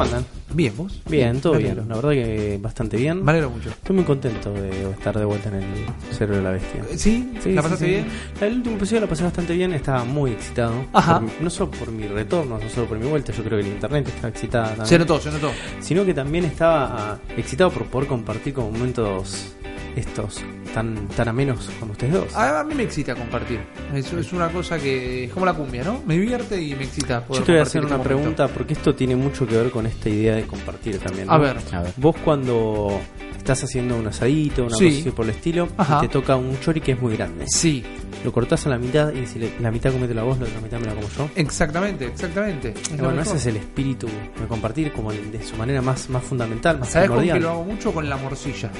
¿Cómo andan? Bien, ¿vos? Bien, todo bien. La verdad que bastante bien. Me alegro mucho. Estoy muy contento de estar de vuelta en el Cerebro de la Bestia. Eh, ¿Sí? Sí, ¿La pasaste sí. bien? El último episodio lo pasé bastante bien, estaba muy excitado. Ajá. Por no solo por mi retorno, no solo por mi vuelta, yo creo que el internet estaba excitada también. Se notó, se notó. Sino que también estaba ah, excitado por poder compartir con momentos estos tan, tan amenos con ustedes dos. A, a mí me excita compartir. Eso es una cosa que es como la cumbia, ¿no? Me divierte y me excita. Yo poder te voy a compartir hacer este una momento. pregunta porque esto tiene mucho que ver con esta idea de compartir también. ¿no? A ver. A ver. Vos cuando estás haciendo un asadito, una Sí. cosa así por el estilo, y te toca un chori que es muy grande. Sí, Lo cortás a la mitad y si la mitad cométela vos, la otra mitad me la como yo. exactamente, exactamente. Es bueno, ese es el espíritu de compartir como el- de su manera más, más fundamental, más ¿Sabes con qué primordial. lo hago mucho? Con la morcilla.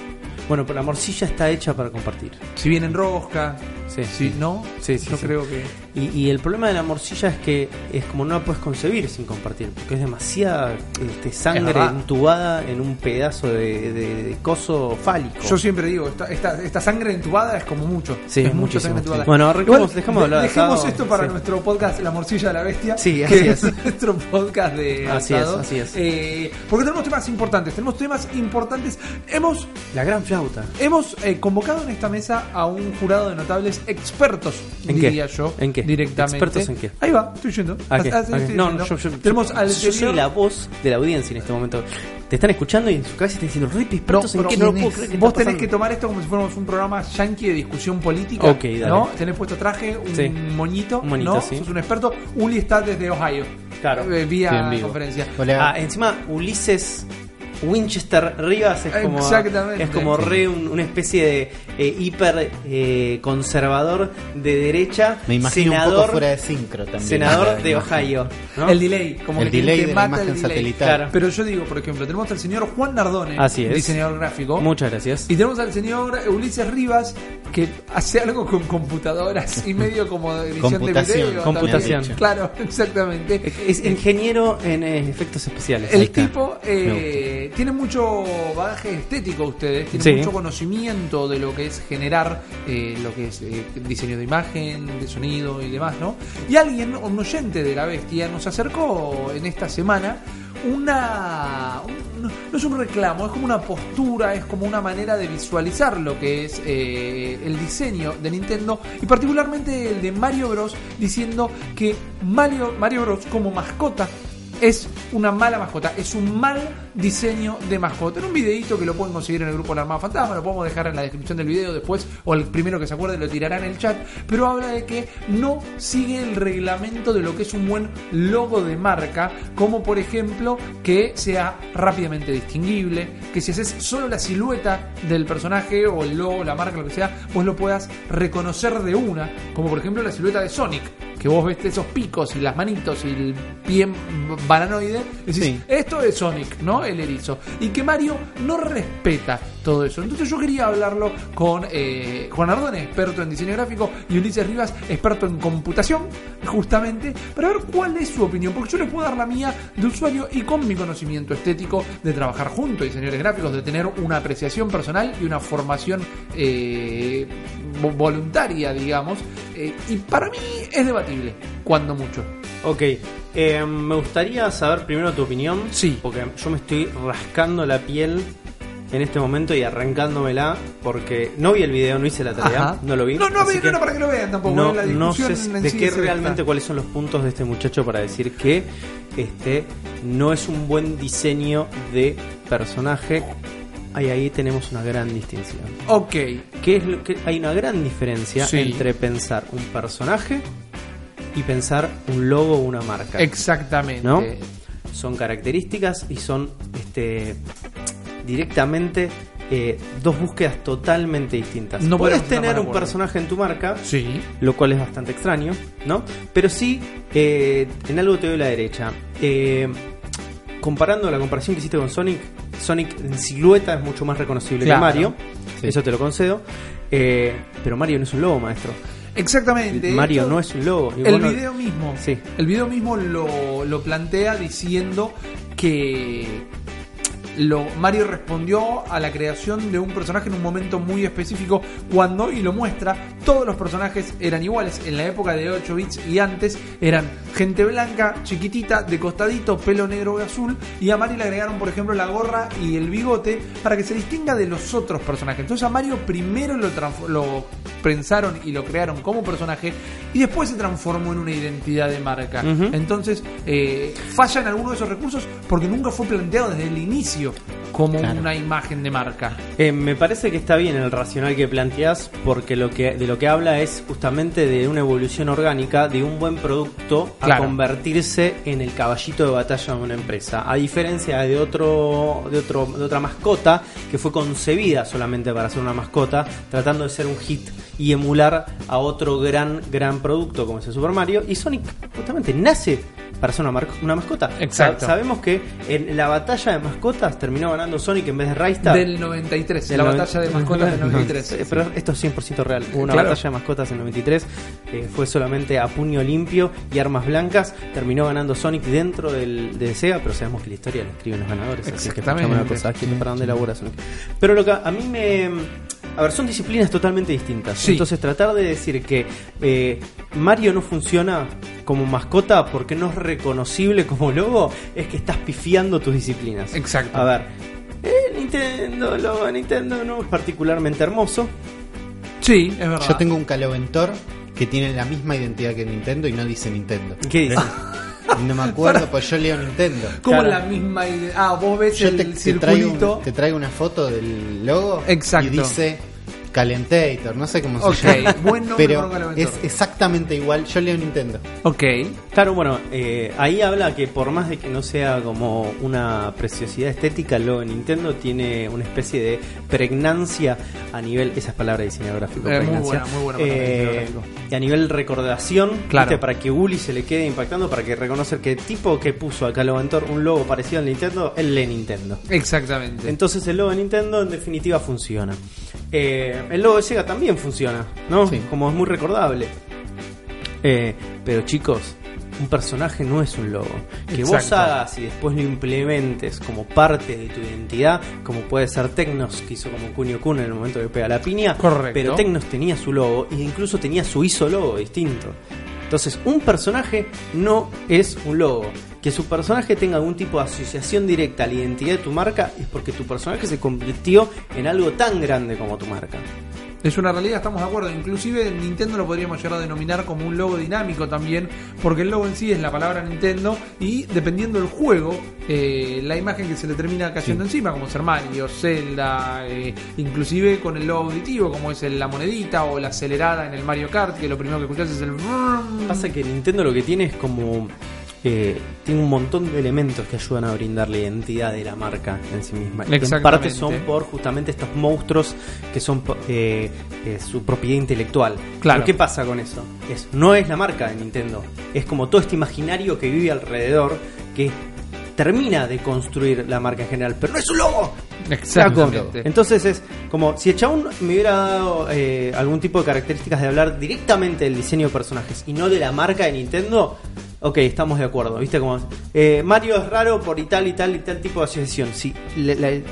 Bueno, pero la morcilla está hecha para compartir. Si viene en rosca, Sí, si no, Sí, sí, yo sí. creo que... Y, y el problema de la morcilla es que es como no la puedes concebir sin compartir, porque es demasiada este, sangre entubada en un pedazo de, de- de coso fálico. Yo siempre digo, esta, esta, esta sangre entubada es como mucho. Sí, es muchísimo, sangre entubada. sí. Bueno, Igual, dejemos de Dejemos esto para sí. nuestro podcast La Morcilla de la Bestia. Sí, que así es. es. nuestro podcast de Así es, así es. Eh, porque tenemos temas importantes, tenemos temas importantes. Hemos La gran flauta. Hemos eh, convocado en esta mesa a un jurado de notables expertos, ¿En qué? diría yo. ¿En qué? Directamente. ¿Expertos en qué? Ahí va, estoy yendo. ¿A qué? Ah, sí, ¿A qué? estoy No, yendo. no, yo, yo- Tenemos yo- al yo soy señor- la voz de la audiencia en este momento. Te están escuchando y en su cabeza están diciendo, Ripi, No, expertos en pero qué no lo puedo creer que vos tenés pasando". que tomar esto como si fuéramos un programa yankee de discusión política. Ok, dale. ¿no? Tenés puesto traje, un Sí. moñito, Un moñito, ¿no? sí. Sos un experto. Uli está desde Ohio. Claro. Eh, vía Sí, en conferencia. Ah, encima Ulises Winchester Rivas es como es como re un- una especie de eh, hiper eh, conservador de derecha, Me imagino un senador, poco fuera de sincro también. senador de. Ohio, ¿no? El delay, como El que delay te de la mata imagen el delay. satelital. Claro. Pero yo digo, por ejemplo, tenemos al señor Juan Nardone, Así es. diseñador gráfico. Muchas gracias. Y tenemos al señor Ulises Rivas que hace algo con computadoras y medio como de edición Computación, de video. computación. también. Claro, exactamente. Es ingeniero en eh, efectos especiales. El tipo eh, tiene mucho bagaje estético ustedes, tiene Sí. mucho conocimiento de lo que es generar eh, lo que es eh, diseño de imagen, de sonido y demás, ¿no? Y alguien, un oyente de la bestia, nos acercó en esta semana una... un- no- no es un reclamo, es como una postura, es como una manera de visualizar lo que es eh, el diseño de Nintendo y particularmente el de Mario Bros. diciendo que Mario, Mario Bros. como mascota es una mala mascota, es un mal diseño de mascota. En un videito que lo pueden conseguir en el grupo La Armada Fantasma, lo podemos dejar en la descripción del video después, o el primero que se acuerde lo tirará en el chat, pero habla de que no sigue el reglamento de lo que es un buen logo de marca, como por ejemplo que sea rápidamente distinguible, que si haces solo la silueta del personaje o el logo, la marca, lo que sea, vos lo puedas reconocer de una, como por ejemplo la silueta de Sonic, que vos ves esos picos y las manitos y el pie bananoide, decís, Sí. esto es Sonic, ¿no? El erizo. Y que Mario no respeta todo eso. Entonces yo quería hablarlo con eh, Juan Ardone, experto en diseño gráfico, y Ulises Rivas, experto en computación, justamente, para ver cuál es su opinión. Porque yo les puedo dar la mía de usuario y con mi conocimiento estético de trabajar junto a diseñadores gráficos, de tener una apreciación personal y una formación eh, voluntaria, digamos. Eh, y para mí es debatible, cuando mucho. Ok, eh, me gustaría saber primero tu opinión. Sí. Porque yo me estoy rascando la piel en este momento y arrancándomela porque no vi el video, no hice la tarea, Ajá. no lo vi. No, no, así no para que lo vean tampoco. no, ¿eh? la no sé de sí qué realmente cuáles son los puntos de este muchacho para decir que este no es un buen diseño de personaje. Ahí, ahí tenemos una gran distinción. Ok, ¿Qué es lo que hay una gran diferencia Sí. entre pensar un personaje y pensar un logo o una marca? exactamente. ¿No? son características y son este directamente eh, dos búsquedas totalmente distintas. No Puedes tener un personaje en tu marca, Sí. lo cual es bastante extraño, ¿no? Pero sí, eh, en algo te doy la derecha. Eh, comparando la comparación que hiciste con Sonic, Sonic en silueta es mucho más reconocible Claro. que Mario, Sí. eso te lo concedo. Eh, pero Mario no es un logo, maestro. Exactamente. Mario Esto- no es un logo. Y El bueno, video mismo. Sí. El video mismo lo, lo plantea diciendo que lo, Mario respondió a la creación de un personaje en un momento muy específico cuando, y lo muestra, todos los personajes eran iguales. En la época de 8 bits y antes eran gente blanca, chiquitita, de costadito, pelo negro y azul. Y a Mario le agregaron, por ejemplo, la gorra y el bigote para que se distinga de los otros personajes. Entonces a Mario primero lo, lo pensaron y lo crearon como personaje y después se transformó en una identidad de marca. Entonces eh, fallan algunos de esos recursos porque nunca fue planteado desde el inicio como Claro. una imagen de marca. Eh, me parece que está bien el racional que planteas porque lo que de lo que habla es justamente de una evolución orgánica de un buen producto a Claro. convertirse en el caballito de batalla de una empresa. A diferencia de otro de otro de otra mascota que fue concebida solamente para ser una mascota, tratando de ser un hit y emular a otro gran gran producto como es el Super Mario y Sonic justamente nace para ser una, una mascota. Exacto. Sa- sabemos que en la batalla de mascotas terminó ganando Sonic en vez de Raista. Del 93, Del la batalla de mascotas del 93. Eh, Pero esto es 100% real. Hubo una Claro. batalla de mascotas en 93. eh, fue solamente a puño limpio y armas blancas. Terminó ganando Sonic dentro del, de Sega, pero sabemos que la historia la escriben los ganadores. Así que Exactamente. una cosa, ¿quién- ¿para dónde labura Sonic? Pero lo que a mí me. A ver, son disciplinas totalmente distintas. Sí. Entonces, tratar de decir que eh, Mario no funciona como mascota porque no es reconocible como logo es que estás pifiando tus disciplinas. Exacto. A ver, el Nintendo, logo Nintendo no es particularmente hermoso. Sí, es verdad. Yo tengo un caloventor que tiene la misma identidad que Nintendo y no dice Nintendo. ¿Qué dice? No me acuerdo, pues yo leo Nintendo. como Claro. la misma idea. Ah, vos ves Yo el te, te traigo, un- te traigo una foto del logo Exacto. y dice Calentator, no sé cómo se Ok, llama. buen nombre Pero para un Calentator. es exactamente igual. Yo leo Nintendo. Ok. Claro, bueno, eh, ahí habla que por más de que no sea como una preciosidad estética, el logo de Nintendo tiene una especie de pregnancia a nivel, esa es palabra de diseño gráfico, Eh, muy pregnancia. buena, muy buena Eh, y a nivel recordación, Claro. ¿viste? para que Uli se le quede impactando, para que reconocer que el tipo que puso a Caloventor un logo parecido al Nintendo, él lee Nintendo. Exactamente. Entonces el logo de Nintendo en definitiva funciona. Eh, el logo de Sega también funciona, ¿no? Sí. Como es muy recordable. Eh, pero chicos, un personaje no es un logo. Que vos hagas y después lo implementes como parte de tu identidad, como puede ser Tecnos, que hizo como Kunio Kun en el momento que pega la piña. Correcto. Pero Tecnos tenía su logo e incluso tenía su ISO logo distinto. Entonces, un personaje no es un logo. Que su personaje tenga algún tipo de asociación directa a la identidad de tu marca es porque tu personaje se convirtió en algo tan grande como tu marca. Es una realidad, estamos de acuerdo. Inclusive Nintendo lo podríamos llegar a denominar como un logo dinámico también, porque el logo en sí es la palabra Nintendo y dependiendo del juego, eh, la imagen que se le termina cayendo encima, como ser Mario, Zelda, eh, inclusive con el logo auditivo, como es el- la monedita o la acelerada en el Mario Kart, que lo primero que escuchas es el... Pasa que Nintendo lo que tiene es como. Eh, tiene un montón de elementos que ayudan a brindar la identidad de la marca en sí misma. Y en parte son por justamente estos monstruos que son eh, eh, su propiedad intelectual. Claro. Pero ¿qué pasa con eso? Es, no es la marca de Nintendo. Es como todo este imaginario que vive alrededor que termina de construir la marca en general. Pero no es un logo. Exactamente. Entonces es como si el chabón me hubiera dado eh, algún tipo de características de hablar directamente del diseño de personajes y no de la marca de Nintendo. Ok, estamos de acuerdo, ¿viste? Como eh, Mario es raro por y tal y tal y tal tipo de asociación. Sí, le- la- y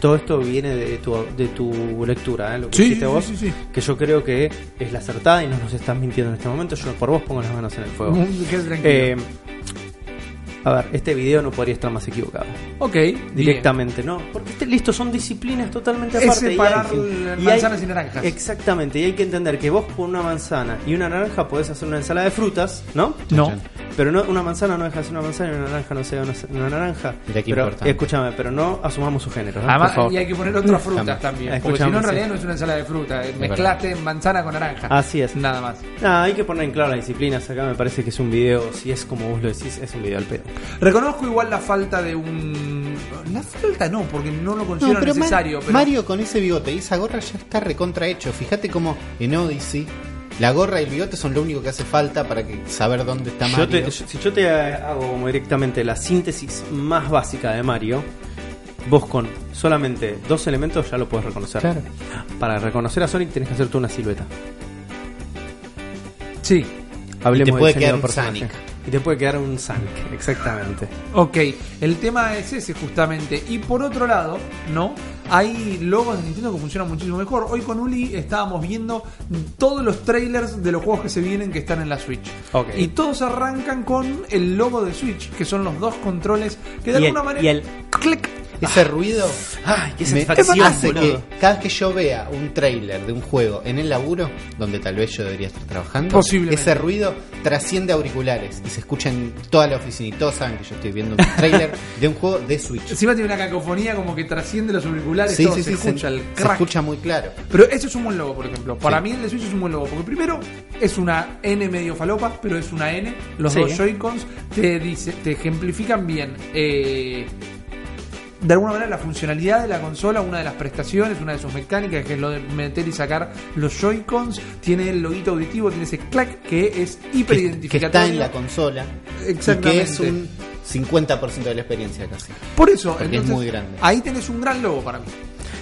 todo esto viene de tu, de tu lectura, ¿eh? lo que Sí, hiciste sí, vos, sí, sí. que yo creo que es la acertada y no nos estás mintiendo en este momento. Yo por vos pongo las manos en el fuego. Quede tranquilo. Eh, a ver, este video no podría estar más equivocado ok, bien. directamente, ¿no? Porque este, listo, son disciplinas totalmente Es aparte. y separar hay que- y manzanas hay- y naranjas. Exactamente, y hay que entender que vos con una manzana y una naranja podés hacer una ensalada de frutas, ¿no? No. Pero no, una manzana no deja de ser una manzana y una naranja no sea una, una naranja. Mira qué pero, importante. escúchame, pero no asumamos su género. ¿no? Además, y hay que poner otras frutas también. Porque si no, en realidad sí. no es una ensalada de fruta. eh. Mezclaste manzana con naranja. Así es. Nada más. Nada, hay que poner en claro las disciplinas. Acá me parece que es un video, si es como vos lo decís, es un video al pedo. Reconozco igual la falta de un. La falta no, porque no lo No, considero pero necesario. pero Mario con ese bigote y esa gorra ya está recontra hecho. Fíjate como en Odyssey la gorra y el bigote son lo único que hace falta para que saber dónde está Yo Mario. si yo te hago como directamente la síntesis más básica de Mario, vos con solamente dos elementos ya lo puedes reconocer. Claro. Para reconocer a Sonic tenés que hacerte una silueta. Sí. Hablemos Y te puede del quedar de un personaje. Sonic. Y te puede quedar un zank, exactamente. Ok, el tema es ese justamente. Y por otro lado, ¿no? Hay logos de Nintendo que funcionan muchísimo mejor. Hoy con Uli estábamos viendo todos los trailers de los juegos que se vienen que están en la Switch. Ok. Y todos arrancan con el logo de Switch, que son los dos controles que de Y alguna el- manera... y el- clic. Ese ruido Ay, qué me satisfacción, hace que cada vez que yo vea un trailer de un juego en el laburo, donde tal vez yo debería estar trabajando, ese ruido trasciende auriculares y se escucha en toda la oficina y todos saben que yo estoy viendo un trailer de un juego de Switch. Encima tiene una cacofonía como que trasciende los auriculares, Sí, todo, sí, se sí, escucha se, el se crack. escucha muy claro. Pero eso es un buen logo, por ejemplo. Para Sí. mí el de Switch es un buen logo. Porque primero es una N medio falopa, pero es una N. Los Sí. dos Joy-Cons te, dice, te ejemplifican bien. eh, de alguna manera la funcionalidad de la consola, una de las prestaciones, una de sus mecánicas, que es lo de meter y sacar los Joy-Cons, tiene el loguito auditivo, tiene ese clack que es hiper Que, que identificatorio. está en la consola y que Exactamente. es un 50% de la experiencia casi. Por eso, Porque es entonces, muy grande. ahí tenés un gran logo para mí.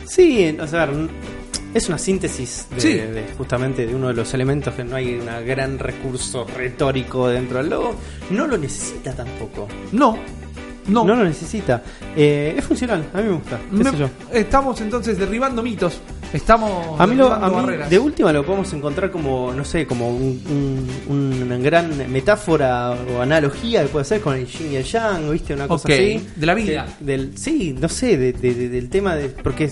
Sí, o sea, es una síntesis de, Sí. de justamente de uno de los elementos que no hay un gran recurso retórico dentro del logo. No lo necesita tampoco. No, no. No, lo necesita. Eh, es funcional, a mí me gusta. qué Me- sé yo. Estamos entonces derribando mitos. Estamos A mí, lo, a mí de última lo podemos encontrar como, no sé, como un- un- una gran metáfora o analogía que puede ser con el yin y el yang, ¿viste? Una cosa Ok, así. de la vida. De- del, sí, no sé, de- de- de- del tema de. Porque,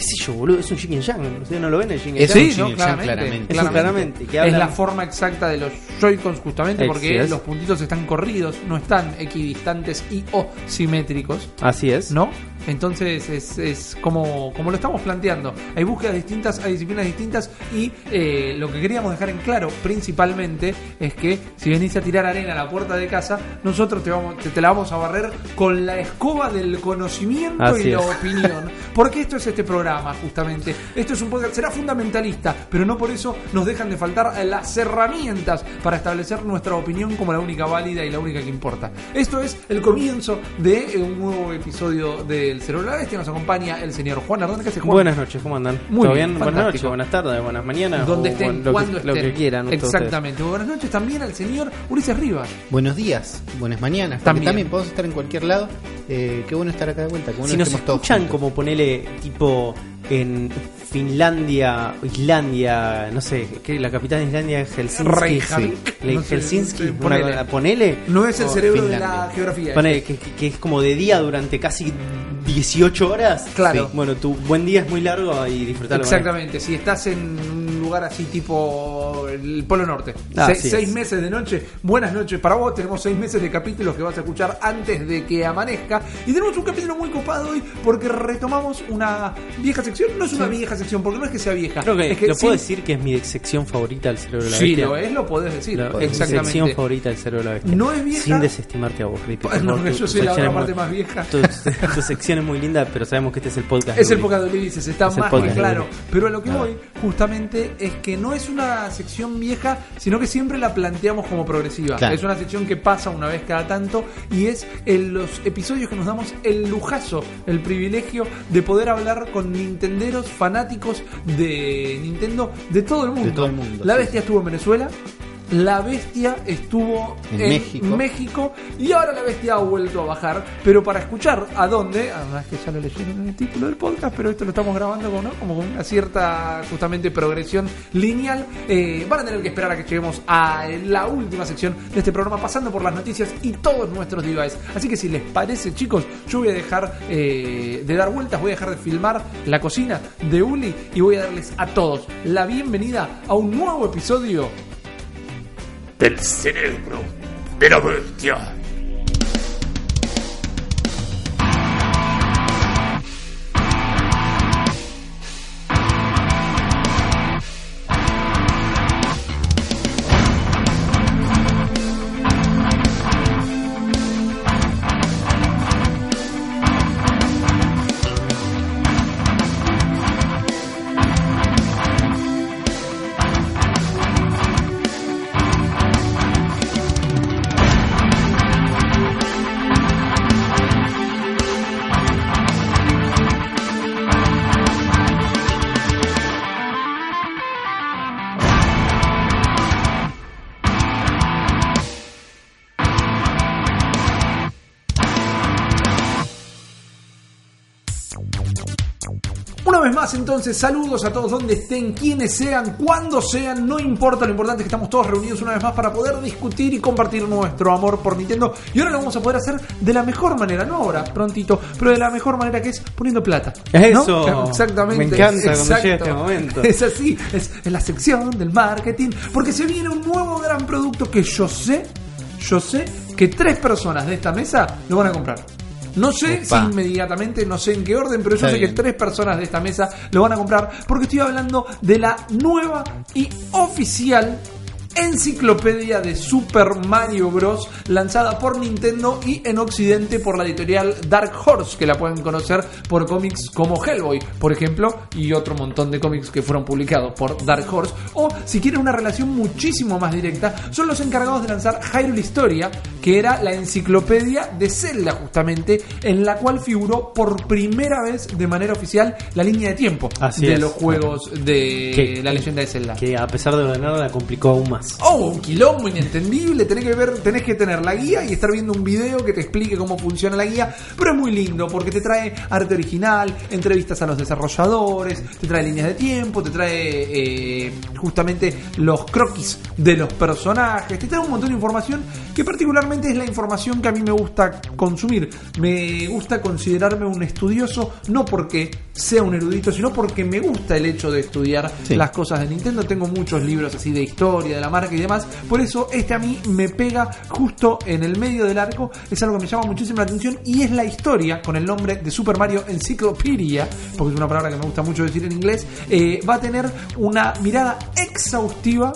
qué sé yo, boludo, es un el yang. ¿Ustedes no lo ven el el Es yang? un Sí, no, claramente. claramente. Eso claramente, que es la forma exacta de los Joy-Cons justamente porque es. los puntitos están corridos, no están equidistantes y o simétricos. Así es. ¿No? Entonces es, es como, como lo estamos planteando. Hay búsquedas distintas, hay disciplinas distintas y eh, lo que queríamos dejar en claro principalmente es que si venís a tirar arena a la puerta de casa, nosotros te, vamos, te, te la vamos a barrer con la escoba del conocimiento Así y la es. opinión. Porque esto es este programa, justamente. Esto es un podcast, será fundamentalista, pero no por eso nos dejan de faltar las herramientas para establecer nuestra opinión como la única válida y la única que importa. Esto es el comienzo de un nuevo episodio del Cerebro de la Bestia. Nos acompaña el señor Juan Ardón. ¿Qué hace Juan? Buenas noches, ¿cómo andan? Muy ¿Todo bien, bien? Buenas noches, buenas tardes, buenas mañanas. Donde o, estén, lo, cuando que, lo estén. que quieran. Exactamente. Buenas noches también al señor Ulises Rivas. Buenos días, buenas mañanas. También. También, podemos estar en cualquier lado. Eh, qué bueno estar acá de vuelta. Qué bueno si que nos todos escuchan como ponele tipo en Finlandia, Islandia, no sé, que la capital de Islandia es Helsinki. Reykjavik. Sí, No sé, Helsinki, una- ponele. No es el cerebro de la geografía. Ponele que, que- es como de día durante casi 18 horas. Claro. Sí. Bueno, tu buen día es muy largo y disfrutarlo. Exactamente, si estás en un lugar así tipo el Polo Norte, Ah, Se- seis es. meses de noche, buenas noches para vos, tenemos seis meses de capítulos que vas a escuchar antes de que amanezca y tenemos un capítulo muy copado hoy porque retomamos una vieja sección, no es una vieja sección porque no es que sea vieja, Creo que, es que lo sí- puedo decir que es mi sección favorita del cerebro de la Sí, bestia. lo es, lo podés decir, La- Mi sección exactamente. favorita del cerebro de la bestia. No es vieja. Sin desestimarte a vos, por No, tu- yo soy la otra parte muy- más vieja. Tu, tu sección es muy linda, pero sabemos que este es el podcast. Es de el podcast de Ulises, está Es más que claro. Pero a lo que voy, justamente, es que no es una sección vieja, sino que siempre la planteamos como progresiva. Claro. Es una sección que pasa una vez cada tanto y es en los episodios que nos damos el lujazo, el privilegio de poder hablar con nintenderos fanáticos de Nintendo de todo el mundo. De todo el mundo, La sí. bestia estuvo en Venezuela. La bestia estuvo En en, México. México y ahora la bestia ha vuelto a bajar, pero para escuchar a dónde, además que ya lo leyeron en el título del podcast, pero esto lo estamos grabando con, ¿no? como con una cierta justamente progresión lineal, eh, van a tener que esperar a que lleguemos a la última sección de este programa, pasando por las noticias y todos nuestros devices. Así que si les parece, chicos, yo voy a dejar eh, de dar vueltas, voy a dejar de filmar la cocina de Uli y voy a darles a todos la bienvenida a un nuevo episodio del cerebro de la bestia. Entonces, saludos a todos donde estén, quienes sean, cuando sean, no importa, lo importante es que estamos todos reunidos una vez más para poder discutir y compartir nuestro amor por Nintendo. Y ahora lo vamos a poder hacer de la mejor manera, no ahora, prontito, pero de la mejor manera que es poniendo plata. ¿no? Eso. Exactamente. Me encanta cuando llega este momento. Es así, es, es la sección del marketing, porque se viene un nuevo gran producto que yo sé, yo sé que tres personas de esta mesa lo van a comprar. No sé Opa. si inmediatamente, no sé en qué orden, pero yo Está sé que tres personas de esta mesa lo van a comprar porque estoy hablando de la nueva y oficial enciclopedia de Super Mario Bros. lanzada por Nintendo y en Occidente por la editorial Dark Horse, que la pueden conocer por cómics como Hellboy, por ejemplo, y otro montón de cómics que fueron publicados por Dark Horse. O si quieren una relación muchísimo más directa, son los encargados de lanzar Hyrule Historia, que era la enciclopedia de Zelda, justamente, en la cual figuró por primera vez de manera oficial la línea de tiempo Así de es. los juegos de Que- la leyenda de Zelda. Que a pesar de ordenarla la complicó aún más. Oh, un quilombo inentendible. Tenés que ver, tenés que tener la guía y estar viendo un video que te explique cómo funciona la guía. Pero es muy lindo porque te trae arte original, entrevistas a los desarrolladores, te trae líneas de tiempo, te trae eh, justamente los croquis de los personajes, te trae un montón de información que particularmente es la información que a mí me gusta consumir. Me gusta considerarme un estudioso, no porque sea un erudito, sino porque me gusta el hecho de estudiar Sí. las cosas de Nintendo. Tengo muchos libros así de historia, de la marca y demás. Por eso este a mí me pega justo en el medio del arco. Es algo que me llama muchísimo la atención y es la historia con el nombre de Super Mario Encyclopedia, porque es una palabra que me gusta mucho decir en inglés. eh, va a tener una mirada exhaustiva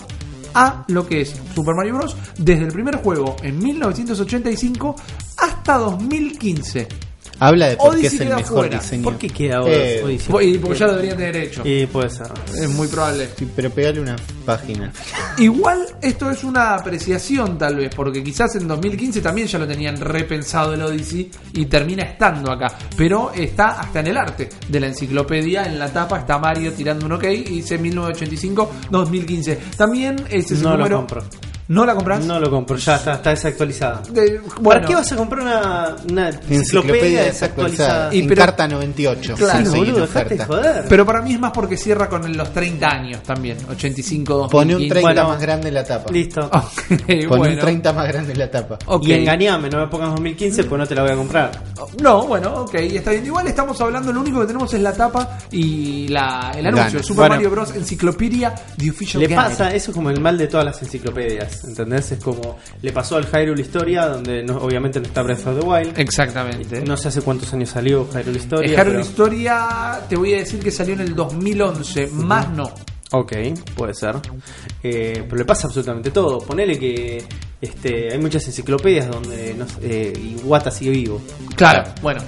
a lo que es Super Mario Bros. desde el primer juego en 1985 hasta 2015. Habla de por qué es el queda mejor fuera. diseño. ¿Por qué queda Eh, Odyssey? Y porque ya lo deberían tener hecho. Y puede ser. Es muy probable. sí, pero pegale una página. Igual esto es una apreciación tal vez, porque quizás en 2015 también ya lo tenían repensado el Odyssey y termina estando acá. Pero está hasta en el arte de la enciclopedia, en la tapa está Mario tirando un ok y dice 1985-2015. También ese es el No lo número... compro. ¿No la compras? No lo compro, ya está, está desactualizada. De- ¿Para bueno, qué vas a comprar una, una Enciclopedia enciclopedia desactualizada. Y en pero- carta 98. Claro, boludo, de joder. Pero para mí es más porque cierra con los 30 años también, 85, 2015. Pone un 30 Bueno. más grande en la tapa. Listo. Ok, Pone bueno. un 30 más grande en la tapa. Ok. Y engañame, no me pongas 2015 pues no te la voy a comprar. No, bueno, ok, está bien. Igual estamos hablando, lo único que tenemos es la tapa y la, el anuncio. Gana. Super Bueno. Mario Bros. Encyclopedia The Official Le pasa, eso es como el mal de todas las enciclopedias, ¿entendés? Es como le pasó al Hyrule Historia, donde no- obviamente no está Breath of the Wild. Exactamente. No sé hace cuántos años salió Hyrule Historia. El Hyrule pero- Historia, te voy a decir que salió en el 2011, más no. Ok, puede ser. Eh, pero le pasa absolutamente todo. Ponele que este, hay muchas enciclopedias donde no sé, eh, Iwata sigue vivo. Claro, bueno.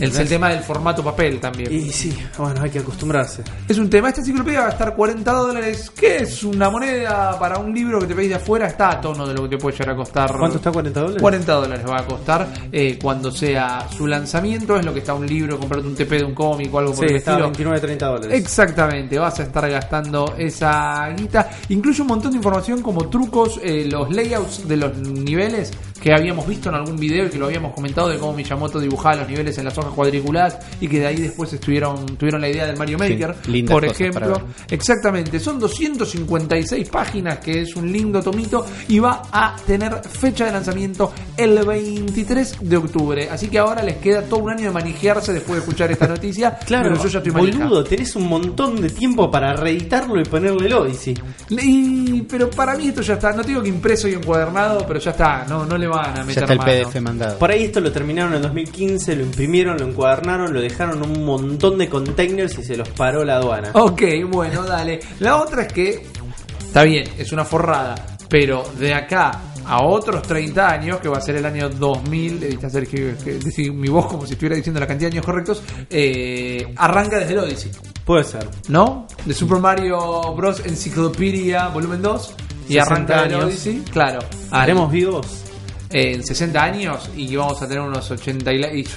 Es el tema del formato papel también. Y sí, bueno, hay que acostumbrarse. Es un tema. Esta enciclopedia va a estar 40 dólares. ¿Qué es una moneda para un libro que te pedís de afuera? Está a tono de lo que te puede llegar a costar. ¿Cuánto está 40 dólares? 40 dólares va a costar eh, cuando sea su lanzamiento. Es lo que está un libro, comprarte un TP de un cómic o algo por Sí, el está estilo. 29, 30 dólares. Exactamente, vas a estar gastando esa guita. Incluye un montón de información como trucos, eh, los layouts de los niveles que habíamos visto en algún video y que lo habíamos comentado de cómo Miyamoto dibujaba los niveles en las hojas cuadriculadas y que de ahí después estuvieron, tuvieron la idea del Mario Maker, Sí, por ejemplo. Exactamente, son 256 páginas, que es un lindo tomito y va a tener fecha de lanzamiento el 23 de octubre. Así que ahora les queda todo un año de manejarse después de escuchar esta noticia. Claro, pero yo ya estoy boludo, tenés un montón de tiempo para reeditarlo y ponerle el Odyssey. Y, pero para mí esto ya está, no digo que impreso y encuadernado, pero ya está, no, no le van a Ya meter está el mano. PDF mandado. Por ahí esto lo terminaron en 2015, lo imprimieron, lo encuadernaron, lo dejaron en un montón de containers y se los paró la aduana. Ok, bueno, dale. La otra es que, está bien, es una forrada, pero de acá a otros 30 años, que va a ser el año 2000, edita Sergio, que decir mi voz como si estuviera diciendo la cantidad de años correctos, eh, arranca desde el Odyssey, Puede ser. ¿no? De Super Mario Bros. Encyclopedia Volumen 2. Y 60 arranca años. Odyssey, claro. ¿Haremos vivos? En 60 años y vamos a tener unos 80 y, la- y yo-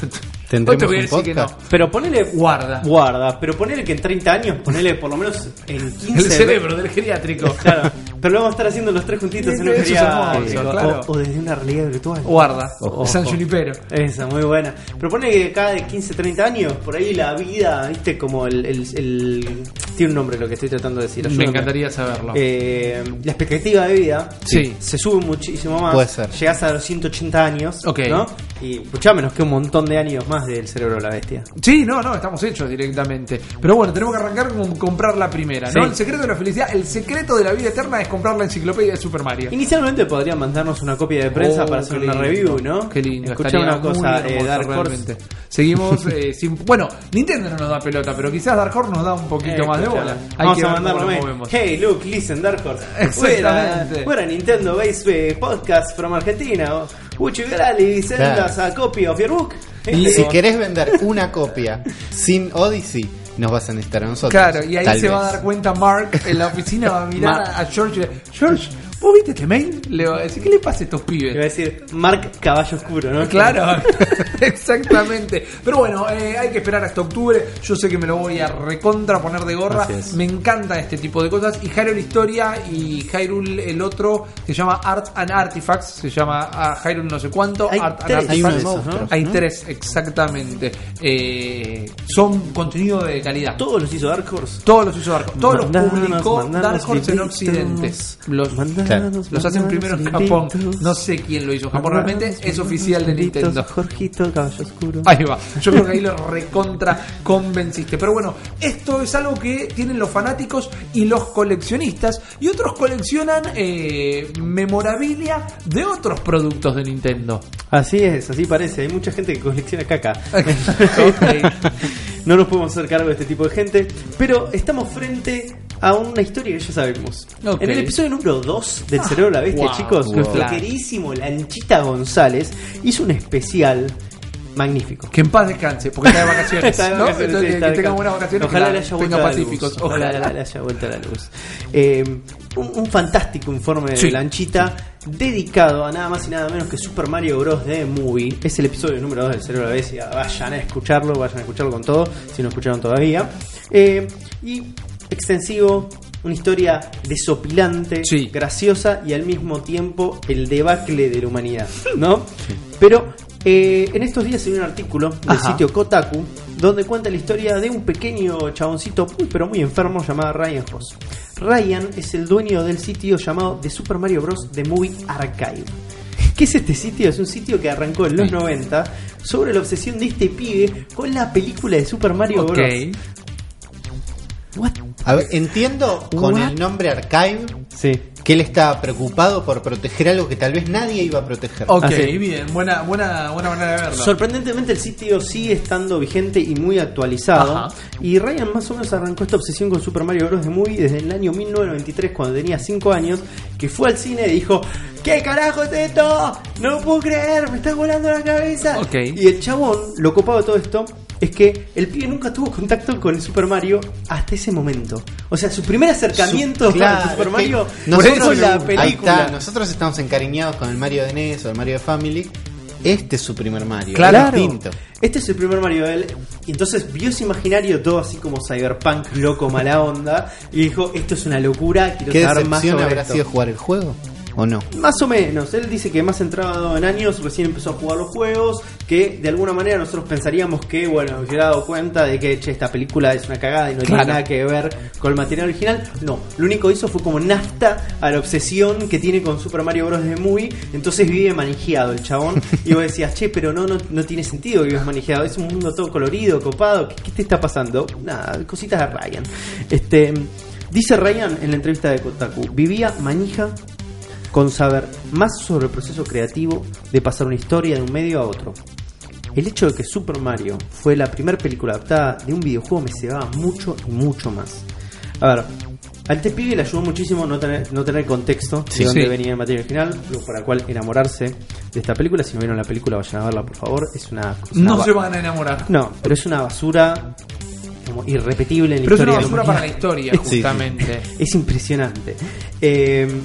¿Tendremos no te voy a un que no. podcast? Pero ponele. Guarda. Guarda, pero ponele que en 30 años, ponele por lo menos en 15. El cerebro del geriátrico. Claro. Pero lo vamos a estar haciendo los tres juntitos en un hermoso, claro. o, o desde una realidad virtual. Guarda, Ojo. San Junipero. Esa, muy buena. Propone que cada de 15, 30 años, por ahí la vida, viste, como el, el- el- Tiene un nombre lo que estoy tratando de decir. Me encantaría saberlo. Eh, la expectativa de vida Sí. se sube muchísimo más. Puede ser. Llegas a los 180 años, Ok. ¿no? Y escuchame, nos queda un montón de años más del cerebro de la bestia. Sí, no, no, estamos hechos directamente. Pero bueno, tenemos que arrancar con comprar la primera, ¿no? Sí. El secreto de la felicidad, el secreto de la vida eterna es comprar la enciclopedia de Super Mario. Inicialmente podrían mandarnos una copia de prensa Oh, para hacer una lindo. review, ¿no? Qué lindo. Escuchá estaría una cosa, eh, Dark Horse. realmente. Seguimos eh, sin. Bueno, Nintendo no nos da pelota, pero quizás Dark Horse nos da un poquito Eh, más de bola. Hay Vamos que a mandarlo. Hey, look, listen, Dark Horse. Exactamente. We're a, we're a Nintendo based eh, podcast from Argentina. Would you gladly send us a copy of your book? Y si querés vender una copia sin Odyssey, nos vas a necesitar a nosotros. Claro, y ahí se va a dar cuenta Mark en la oficina, va a mirar Mark. a George y George, ¿vos viste este mail? Le va a decir, ¿qué le pasa a estos Iba a pibes? decir Mark Caballo Oscuro, ¿no? Claro, exactamente. Pero bueno, eh, hay que esperar hasta octubre. Yo sé que me lo voy a recontra poner de gorra. Me encanta este tipo de cosas. Y Hyrule Historia y Hyrule el otro se llama Art and Artifacts. Se llama ah, Hyrule no sé cuánto. Hay Art tres. and Hay uno de Artifacts. Hay ¿no? tres, exactamente. Eh, son contenido de calidad. Todos los hizo Dark Horse. Todos los hizo Dark Horse. Todos los publicó Dark Horse en. Occidente. Los, Los hacen primero en Japón. No sé quién lo hizo en Japón. Realmente es oficial de Nintendo. Jorgito, Caballo Oscuro. Ahí va. Yo creo que ahí lo recontra convenciste. Pero bueno, esto es algo que tienen los fanáticos y los coleccionistas. Y otros coleccionan eh, memorabilia de otros productos de Nintendo. Así es, así parece. Hay mucha gente que colecciona caca. Ok. No nos podemos hacer cargo de este tipo de gente, pero estamos frente a una historia que ya sabemos. En el episodio número 2 del Cerebro de la Bestia, wow, chicos, wow. nuestro queridísimo Lanchita González hizo un especial magnífico. Que en paz descanse, porque está de vacaciones. Está de ¿no? vacaciones, Entonces, sí, está que de tenga buenas vacaciones. Ojalá le haya vuelto pacíficos. luz. Ojalá le haya vuelto la luz. Eh, un, un fantástico informe Sí. de Lanchita dedicado a nada más y nada menos que Super Mario Bros. The Movie. Es el episodio número 2 del Cerebro de la. Vayan a escucharlo, vayan a escucharlo con todo, si no escucharon todavía. Eh, y extensivo, una historia desopilante, Sí. graciosa y al mismo tiempo el debacle de la humanidad, ¿no? Pero eh, en estos días hay un artículo del Ajá. sitio Kotaku donde cuenta la historia de un pequeño chaboncito muy pero muy enfermo llamado Ryan Ross. Ryan es el dueño del sitio llamado The Super Mario Bros. The Movie Archive. ¿Qué es este sitio? Es un sitio que arrancó en los 90 sobre la obsesión de este pibe con la película de Super Mario Ok. Bros. What? A ver, entiendo con What? el nombre Archive Sí. Que él estaba preocupado por proteger algo que tal vez nadie iba a proteger. Ok, bien. Buena, buena, buena manera de verlo. Sorprendentemente el sitio sigue estando vigente y muy actualizado. Ajá. Y Ryan más o menos arrancó esta obsesión con Super Mario Bros. de Movie desde el año 1993 cuando tenía 5 años, que fue al cine y dijo, ¿qué carajo es esto? No lo puedo creer, me está volando la cabeza. Ok. Y el chabón, lo copado de todo esto, es que el pibe nunca tuvo contacto con el Super Mario hasta ese momento. O sea, su primer acercamiento Su- claro, al Super es que Mario fue con la ahí película. está, nosotros estamos encariñados con el Mario de NES o el Mario de Family. Este es su primer Mario. Claro. es distinto. Este es el primer Mario de él. Y entonces vio ese imaginario todo así como cyberpunk, loco, mala onda. Y dijo, esto es una locura, quiero ¿Qué saber más decepción sobre habrá esto". sido jugar el juego? ¿O no? Más o menos, él dice que más entrado en años, recién empezó a jugar los juegos, que de alguna manera nosotros pensaríamos que, bueno, se hubiera dado cuenta de que che, esta película es una cagada y no tiene nada que ver con el material original. No, lo único que hizo fue como nafta a la obsesión que tiene con Super Mario Bros. de Movie, entonces vive manejado el chabón. Y vos decías, che, pero no, no, no tiene sentido que vives manejado, es un mundo todo colorido, copado, ¿qué, qué te está pasando? Nada, cositas de Ryan. Este, dice Ryan en la entrevista de Kotaku, vivía manija con saber más sobre el proceso creativo de pasar una historia de un medio a otro. El hecho de que Super Mario fue la primera película adaptada de un videojuego me cebaba mucho y mucho más. A ver, al este pibe le ayudó muchísimo no tener, no tener contexto Sí, de dónde sí. venía el material original, lo para cual enamorarse de esta película. Si no vieron la película, vayan a verla, por favor. Es una. es una No se van a enamorar. No, pero es una basura como irrepetible en la Pero es una historia. basura para la historia, Sí, sí. justamente. Es impresionante. Eh,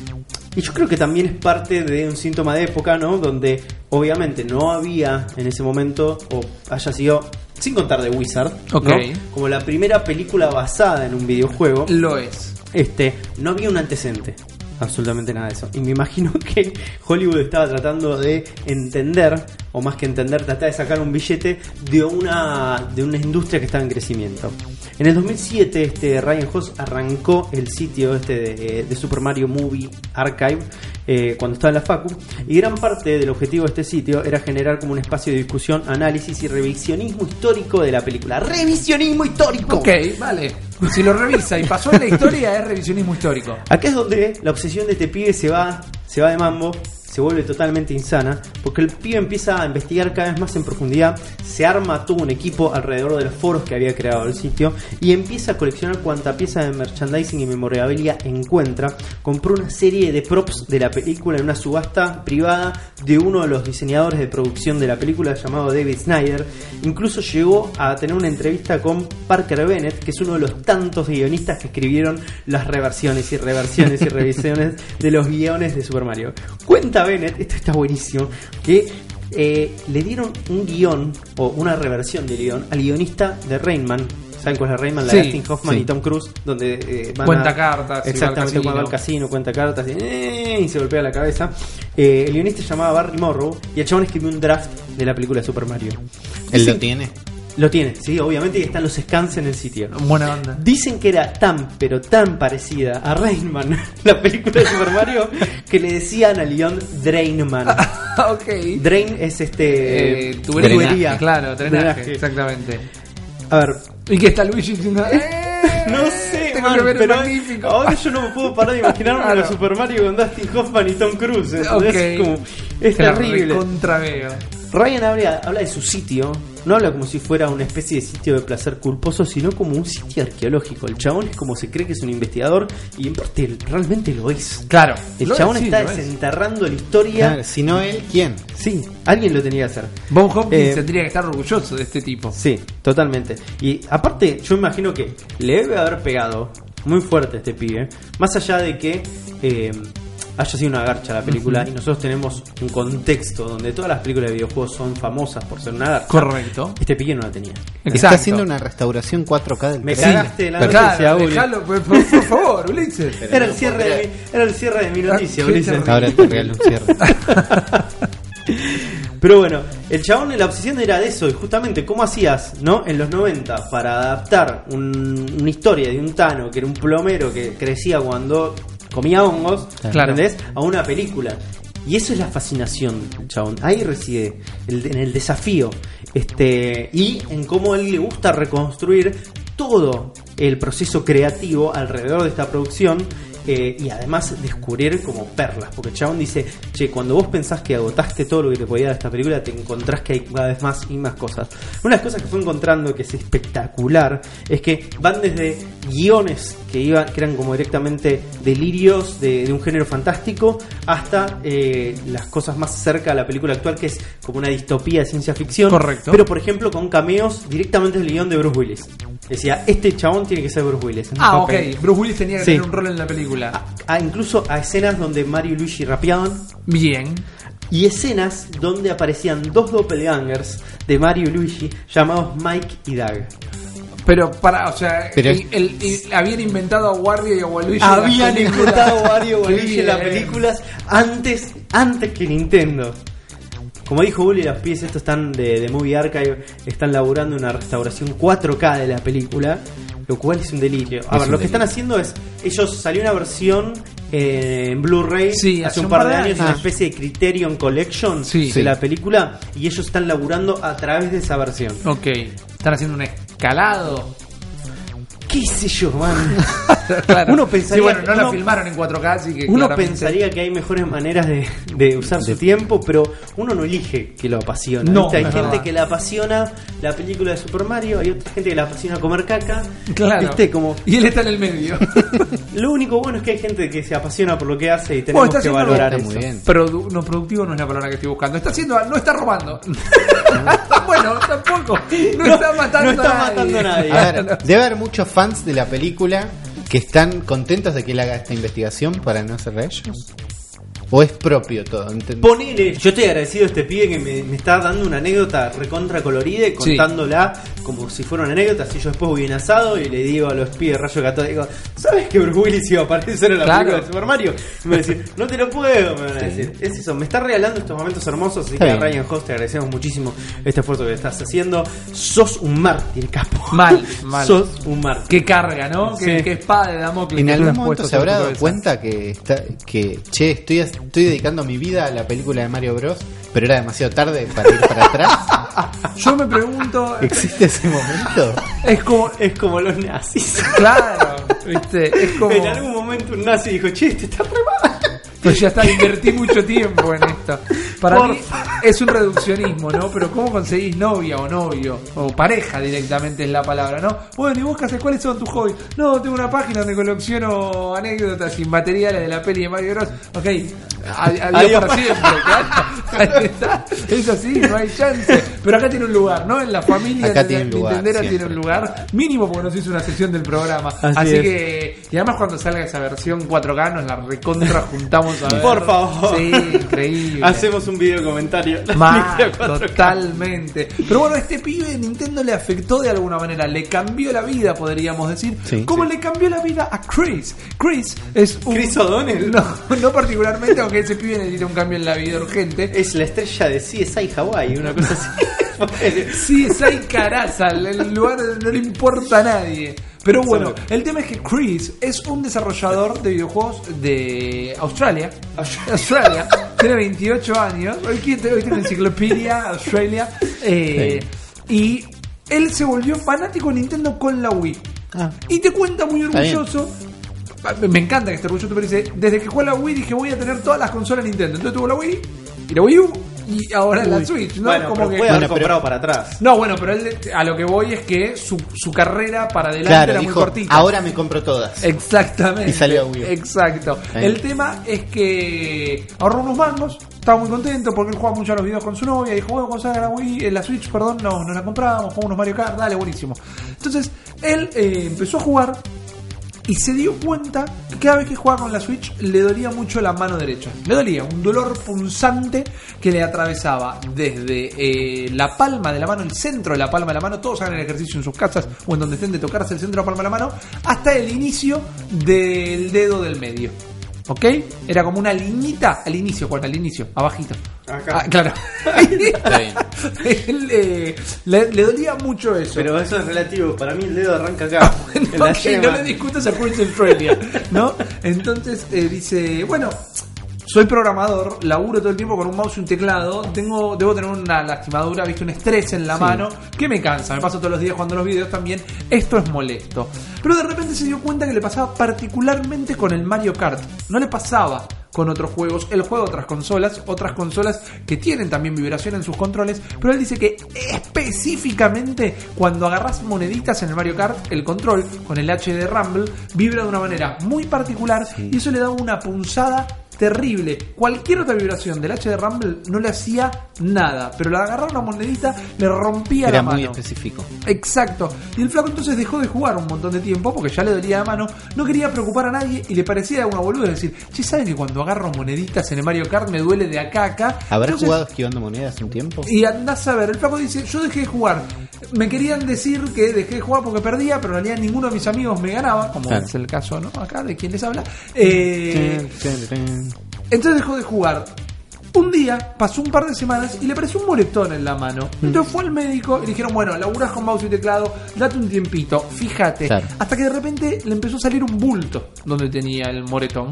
y yo creo que también es parte de un síntoma de época, ¿no? Donde obviamente no había en ese momento, o haya sido, sin contar de Wizard, ¿no? Ok. como la primera película basada en un videojuego, Lo es. este, no había un antecedente. absolutamente nada de eso. Y me imagino que Hollywood estaba tratando de entender, o más que entender, tratar de sacar un billete de una, de una industria que estaba en crecimiento. En el 2007, este Ryan Hoss arrancó el sitio este de, de Super Mario Movie Archive eh, cuando estaba en la Facu, y gran parte del objetivo de este sitio era generar como un espacio de discusión, análisis y revisionismo histórico de la película. ¡Revisionismo histórico! Ok, vale. Si lo revisa y pasó en la historia, es revisionismo histórico. Acá es donde la obsesión de este pibe se va, se va de mambo, se vuelve totalmente insana, porque el pibe empieza a investigar cada vez más en profundidad, se arma todo un equipo alrededor de los foros que había creado el sitio y empieza a coleccionar cuanta pieza de merchandising y memorabilia encuentra. Compró una serie de props de la película en una subasta privada de uno de los diseñadores de producción de la película llamado David Snyder. Incluso llegó a tener una entrevista con Parker Bennett, que es uno de los tantos guionistas que escribieron las reversiones y reversiones y revisiones de los guiones de Super Mario. Cuenta Bennett, esto está buenísimo, que eh, le dieron un guion o una reversión del guion al guionista de Rainman. ¿Saben cuál es Rainman? La Sí, de Dustin Hoffman sí. y Tom Cruise, donde eh, van Cuenta a- cartas, Exactamente, cuando va al casino, cuenta cartas y, eh, y se golpea la cabeza. Eh, el guionista se llamaba Barry Morrow y el chabón escribió un draft de la película de Super Mario. Él lo tiene. Lo tiene, sí, obviamente, y están los scans en el sitio. Buena onda. Dicen que era tan, pero tan parecida a Rainman, la película de Super Mario, que le decían al guion Drainman. ok. Drain es este. Eh, tubería. Claro, drenaje, Drenaje. exactamente. A ver, Y que está Luigi diciendo. "Eh, no sé, Tengo man, que ver pero magnífico. ahora yo no me puedo parar de imaginarme Claro. a Super Mario con Dustin Hoffman y Tom Cruise. Es, como, es terrible. recontraveo. Ryan habla, habla de su sitio, no habla como si fuera una especie de sitio de placer culposo, sino como un sitio arqueológico. El chabón es como se cree que es un investigador y en parte realmente lo es. Claro. El Lo chabón es, sí, está es. desenterrando la historia. Claro, si no él, ¿quién? Sí, alguien lo tenía que hacer. Bob Hopkins Eh, tendría que estar orgulloso de este tipo. Sí, totalmente. Y aparte, yo imagino que le debe haber pegado muy fuerte a este pibe. Más allá de que eh, haya sido una garcha la película y nosotros tenemos un contexto donde todas las películas de videojuegos son famosas por ser una garcha. Correcto. Este pibe no la tenía. Está Exacto. haciendo una restauración 4K del Me cagaste la Claro, noticia, dejalo, por, favor, Ulises. Era el, cierre de era el cierre de mi noticia, qué Ulises. Ahora te regalo un cierre. Pero bueno, el chabón, la obsesión era de eso, y justamente cómo hacías, ¿no? En los 90, para adaptar un- una historia de un Tano, que era un plomero que crecía cuando comía hongos, Claro. ¿entendés? A una película. Y eso es la fascinación chabón. Ahí reside, el- en el desafío. Este, y en cómo a él le gusta reconstruir todo el proceso creativo alrededor de esta producción. Eh, y además descubrir como perlas, porque chabón dice, che, cuando vos pensás que agotaste todo lo que te podía dar esta película, te encontrás que hay cada vez más y más cosas. Una de las cosas que fue encontrando que es espectacular es que van desde guiones que iban, que eran como directamente delirios de, de un género fantástico, hasta eh, las cosas más cerca a la película actual, que es como una distopía de ciencia ficción. Correcto. Pero por ejemplo con cameos directamente del guion de Bruce Willis. Decía, este chabón tiene que ser Bruce Willis. Ah, ok. Bruce Willis tenía que Sí. tener un rol en la película. A- incluso a escenas donde Mario y Luigi rapeaban Bien. y escenas donde aparecían dos doppelgangers de Mario y Luigi llamados Mike y Doug. Pero para, o sea, Pero- el- el- el- habían inventado a Wario y a Waluigi. en Habían las películas. inventado Mario y Qué Luigi en las películas antes, antes que Nintendo. Como dijo Uli, los pies estos están de, de Movie Archive, están laburando una restauración 4K de la película, lo cual es un delirio. A Es ver, lo que están haciendo es, ellos salió una versión eh, en Blu-ray Sí, hace un par de años, una Ah. especie de Criterion Collection Sí. de Sí. la película, y ellos están laburando a través de esa versión. Ok. Están haciendo un escalado. ¿Qué sé yo, man? Claro. Uno pensaría Sí, bueno, no la filmaron en 4K, así que. Uno claramente- pensaría que hay mejores maneras de, de usar su tiempo, pero uno no elige que lo apasiona. No. Hay gente que le apasiona la película de Super Mario, hay otra gente que le apasiona comer caca. Claro. ¿Viste? Como, Y él está en el medio. lo único bueno es que hay gente que se apasiona por lo que hace y tenemos que valorar Está eso. muy bien. Produ- no, productivo no es la palabra que estoy buscando. Está haciendo, no está robando. bueno, tampoco. No, está matando no está a nadie. matando a nadie. A ver, debe haber muchos fans de la película que están contentos de que él haga esta investigación para no hacerla ellos. ¿O es propio todo? Ent- Ponele, yo estoy agradecido a este pibe que me, me está dando una anécdota recontra colorida y Sí. contándola como si fuera una anécdota. Si yo después voy en asado y le digo a los pibes de Rayo Católico, ¿sabes que Bruce Willis iba a aparecer en la Claro. película de Super Mario? Y me van a decir, no te lo puedo, me van a decir. Es eso, me está regalando estos momentos hermosos. Así que a. Ryan Host te agradecemos muchísimo este esfuerzo que estás haciendo. Sos un mártir, capo. Mal, mal. Sos un mártir. Qué carga, ¿no? Qué, Sí. qué espada de Damocles. En algún momento se habrá dado cabeza. cuenta que está, que che, estoy, estoy dedicando mi vida a la película de Mario Bros, pero era demasiado tarde para ir para atrás. Yo me pregunto. ¿Existe ese momento? Es como. Es como los nazis. Claro, ¿viste? Es como. En algún momento un nazi dijo, che, este está re mal. Pues ya está, invertí mucho tiempo en esto. Para Por mí es un reduccionismo, ¿no? Pero ¿cómo conseguís novia o novio? O pareja directamente es la palabra, ¿no? Bueno, ¿y vos haces? ¿Cuáles son tus hobbies? No, tengo una página donde colecciono anécdotas y materiales de la peli de Mario Bros. Ok, adiós, Adiós. para siempre, claro. Está. Es así, no hay chance. Pero acá tiene un lugar, ¿no? En la familia Acá tiene un lugar, Nintendera tiene un lugar mínimo porque nos hizo una sección del programa. Así Así, es. que, y además cuando salga esa versión 4K nos la recontra juntamos a ver. Por favor. Sí, increíble. Hacemos un video comentario. La Mal, película 4K. totalmente. Pero bueno, este pibe Nintendo le afectó de alguna manera, le cambió la vida, podríamos decir. Sí, como sí. le cambió la vida a Chris. Chris es un. Chris O'Donnell. No, no particularmente, aunque ese pibe necesita un cambio en la vida urgente. Es la estrella de CSI Hawaii, una cosa así. Sí, es ahí caraza, el lugar no le importa a nadie. Pero bueno, el tema es que Chris es un desarrollador de videojuegos de Australia. Australia. Tiene 28 años. Hoy tiene, hoy tiene enciclopedia Australia. eh, Y él se volvió fanático de Nintendo con la Wii. Ah. Y te cuenta muy orgulloso. Me encanta que esté orgulloso, pero dice, desde que jugué a la Wii dije voy a tener todas las consolas Nintendo. Entonces tuvo la Wii y la Wii U y ahora la Switch, ¿no? Bueno, Como pero que... puede haber Bueno, pero- comprado para atrás. No, bueno, pero él, a lo que voy es que su, su carrera para adelante Claro, era muy dijo, cortita. ahora me compro todas. Exactamente. Y salió a Wii U. Exacto. El tema es que ahorró unos mangos, estaba muy contento porque él juega mucho a los videos con su novia. Dijo, bueno, cuando salga la Wii, eh, la Switch, perdón, no, no la compramos, jugamos unos Mario Kart, dale, buenísimo. Entonces, él eh, empezó a jugar y se dio cuenta que cada vez que jugaba con la Switch le dolía mucho la mano derecha. Le dolía un dolor punzante que le atravesaba desde eh, la palma de la mano, el centro de la palma de la mano, todos hagan el ejercicio en sus casas o en donde estén de tocarse el centro de la palma de la mano, hasta el inicio del dedo del medio. ¿Ok? Era como una liñita al inicio, ¿cuál? Al inicio, abajito. Acá. Ah, claro. Está bien. Él, eh, le, le dolía mucho eso. Pero eso es relativo. Para mí el dedo arranca acá. en la Ok, yema. no le discutas a Prince Australia, ¿no? Entonces eh, dice, bueno, soy programador, laburo todo el tiempo con un mouse y un teclado, tengo, debo tener una lastimadura, viste, un estrés en la mano, que me cansa, me paso todos los días jugando los videos también, esto es molesto. Pero de repente se dio cuenta que le pasaba particularmente con el Mario Kart, no le pasaba con otros juegos, él juega otras consolas, otras consolas que tienen también vibración en sus controles, pero él dice que específicamente cuando agarras moneditas en el Mario Kart, el control con el H de Rumble vibra de una manera muy particular y eso le da una punzada terrible. Cualquier otra vibración del H de Rumble no le hacía nada, pero la agarrar una monedita le rompía Era la muy mano. específico. Exacto. Y el flaco entonces dejó de jugar un montón de tiempo porque ya le dolía la mano, no quería preocupar a nadie y le parecía una boluda decir, che, ¿saben que cuando agarro moneditas en el Mario Kart me duele de acá a acá? ¿Habrá Entonces- jugado esquivando monedas un tiempo? y andás a ver, el flaco dice, yo dejé de jugar. Me querían decir que dejé de jugar porque perdía, pero en realidad ninguno de mis amigos me ganaba, como Claro. es el caso, ¿no? Acá de quien les habla. Eh, entonces dejó de jugar. Un día, pasó un par de semanas y le pareció un moretón en la mano. Entonces fue al médico y le dijeron, bueno, laburás con mouse y teclado, date un tiempito, fíjate. Claro. Hasta que de repente le empezó a salir un bulto donde tenía el moretón.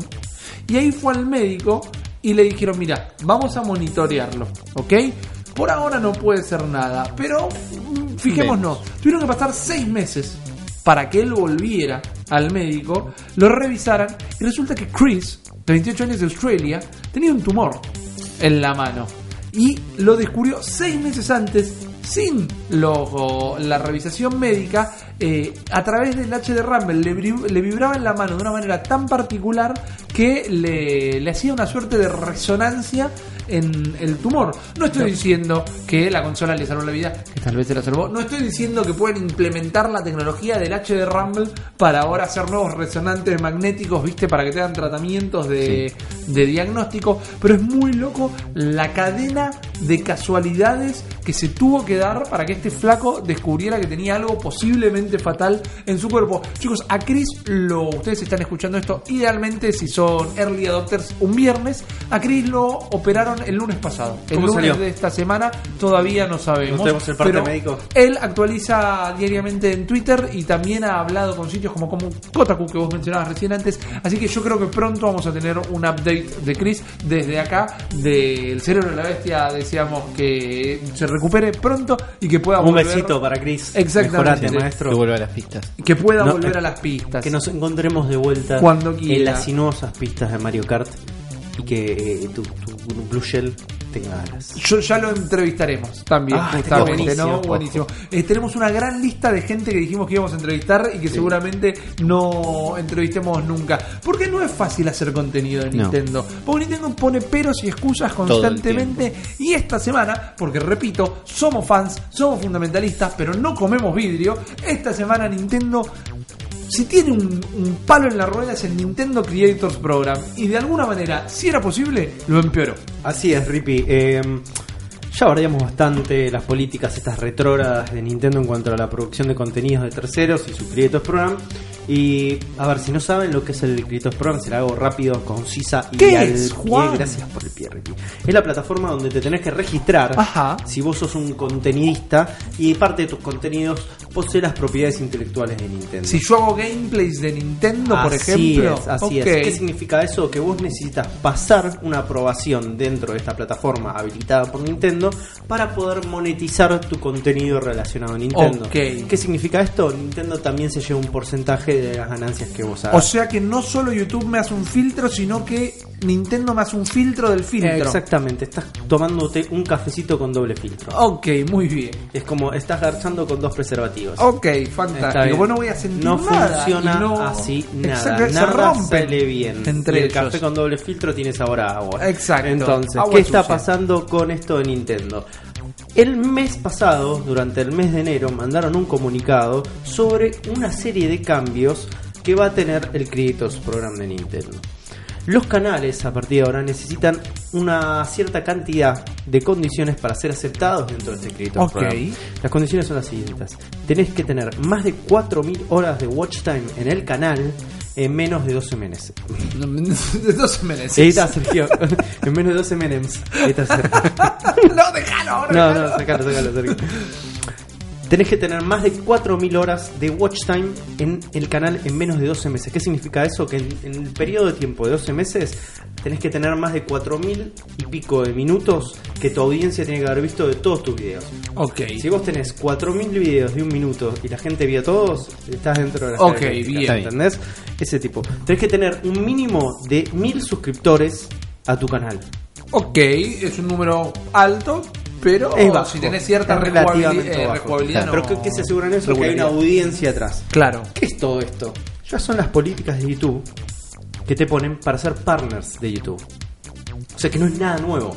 Y ahí fue al médico y le dijeron, mira, vamos a monitorearlo, ¿ok? Por ahora no puede ser nada, pero mm, fijémonos, tuvieron que pasar seis meses para que él volviera al médico, lo revisaran y resulta que Chris, de 28 años de Australia, tenía un tumor en la mano y lo descubrió seis meses antes sin lo- la revisación médica eh, a través del H de Rumble le, vibraba en la mano de una manera tan particular que le, le hacía una suerte de resonancia en el tumor. No estoy diciendo que la consola le salvó la vida, que tal vez se la salvó. No estoy diciendo que pueden implementar la tecnología del HD Rumble para ahora hacer nuevos resonantes magnéticos, viste, para que te hagan tratamientos de, de diagnóstico. Pero es muy loco la cadena de casualidades que se tuvo que dar para que este flaco descubriera que tenía algo posiblemente fatal en su cuerpo. Chicos, a Chris lo ustedes están escuchando esto idealmente si son early adopters un viernes, a Chris lo operaron el lunes pasado. El ¿Cómo lunes salió? de esta semana todavía no sabemos. No tenemos el parte pero médico. Él actualiza diariamente en Twitter y también ha hablado con sitios como, como Kotaku que vos mencionabas recién antes. Así que yo creo que pronto vamos a tener un update de Chris desde acá del cerebro de la bestia. Deseamos que se recupere pronto y que pueda Un volver. besito para Chris. Exactamente. Mejorate, Que maestro. vuelva a las pistas. Que pueda No, volver a las pistas. Que nos encontremos de vuelta Cuando en quiera. las sinuosas pistas de Mario Kart y que eh, tu, tu Blue Shell tenga alas. Yo ya lo entrevistaremos también, Ah, justamente, buenísimo. Buenísimo. Eh, tenemos una gran lista de gente que dijimos que íbamos a entrevistar y que seguramente no entrevistemos nunca. Porque no es fácil hacer contenido de No. Nintendo. Porque Nintendo pone peros y excusas constantemente. Y esta semana, porque repito, somos fans, somos fundamentalistas, pero no comemos vidrio. Esta semana Nintendo si tiene un, palo en la rueda es el Nintendo Creators Program y de alguna manera, si era posible, lo empeoró. Así es, Rippy. Eh, ya variamos bastante las políticas estas retrógradas de Nintendo en cuanto a la producción de contenidos de terceros y su Creators Program. Y a ver, si no saben lo que es el Creators Program, se lo hago rápido, concisa y ¿Qué al es, pie. Juan? Gracias por el pie, Rippy. Es la plataforma donde te tenés que registrar Ajá. si vos sos un contenidista y parte de tus contenidos posee las propiedades intelectuales de Nintendo. Si yo hago gameplays de Nintendo, por ejemplo, es, así es. ¿Qué significa eso? Que vos necesitas pasar una aprobación dentro de esta plataforma habilitada por Nintendo para poder monetizar tu contenido relacionado a Nintendo. Ok. ¿Qué significa esto? Nintendo también se lleva un porcentaje de las ganancias que vos O hagas. sea que no solo YouTube me hace un filtro, sino que Nintendo me hace un filtro del filtro. Exactamente, estás tomándote un cafecito con doble filtro. Ok, muy bien. Es como estás garchando con dos preservativos. Ok, fantástico. Bueno, voy a sentir no nada. funciona no- así nada. Exacto, se nada rompen sale bien. entre Y el ellos. café con doble filtro tiene sabor a agua. Exacto. Entonces, Agua ¿qué está sucia. pasando con esto de Nintendo? El mes pasado, durante el mes de enero, mandaron un comunicado sobre una serie de cambios que va a tener el Creators Program de Nintendo. Los canales a partir de ahora necesitan una cierta cantidad de condiciones para ser aceptados dentro de este Creators Ok. Program. Las condiciones son las siguientes. Tenés que tener más de 4.000 horas de watch time en el canal en menos de 12 meses. De dos meses. Ahí está, Sergio. en menos de 12 menems. Ahí está, Sergio. no, déjalo. No, no, sacalo, sacalo, Sergio. Tenés que tener más de 4.000 horas de watch time en el canal en menos de 12 meses. ¿Qué significa eso? Que en, en el periodo de tiempo de 12 meses tenés que tener más de 4.000 y pico de minutos que tu audiencia tiene que haber visto de todos tus videos. Ok. Si vos tenés 4.000 videos de un minuto y la gente vio todos, estás dentro de las Ok, bien. ¿Entendés? Ese tipo. Tenés que tener un mínimo de 1.000 suscriptores a tu canal. Ok, es un número alto, pero Es bajo, si tenés cierta relativamente eh, bajo. rejugabilidad. Pero no- ¿qué, qué se aseguran eso? Que hay una audiencia atrás. Claro. ¿Qué es todo esto? Ya son las políticas de YouTube que te ponen para ser partners de YouTube. O sea que no es nada nuevo.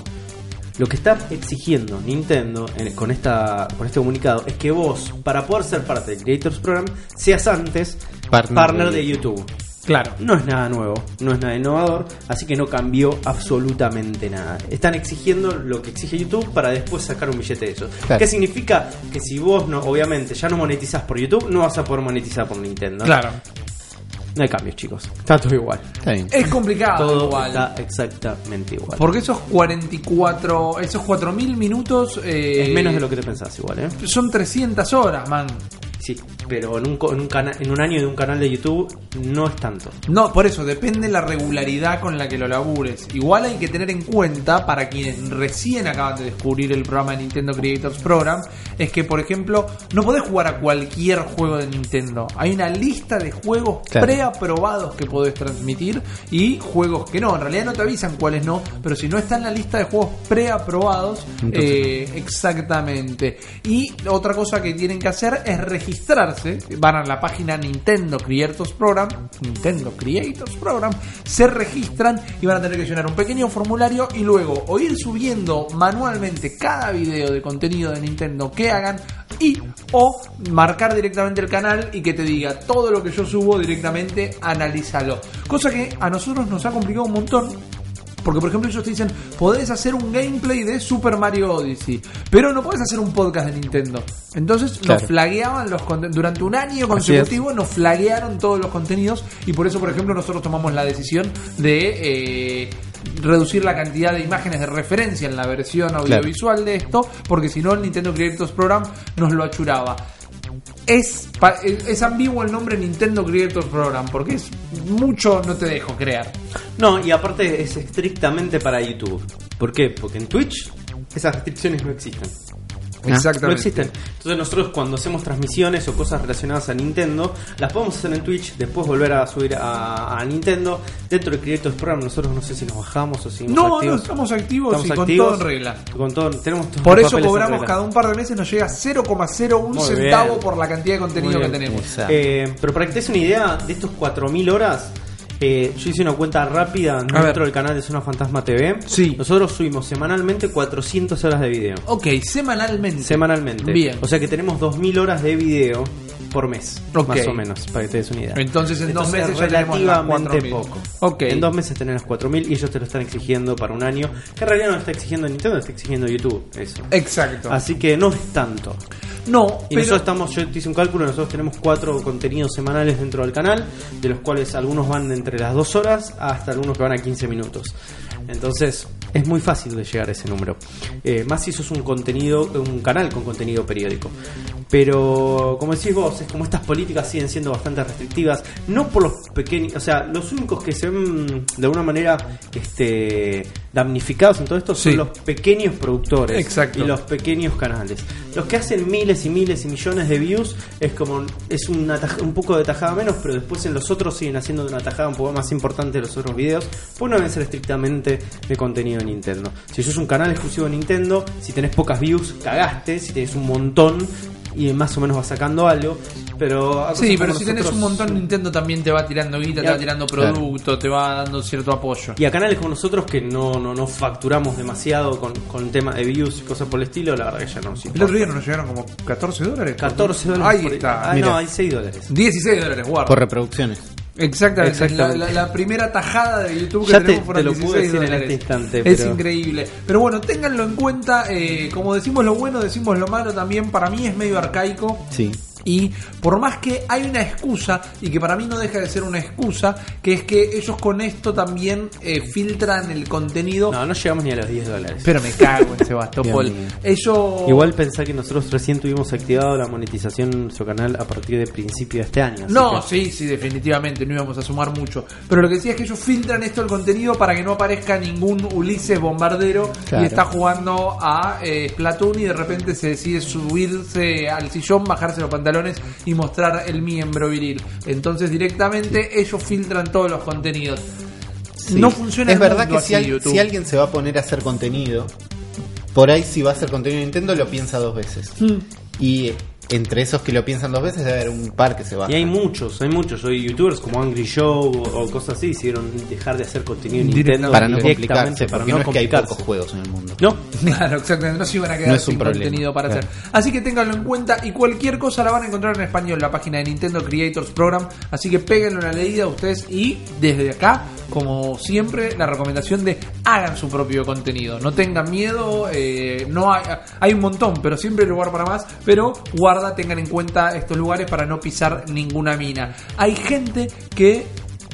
Lo que está exigiendo Nintendo en- con, esta, con este comunicado es que vos, para poder ser parte del Creators Program, seas antes Partner partner, de de YouTube. Claro. No es nada nuevo, no es nada innovador, así que no cambió absolutamente nada. Están exigiendo lo que exige YouTube para después sacar un billete de eso. Claro. ¿Qué significa? Que si vos no, obviamente, ya no monetizás por YouTube, no vas a poder monetizar por Nintendo. Claro. No hay cambios, chicos. Está todo igual. Está bien. Es complicado Todo igual. está exactamente igual. Porque esos 44, esos 4000 minutos eh, es menos de lo que te pensás igual, ¿eh? son 300 horas, man. Sí, pero en un, en un, cana- en un año de un canal de YouTube no es tanto. No, por eso depende la regularidad con la que lo labures. Igual hay que tener en cuenta para quienes recién acaban de descubrir el programa de Nintendo Creators Program, es que por ejemplo no podés jugar a cualquier juego de Nintendo. Hay una lista de juegos Claro. preaprobados que podés transmitir y juegos que no. En realidad no te avisan cuáles no, pero si no está en la lista de juegos preaprobados, eh, exactamente. Y otra cosa que tienen que hacer es registrarse registrarse, van a la página Nintendo Creators Program, Nintendo Creators Program, se registran y van a tener que llenar un pequeño formulario y luego o ir subiendo manualmente cada video de contenido de Nintendo que hagan y o marcar directamente el canal y que te diga todo lo que yo subo directamente, analízalo. Cosa que a nosotros nos ha complicado un montón porque, por ejemplo, ellos te dicen, podés hacer un gameplay de Super Mario Odyssey, pero no podés hacer un podcast de Nintendo. Entonces Claro. nos flagueaban los durante un año consecutivo, nos flaguearon todos los contenidos y por eso, por ejemplo, nosotros tomamos la decisión de eh, reducir la cantidad de imágenes de referencia en la versión audiovisual de esto, porque si no el Nintendo Creators Program nos lo achuraba. Es, es ambiguo el nombre Nintendo Creators Program, porque es mucho no te dejo crear. No, y aparte es estrictamente para YouTube. ¿Por qué? Porque en Twitch esas restricciones no existen. No existen. Entonces nosotros cuando hacemos transmisiones o cosas relacionadas a Nintendo, las podemos hacer en Twitch, después volver a subir a, a Nintendo. Dentro del Creators Program nosotros no sé si nos bajamos o seguimos No, no, activos. estamos activos Estamos y con todo en regla. Con todo, tenemos Por eso cobramos cada un par de meses, nos llega 0,01 Muy centavo por la cantidad de contenido que tenemos. Eh, pero para que te des una idea, de estos 4.000 horas, eh, yo hice una cuenta rápida dentro del canal de Zona Fantasma TV. Sí. Nosotros subimos semanalmente 400 horas de video. Ok, semanalmente. Semanalmente. Bien. O sea que tenemos 2.000 horas de video por mes, más o menos, para que te des una idea. Entonces en dos meses relativamente 4.000. poco. Ok. En dos meses tenés las 4.000 y ellos te lo están exigiendo para un año. Que en realidad no lo está exigiendo Nintendo, lo está exigiendo YouTube. Eso. Exacto. Así que no es tanto. No, Y pero nosotros estamos, yo te hice un cálculo, nosotros tenemos cuatro contenidos semanales dentro del canal, de los cuales algunos van de entre las dos horas hasta algunos que van a 15 minutos. Entonces, es muy fácil de llegar a ese número. Eh, más si sos un contenido, un canal con contenido periódico. Pero, como decís vos, es como estas políticas siguen siendo bastante restrictivas, no por los pequeños, o sea, los únicos que se ven de alguna manera este, damnificados en todo esto son Sí. los pequeños productores Exacto. y los pequeños canales. Los que hacen miles y miles y millones de views es como es una taj- un poco de tajada menos, pero después en los otros siguen haciendo una tajada un poco más importante de los otros videos, pues no deben ser estrictamente de contenido de Nintendo. Si sos un canal exclusivo de Nintendo, si tenés pocas views, cagaste, si tenés un montón y más o menos vas sacando algo, pero a Sí, pero si tenés nosotros- un montón, Nintendo también te va tirando guita, te va tirando claro. producto, te va dando cierto apoyo. Y a canales como nosotros que no, no, no facturamos demasiado con, con el tema de views y cosas por el estilo, la verdad que ya no nos El otro día nos llegaron como 14 dólares. 14 dólares. Ahí por- está. Ah, Mira. no, hay 6 dólares. 16 dólares, guarda. Por reproducciones. Exactamente, Exactamente. La, la- la primera tajada de YouTube que Ya te- tenemos te fueron lo pude 16 decir en este instante, Es increíble. Pero bueno, ténganlo en cuenta. eh, como decimos lo bueno, decimos lo malo también. Para mí es medio arcaico. Sí. Y por más que hay una excusa, y que para mí no deja de ser una excusa, que es que ellos con esto también eh, filtran el contenido. No, no llegamos ni a los 10 dólares. Pero me cago en Sebastopol. Ellos. Igual pensá que nosotros recién tuvimos activado la monetización en nuestro canal a partir de principio de este año. No, que- sí, sí, definitivamente, no íbamos a sumar mucho. Pero lo que decía es que ellos filtran esto el contenido para que no aparezca ningún Ulises bombardero Claro. y está jugando a eh, Splatoon y de repente se decide subirse al sillón, bajarse los pantalones y mostrar el miembro viril. Entonces directamente ellos filtran todos los contenidos. Sí. No funciona Es verdad que si, al- si alguien se va a poner a hacer contenido, por ahí si va a hacer contenido de Nintendo lo piensa dos veces. Hmm. Y entre esos que lo piensan dos veces debe haber un par que se va. Y hay muchos, hay muchos. Hoy youtubers como Angry Show o, o cosas así decidieron dejar de hacer contenido en. Nintendo para no complicarse, para no no, es que hay complicarse. pocos juegos en el mundo. No, Claro, exactamente. No se iban a quedar No es un sin problema, contenido para claro. hacer. Así que ténganlo en cuenta y cualquier cosa la van a encontrar en español en la página de Nintendo Creators Program. Así que péguenle una leída a ustedes y desde acá, como siempre, la recomendación de hagan su propio contenido. No tengan miedo, eh, no hay, hay un montón, pero siempre hay lugar para más. Pero guarda, tengan en cuenta estos lugares para no pisar ninguna mina. Hay gente que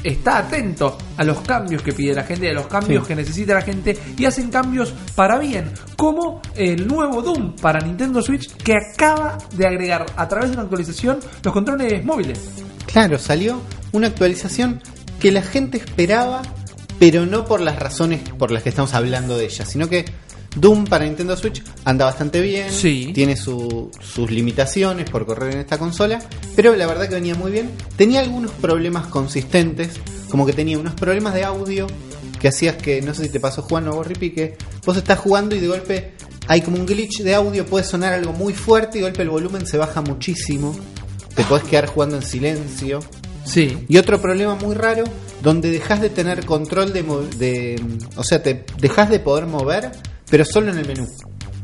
está atento a los cambios que pide la gente, a los cambios Sí. que necesita la gente y hacen cambios para bien, como el nuevo Doom para Nintendo Switch que acaba de agregar a través de una actualización los controles móviles. Claro, salió una actualización que la gente esperaba, pero no por las razones por las que estamos hablando de ella, sino que Doom para Nintendo Switch anda bastante bien, Sí. tiene su- sus limitaciones por correr en esta consola, pero la verdad que venía muy bien. Tenía algunos problemas consistentes, como que tenía unos problemas de audio que hacías que, no sé si te pasó Juan o vos, Rippy, que vos estás jugando y de golpe hay como un glitch de audio, puede sonar algo muy fuerte y de golpe el volumen se baja muchísimo. te podés quedar jugando en silencio. Sí. Y otro problema muy raro, donde dejas de tener control de, de o sea, te dejas de poder mover, pero solo en el menú.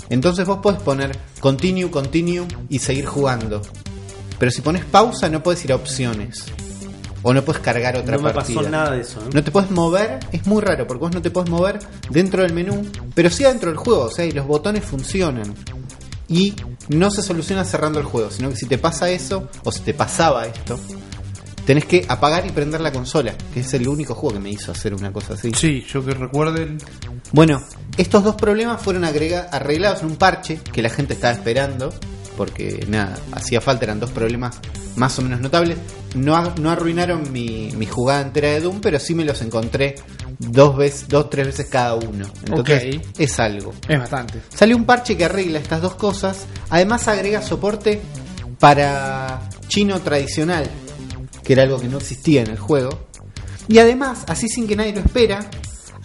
Entonces vos podés poner continue, continue y seguir jugando. Pero si pones pausa no puedes ir a opciones. O no puedes cargar otra No me partida. pasó nada de eso. ¿eh? No te puedes mover, es muy raro porque vos no te puedes mover dentro del menú, pero sí dentro del juego, o sea, y los botones funcionan. Y no se soluciona cerrando el juego, sino que si te pasa eso, o si te pasaba esto, tenés que apagar y prender la consola, que es el único juego que me hizo hacer una cosa así. Sí, yo que recuerden. Bueno, estos dos problemas fueron agrega- arreglados en un parche que la gente estaba esperando, porque nada, hacía falta, eran dos problemas más o menos notables. No, a- no arruinaron mi, mi jugada entera de Doom, pero sí me los encontré dos veces, dos, tres veces cada uno. Entonces, Ok. es algo. Es bastante. Salió un parche que arregla estas dos cosas. Además agrega soporte para chino tradicional, que era algo que no existía en el juego. Y además, así sin que nadie lo espera,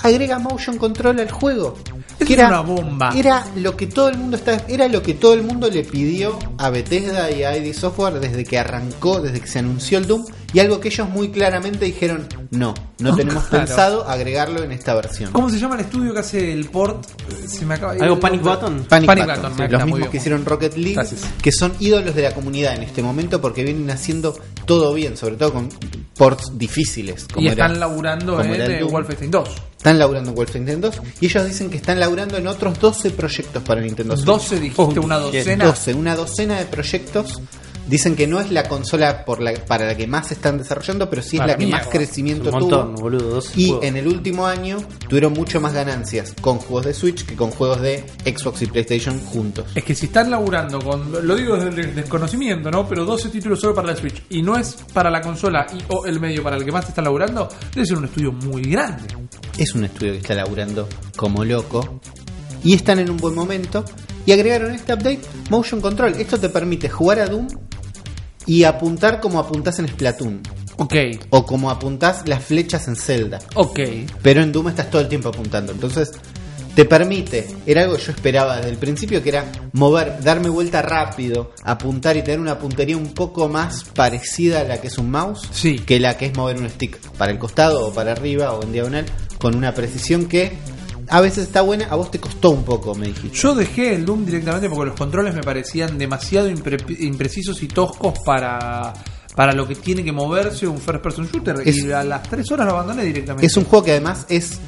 agrega motion control al juego. Es que era una bomba. Era lo que todo el mundo está, era lo que todo el mundo le pidió a Bethesda y a ID Software desde que arrancó, desde que se anunció el Doom, y algo que ellos muy claramente dijeron, no, no tenemos Claro. pensado agregarlo en esta versión. ¿Cómo se llama el estudio que hace el port? Se me acaba de ¿Algo Panic. Button? Panic, Panic Button, Button, sí, los mismos bien. que hicieron Rocket League, Gracias. que son ídolos de la comunidad en este momento porque vienen haciendo todo bien, sobre todo con ports difíciles. Como Y era- están laburando como en era el eh. Wolfenstein 2. Están laburando en Wolfenstein 2 y ellos dicen que están laburando en otros 12 proyectos para Nintendo Switch. 12 dijiste, una docena. 12, una docena de proyectos. Dicen que no es la consola por la, para la que más están desarrollando, pero sí es Para la que mí, más crecimiento Un montón, tuvo. boludo. Y juegos. en el último año tuvieron mucho más ganancias con juegos de Switch que con juegos de Xbox y PlayStation juntos. Es que si están laburando con, lo digo desde el desconocimiento, ¿no? Pero 12 títulos solo para la Switch y no es para la consola y o el medio para el que más te están laburando, debe ser un estudio muy grande. Es un estudio que está laburando como loco y están en un buen momento. Y agregaron este update Motion Control. Esto te permite jugar a Doom y apuntar como apuntás en Splatoon. Ok, O como apuntás las flechas en Zelda. ok. Pero en Doom estás todo el tiempo apuntando. Entonces te permite, era algo que yo esperaba desde el principio, que era mover, darme vuelta rápido, apuntar y tener una puntería un poco más parecida a la que es un mouse, Sí. que la que es mover un stick para el costado o para arriba o en diagonal, con una precisión que a veces está buena, a vos te costó un poco, me dijiste. Yo dejé el Doom directamente porque los controles me parecían demasiado impre- imprecisos y toscos para, para lo que tiene que moverse un first person shooter. Es- y a las 3 horas lo abandoné directamente. Es un juego que además es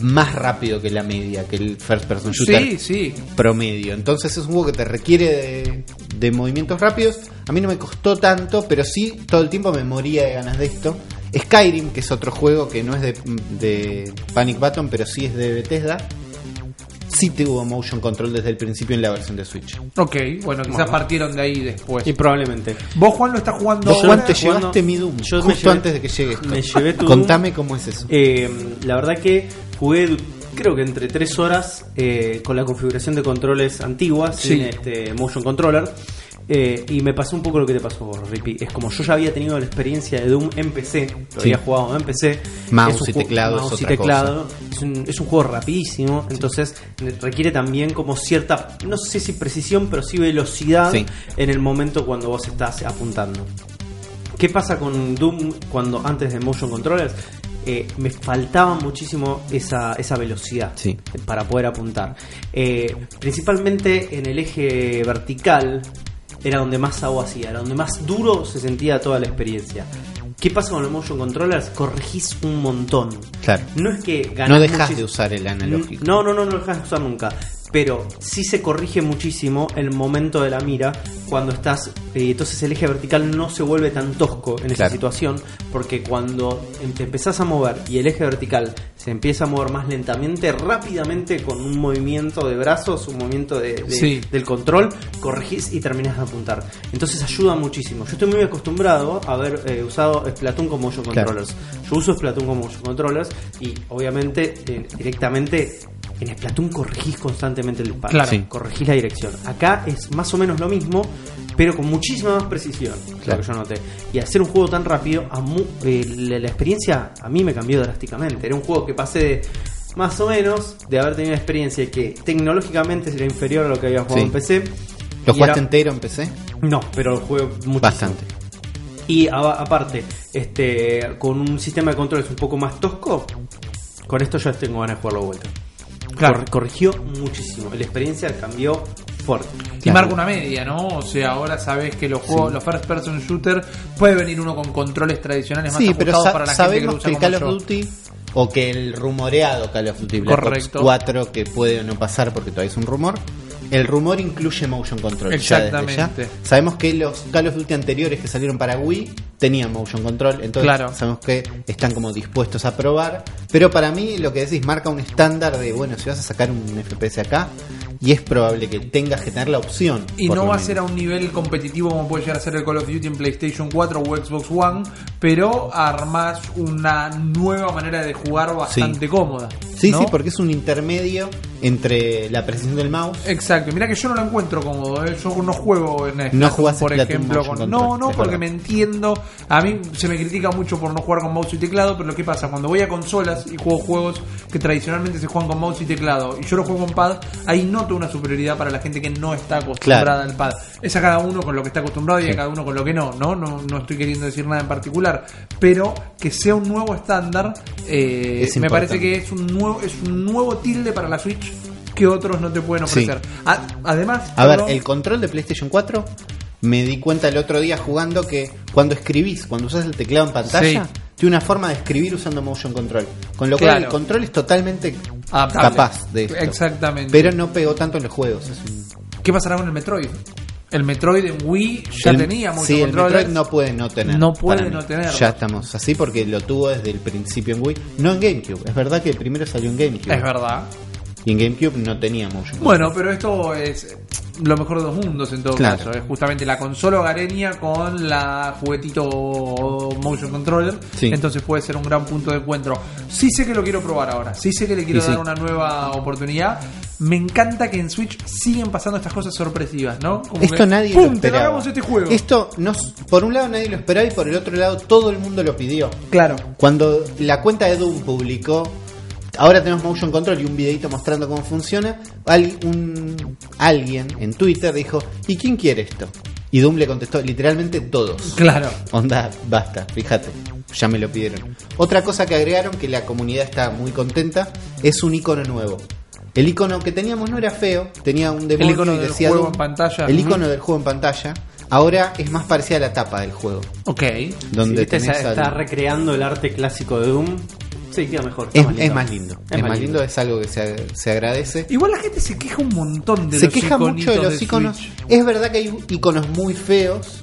más rápido que la media, que el first person shooter. Sí, sí. promedio. Entonces es un juego que te requiere de, de movimientos rápidos. A mí no me costó tanto, pero sí todo el tiempo me moría de ganas de esto. Skyrim, que es otro juego que no es de, de Panic Button, pero sí es de Bethesda. Sí tuvo motion control desde el principio en la versión de Switch. Ok, bueno, quizás Bueno. partieron de ahí después. Y probablemente. Vos, Juan, lo estás jugando Vos, ahora? Juan, te jugando- llevaste mi Doom Yo me justo llevé- antes de que llegue esto. me llevé tu Contame cómo es eso. Eh, la verdad que jugué du- creo que entre 3 horas eh, con la configuración de controles antiguas Sí. sin este motion controller eh, y me pasó un poco lo que te pasó vos, Rippy. Es como yo ya había tenido la experiencia de Doom en PC, lo Sí. había jugado en PC. Mouse Es y teclado es mouse y otra teclado. Es, un, es un juego rapidísimo, entonces requiere también como cierta, no sé si precisión, pero sí velocidad Sí. en el momento cuando vos estás apuntando. ¿Qué pasa con Doom cuando antes de Motion Controllers? Eh, me faltaba muchísimo esa, esa velocidad Sí. para poder apuntar. Eh, principalmente en el eje vertical era donde más agua hacía, era donde más duro se sentía toda la experiencia. ¿Qué pasa con los Motion Controllers? Corregís un montón. Claro. No es que ganás No dejas muchis- de usar el analógico. no, no, no, no lo dejas de usar nunca. Pero sí se corrige muchísimo el momento de la mira cuando estás. eh, entonces el eje vertical no se vuelve tan tosco en esa Claro. situación. Porque cuando te empezás a mover y el eje vertical se empieza a mover más lentamente, rápidamente con un movimiento de brazos, un movimiento de, de- Sí. del control, corregís y terminas de apuntar. Entonces ayuda muchísimo. Yo estoy muy acostumbrado a haber eh, usado Splatoon como motion Claro. controllers. Yo uso Splatoon como motion controllers y obviamente eh, directamente en Splatoon corregís constantemente el disparo. Claro. Sí. Corregís la dirección. Acá es más o menos lo mismo, pero con muchísima más precisión. Claro. Lo que yo noté. Y hacer un juego tan rápido, a mu- eh, la, la experiencia a mí me cambió drásticamente. Era un juego que pasé de más o menos de haber tenido una experiencia que tecnológicamente era inferior a lo que había jugado Sí. en PC. ¿Lo jugaste era- entero en PC? No, pero jugué muchísimo. Bastante. Y a- aparte, este, con un sistema de controles un poco más tosco, con esto ya tengo ganas de jugarlo de vuelta. Claro. Cor- corrigió muchísimo. La experiencia cambió fuerte. Y marca una media, ¿no? O sea, ahora sabes que los juegos, los first person shooter, puede venir uno con controles tradicionales más Sí, ajustados para la gente que que, como Call of. Duty o que el rumoreado Call of Duty Black Correcto. Ops 4 que puede o no pasar porque todavía es un rumor. El rumor incluye motion control. ya desde Exactamente. ya. Sabemos que los Call of Duty anteriores que salieron para Wii tenían motion control, entonces Claro. sabemos que están como dispuestos a probar. Pero para mí lo que decís marca un estándar de, bueno, si vas a sacar un FPS acá, y es probable que tengas que tener la opción. Y no va a ser a un nivel competitivo como puede llegar a ser el Call of Duty en PlayStation 4 o Xbox One, pero armás una nueva manera de jugar bastante cómoda. Sí, ¿no? sí, porque es un intermedio entre la precisión del mouse Exacto, mira que yo no lo encuentro cómodo, ¿eh? yo no juego en Splatoon, No jugás por ejemplo, con- no, no, porque me entiendo, a mí se me critica mucho por no jugar con mouse y teclado, pero lo que pasa cuando voy a consolas y juego juegos que tradicionalmente se juegan con mouse y teclado y yo lo juego con pad, ahí noto una superioridad para la gente que no está acostumbrada Claro. al pad. Es a cada uno con lo que está acostumbrado y a cada uno con lo que no, no, no, no estoy queriendo decir nada en particular, pero que sea un nuevo estándar, eh, Es me parece que es un nuevo, es un nuevo tilde para la Switch que otros no te pueden Sí. ofrecer. A- además, A ver, el control de PlayStation 4 me di cuenta el otro día jugando que cuando escribís, cuando usas el teclado en pantalla, Sí. tiene una forma de escribir usando motion control. Con lo cual el control es totalmente Adaptable. capaz de esto. Exactamente. Pero no pegó tanto en los juegos. ¿Qué pasará con el Metroid? El Metroid en Wii ya el- tenía muchos Sí, el controles. Metroid no puede no tener. No puede no tenerlo. Ya estamos así porque lo tuvo desde el principio en Wii. No en GameCube. Es verdad que el primero salió en GameCube. Es verdad. Y en GameCube no tenía motion control. Bueno, pero esto es lo mejor de dos mundos en todo Claro. caso. Es justamente la consola hogareña con la juguetito motion controller. Sí. Entonces puede ser un gran punto de encuentro. Sí sé que lo quiero probar ahora. Sí sé que le quiero sí. dar una nueva oportunidad. Me encanta que en Switch siguen pasando estas cosas sorpresivas, ¿no? Como Esto que, nadie ¡pum! lo te esperaba. largamos este juego. Esto, no, por un lado nadie lo esperaba y por el otro lado todo el mundo lo pidió. Claro. Cuando la cuenta de Doom publicó, ahora tenemos motion control y un videito mostrando cómo funciona, al- un- alguien en Twitter dijo, ¿y quién quiere esto? Y Doom le contestó, literalmente todos. Claro. Onda, basta, fíjate, ya me lo pidieron. Otra cosa que agregaron, que la comunidad está muy contenta, es un icono nuevo. El icono que teníamos no era feo, tenía un demonio icono y del decía juego Doom. en pantalla. El icono del juego en pantalla. Ahora es más parecida a la tapa del juego. Ok. Donde tenés al- está recreando el arte clásico de Doom. Sí, queda mejor. es, más es lindo. más lindo. Es, más lindo. es algo que se, se agradece. Igual la gente se queja un montón de se los queja mucho de los iconos. Switch. Es verdad que hay iconos muy feos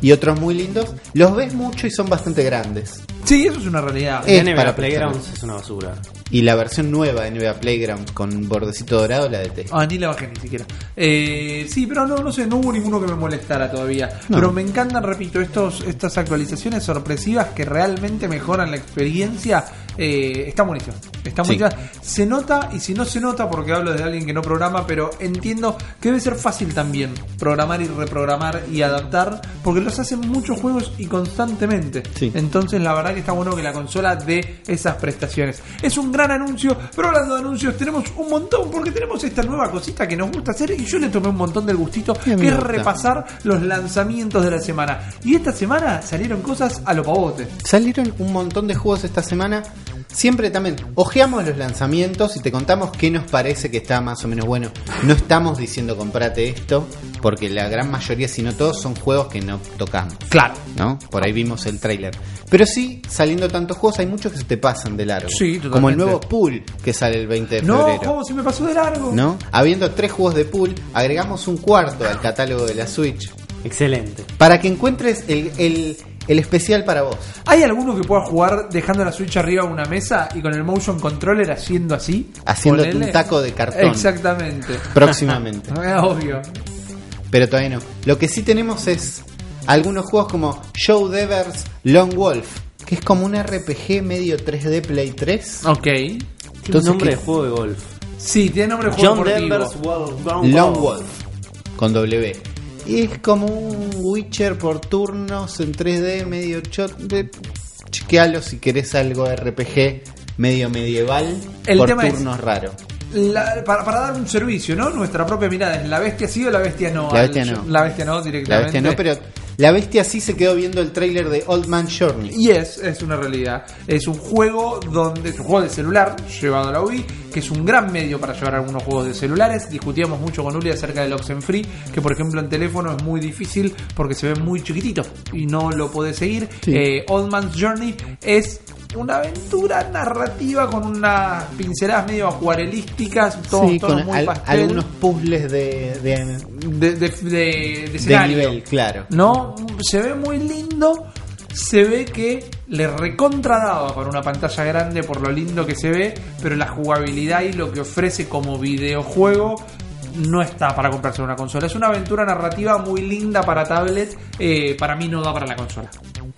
y otros muy lindos. Los ves mucho y son bastante grandes. Sí, eso es una realidad. Eh, NBA para Playgrounds es una basura. Y la versión nueva de NBA Playground con bordecito dorado la detesto. Ah, ni la bajé ni siquiera. Eh, sí, pero no, no sé, no hubo ninguno que me molestara todavía. No. Pero me encantan, repito, estos, estas actualizaciones sorpresivas que realmente mejoran la experiencia. Eh, está buenísimo. Está Sí. buenísimo. Se nota, y si no se nota, porque hablo de alguien que no programa, pero entiendo que debe ser fácil también programar y reprogramar y adaptar, porque los hacen muchos juegos y constantemente. Sí. Entonces, la verdad que está bueno que la consola dé esas prestaciones. Es un gran anuncio, pero hablando de anuncios, tenemos un montón, porque tenemos esta nueva cosita que nos gusta hacer y yo le tomé un montón del gustito, que es repasar los lanzamientos de la semana. Y esta semana salieron cosas a lo pavote. Salieron un montón de juegos esta semana. Siempre también ojeamos los lanzamientos y te contamos qué nos parece que está más o menos bueno. No estamos diciendo comprate esto, porque la gran mayoría, si no todos, son juegos que no tocamos. Claro. ¿no? Por ahí vimos el tráiler. Pero sí, saliendo tantos juegos, hay muchos que se te pasan de largo. Sí, totalmente. Como el nuevo Pool que sale el 20 de No, febrero. ¿cómo se me pasó de largo? ¿No? Habiendo tres juegos de Pool, agregamos un cuarto al catálogo de la Switch Excelente. para que encuentres el, el- el especial para vos. ¿Hay alguno que pueda jugar dejando la Switch arriba de una mesa y con el motion controller haciendo así? Haciéndote Ponele. un taco de cartón. Exactamente. Próximamente. Eh, Obvio. Pero todavía no. Lo que sí tenemos es algunos juegos como Show Devers Long Wolf, que es como un RPG medio 3D Play 3. Ok. Tiene Entonces, nombre ¿qué? de juego de golf. Sí, tiene nombre de juego John. Denver's Ground Long Golf. Wolf con W. Y es como un Witcher por turnos en 3D medio shot. De... Chequealo si querés algo RPG medio medieval El por tema es- turnos raro. La- para, para dar un servicio, ¿no? Nuestra propia mirada es la bestia sí o la bestia no. La bestia no. La bestia no La directamente. bestia no, pero la bestia sí se quedó viendo el tráiler de Old Man Journey. Y es, es una realidad. Es un juego donde es un juego de celular llevado a la Wii, que es un gran medio para llevar algunos juegos de celulares. Discutíamos mucho con Uli acerca del Oxenfree, que por ejemplo en teléfono es muy difícil porque se ve muy chiquitito y no lo podés seguir. Sí. Eh, Old Man's Journey es una aventura narrativa con unas pinceladas medio acuarelísticas, todo, Sí, todo con muy al- pastel. algunos puzzles de, de, de, de, de- nivel, claro. ¿no? Se ve muy lindo. Se ve que le recontra daba para una pantalla grande por lo lindo que se ve, pero la jugabilidad y lo que ofrece como videojuego no está para comprarse una consola. Es una aventura narrativa muy linda para tablet, eh, para mí no da para la consola.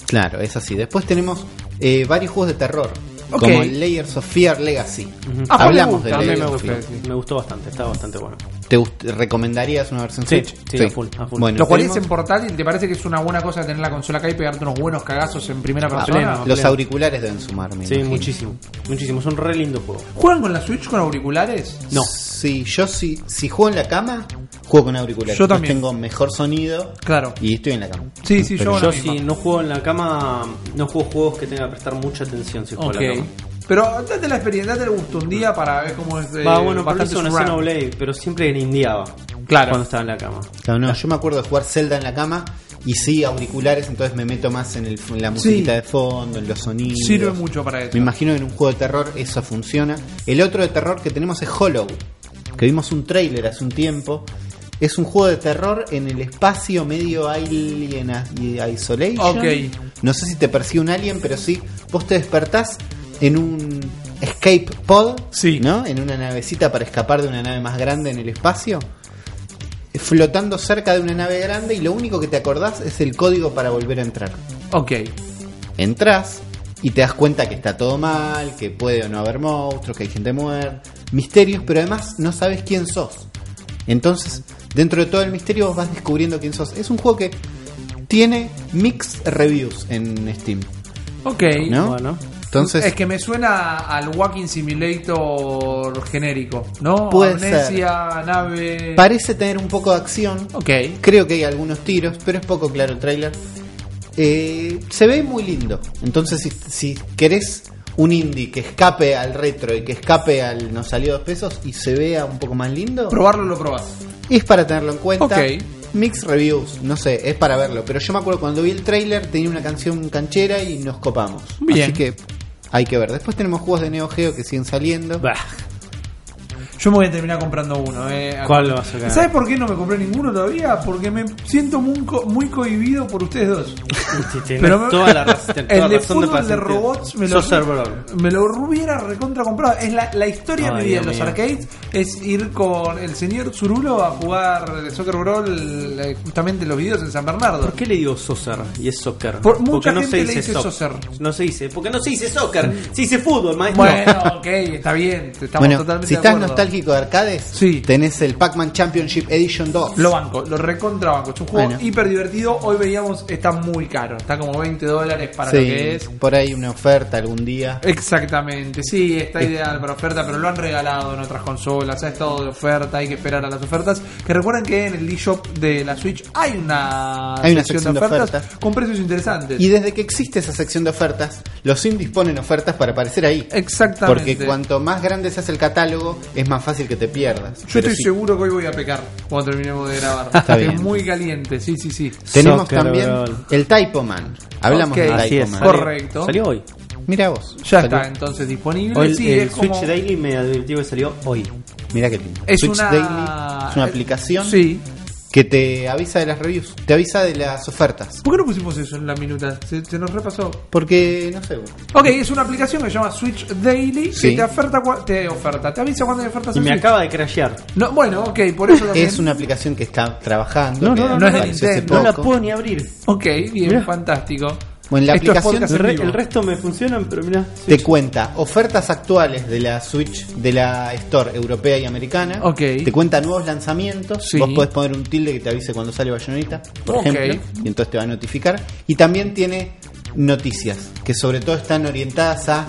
Claro, es así. Después tenemos eh, varios juegos de terror, como Layers of Fear Legacy. Ah, Hablamos de Layers me of gustó, Fear. me gustó bastante, está bastante bueno. ¿Te gust- recomendarías una versión Sí, Switch? sí, a full, a full. Bueno, Lo cual tenemos es en portátil, ¿te parece que es una buena cosa tener la consola acá y pegarte unos buenos cagazos en primera A persona? pleno. los pleno. auriculares deben sumar, me Sí, imagino. muchísimo. Muchísimo. Es un re lindo juego. ¿Juegan con la Switch con auriculares? No. Sí, yo sí, si juego en la cama, juego con auriculares. Yo Entonces también. tengo mejor sonido Claro. y estoy en la cama. Sí, sí, Pero yo Yo si no juego en la cama, no juego juegos que tenga que prestar mucha atención si juego en la cama. Pero date la experiencia, date el gusto un día para ver cómo es. eh, Va, bueno, pero bastante eso en surround. Xenoblade, pero siempre grindeaba. Claro. Cuando estaba en la cama. Claro, no, yo me acuerdo de jugar Zelda en la cama y sí, auriculares, entonces me meto más en, el, en la musiquita de fondo, en los sonidos. Sirve mucho para eso. Me imagino que en un juego de terror eso funciona. El otro de terror que tenemos es Hollow, que vimos un tráiler hace un tiempo. Es un juego de terror en el espacio medio Alien Isolation. Ok. No sé si te persigue un alien, pero sí, vos te despertás en un escape pod, Sí. ¿no? En una navecita para escapar de una nave más grande en el espacio. Flotando cerca de una nave grande y lo único que te acordás es el código para volver a entrar Ok. entras y te das cuenta que está todo mal, que puede o no haber monstruos, que hay gente muerta, misterios, pero además no sabes quién sos. Entonces, dentro de todo el misterio vos vas descubriendo quién sos. Es un juego que tiene mixed reviews en Steam, Ok. ¿no? Bueno. Entonces, es que me suena al Walking Simulator genérico, ¿no? Puede Amnesia, nave. parece tener un poco de acción. Ok. Creo que hay algunos tiros, pero es poco claro el tráiler. Eh, se ve muy lindo. Entonces, si, si querés un indie que escape al retro y que escape al nos salió dos pesos y se vea un poco más lindo, Probarlo lo probás. es para tenerlo en cuenta. Ok. Mix reviews, no sé, es para verlo. Pero yo me acuerdo cuando vi el tráiler tenía una canción canchera y nos copamos. Bien. Así que hay que ver. Después tenemos juegos de Neo Geo que siguen saliendo. Bah. Yo me voy a terminar comprando uno. Eh. ¿Cuál vas a? ¿Sabes por qué no me compré ninguno todavía? Porque me siento muy, co- muy cohibido por ustedes dos. Pero me- toda la razón, el de razón de fútbol de robots me lo, me lo hubiera recontra comprado. Es la, la historia de Ay, en Dios los arcades es ir con el señor Zurulo a jugar Soccer Brawl eh, justamente los videos en San Bernardo. ¿Por qué le digo soccer y es soccer? Por- mucha porque no gente se le dice dice soc- soccer. No se dice, porque no se dice soccer, se dice fútbol, maestro. Bueno, ok, está bien. Estamos bueno, totalmente si de estás acuerdo. Nostálgico de arcades, Sí. tenés el Pac-Man Championship Edition 2. Lo banco, lo recontra banco. Es un juego Bueno. hiper divertido. Hoy veíamos, está muy caro. Está como 20 dólares para Sí, lo que es. por ahí una oferta algún día. Exactamente, sí, está ideal para oferta, pero lo han regalado en otras consolas, ha estado de oferta, hay que esperar a las ofertas. Que recuerden que en el eShop de la Switch hay una, Hay una sección de ofertas. con precios interesantes. Y desde que existe esa sección de ofertas, los indies ponen ofertas para aparecer ahí. Exactamente. Porque cuanto más grande se hace el catálogo, es más fácil que te pierdas. Yo estoy sí, seguro que hoy voy a pecar cuando terminemos de grabar. Está Porque bien. es muy caliente, sí, sí, sí. Tenemos Soccer, también el Typo Man. Hablamos Ok. del Así Typo es. Man. Correcto. Salió hoy. Mira vos. Ya Salió- está entonces disponible. Hoy sí, el es Switch como- Daily me advirtió que salió hoy. Mira qué lindo. Es Switch una, Daily es una aplicación Sí. Que te avisa de las reviews, te avisa de las ofertas. ¿Por qué no pusimos eso en la minuta? Se, se nos repasó. Porque, no sé, Ok, es una aplicación que se llama Switch Daily Sí. que te oferta, cua- te oferta, te avisa cuando hay ofertas Y en me Switch. acaba de crashear. No, bueno, ok, por eso también. es una aplicación que está trabajando. No, que no, no, no es de apareció hace Nintendo. No la poco. puedo ni abrir. Ok, bien, Mirá. fantástico. Bueno, la Esto es aplicación podcast El, en re- el resto me funcionan, pero mira. te cuenta ofertas actuales de la Switch, de la Store europea y americana. Ok. Te cuenta nuevos lanzamientos. Sí. Vos podés poner un tilde que te avise cuando sale Bayonetta, por Ok. ejemplo. Y entonces te va a notificar. Y también tiene noticias, que sobre todo están orientadas a.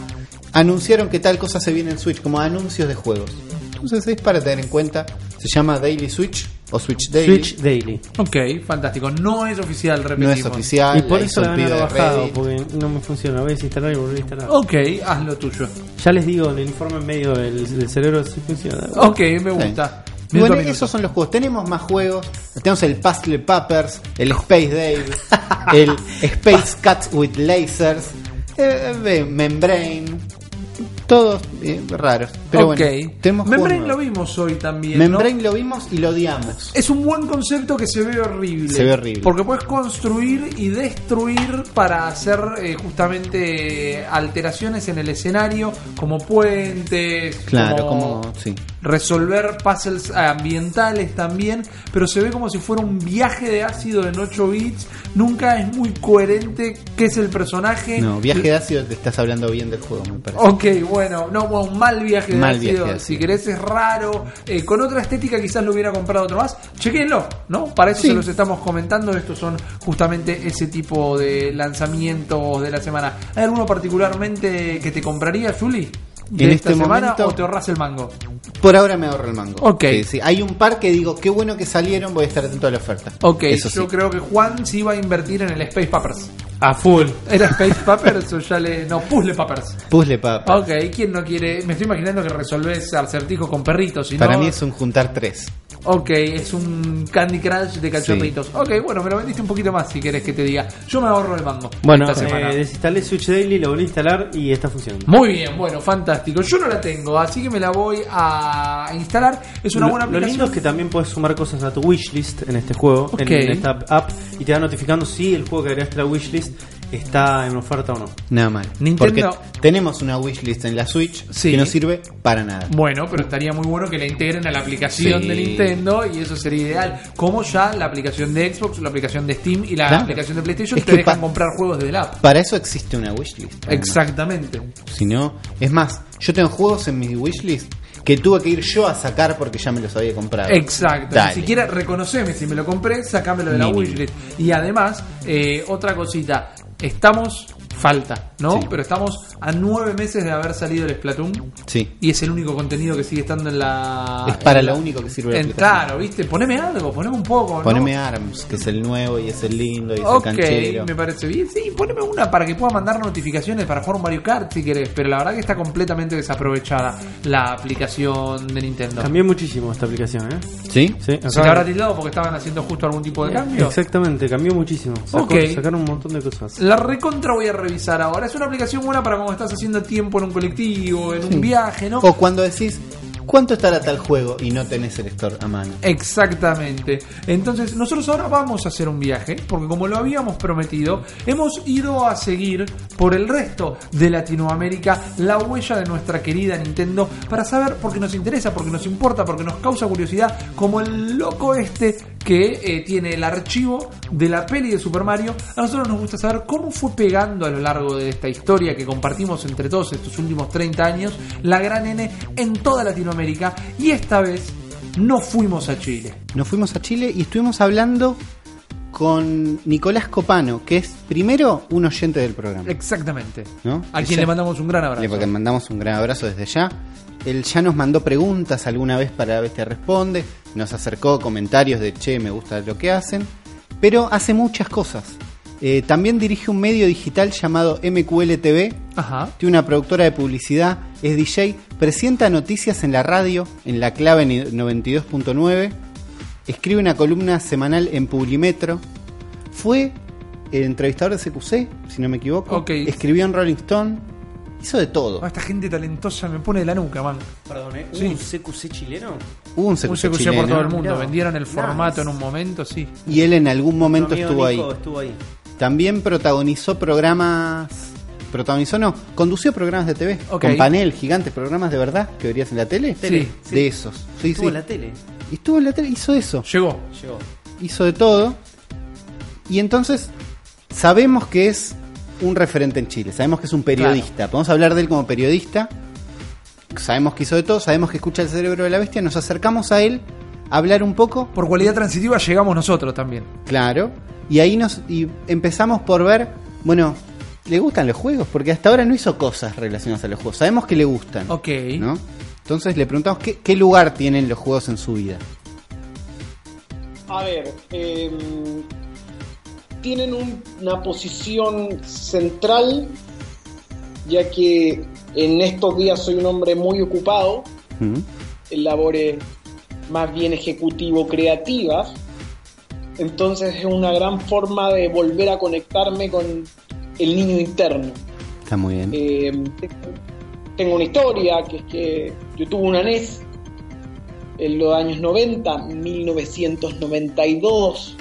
Anunciaron que tal cosa se viene en Switch, como anuncios de juegos. Entonces es para tener en cuenta Se llama Daily Switch o Switch Daily. Switch Daily. Ok, fantástico. No es oficial, no repetimos. es oficial. y por eso la de bajado, porque no me funciona. Voy a desinstalar y volver a instalar. Ok, haz lo tuyo. Ya les digo, en el informe en medio del, del cerebro si funciona. Ok, me gusta. Minuto bueno, esos son los juegos. Tenemos más juegos. Tenemos el Puzzle Puppers, el Space Dave, el Space Cats with Lasers, eh, eh, Membrane. Todos eh, raros. Pero bueno, tenemos juegos Membrane lo vimos hoy también. ¿no? Membrane lo vimos y lo odiamos. Es un buen concepto que se ve horrible. Se ve horrible. Porque puedes construir y destruir para hacer eh, justamente alteraciones en el escenario, como puentes, Claro, como. Sí. Resolver puzzles ambientales también, pero se ve como si fuera un viaje de ácido en 8 bits. Nunca es muy coherente qué es el personaje. No, viaje de ácido te estás hablando bien del juego, me parece. Ok, bueno, no, bueno, un mal viaje de Mal ácido. viaje de ácido. Si querés es raro. eh, con otra estética quizás lo hubiera comprado otro más. Chequenlo, ¿no? Para eso Sí. se los estamos comentando. Estos son justamente ese tipo de lanzamientos de la semana. ¿Hay alguno particularmente que te compraría, Juli? ¿De En esta este semana momento- o te ahorras el mango? Por ahora me ahorro el mango. Ok. Sí, sí. Hay un par que digo, qué bueno que salieron, voy a estar atento a la oferta. Ok, Eso yo sí. creo que Juan sí iba a invertir en el Space Papers. A full. ¿Era Space Papers o ya le.? No, Puzzle Papers. Puzzle Puppers. Ok, ¿quién no quiere? Me estoy imaginando que resolvés acertijos con perritos. Si Para no- mí es un juntar tres. Ok, es un Candy Crush de cachorritos. Ok, bueno, me lo vendiste un poquito más si querés que te diga. Yo me ahorro el mango. Bueno, esta semana. eh, desinstalé Switch Daily, lo volví a instalar y está funcionando. Muy bien, bueno, fantástico. Yo no la tengo, así que me la voy a instalar. Es una lo, buena lo aplicación. lindo es que también puedes sumar cosas a tu wishlist en este juego, en esta app, y te va notificando si el juego que agregaste a la wishlist está en oferta o no. Nada mal. Nintendo- Porque tenemos una wishlist en la Switch Sí. que no sirve para nada. Bueno, pero estaría muy bueno que la integren a la aplicación Sí. de Nintendo y eso sería ideal. Como ya la aplicación de Xbox, la aplicación de Steam y la Claro. aplicación de PlayStation Es te que dejan comprar juegos desde la app. Para eso existe una wishlist. Exactamente. Si no, es más, yo tengo juegos en mi wishlist que tuve que ir yo a sacar porque ya me los había comprado. Exacto. Dale. Ni siquiera reconoceme si me lo compré, sacámelo de la Mínimo. wishlist. Y además, eh, otra cosita. Estamos, falta, ¿no? Sí. Pero estamos a nueve meses de haber salido el Splatoon. Sí. Y es el único contenido que sigue estando en la. Es para lo único que sirve aplicación. Claro, ¿viste? Poneme algo, poneme un poco. ¿no? Poneme ARMS, que es el nuevo y es el lindo y es Ok, el canchero. me parece bien. Sí, poneme una para que pueda mandar notificaciones para un Mario Kart si querés. Pero la verdad que está completamente desaprovechada la aplicación de Nintendo. Cambió muchísimo esta aplicación, ¿eh? ¿Sí? Sí, ¿Se habrá tildado porque estaban haciendo justo algún tipo de cambio? Exactamente, cambió muchísimo. Sacó- Ok. Sacaron un montón de cosas. La recontra voy a revisar ahora. Es una aplicación buena para cuando estás haciendo tiempo en un colectivo, en un viaje, ¿no? O cuando decís, ¿cuánto estará tal juego? Y no tenés el store a mano. Exactamente. Entonces, nosotros ahora vamos a hacer un viaje, porque como lo habíamos prometido, hemos ido a seguir por el resto de Latinoamérica la huella de nuestra querida Nintendo para saber, porque nos interesa, porque nos importa, porque nos causa curiosidad, como el loco este que eh, tiene el archivo de la peli de Super Mario. A nosotros nos gusta saber cómo fue pegando a lo largo de esta historia que compartimos entre todos estos últimos 30 años la gran N en toda Latinoamérica. Y esta vez no fuimos a Chile. Nos fuimos a Chile y estuvimos hablando con Nicolás Copano, que es primero un oyente del programa. Exactamente. ¿no? A quien le mandamos un gran Le abrazo. mandamos un gran abrazo desde ya. Él ya nos mandó preguntas alguna vez para ver te responde. Nos acercó comentarios de che, me gusta lo que hacen. Pero hace muchas cosas. Eh, también dirige un medio digital llamado MQL TV. Ajá. Tiene una productora de publicidad, es DJ, presenta noticias en la radio, en la clave ni- 92.9. Escribe una columna semanal en Publimetro. Fue el entrevistador de CQC, si no me equivoco. Escribió en Rolling Stone. Hizo de todo. Ah, esta gente talentosa me pone de la nuca, man. Perdón, ¿eh? Sí. ¿Un CQC chileno? Hubo un CQC, Un CQC por chileno, todo el mundo. Mirá. Vendieron el formato en un momento, sí. Y él en algún momento Un amigo estuvo ahí. Nico Estuvo ahí. También protagonizó programas. Protagonizó, no, condució programas de TV. Ok. Con panel, gigantes, programas de verdad que verías en la tele. Tele, sí. De esos. Sí, Estuvo sí. en la tele. Y Estuvo en la tele, hizo eso. Llegó. Llegó. hizo de todo. Y entonces sabemos que es un referente en Chile, sabemos que es un periodista. Podemos hablar de él como periodista. Sabemos que hizo de todo, sabemos que escucha el cerebro de la bestia. Nos acercamos a él a hablar un poco, Por cualidad transitiva llegamos nosotros también. claro. Y ahí nos y empezamos por ver, bueno, ¿le gustan los juegos? Porque hasta ahora no hizo cosas relacionadas a los juegos. Sabemos que le gustan. Ok. ¿no? Entonces le preguntamos qué, qué lugar tienen los juegos en su vida. A ver, eh, tienen un- una posición central, ya que en estos días soy un hombre muy ocupado ¿Mm? en labores más bien ejecutivo-creativas. Entonces es una gran forma de volver a conectarme con el niño interno. Está muy bien. Eh, tengo una historia, que es que yo tuve una NES en los años 90, 1992,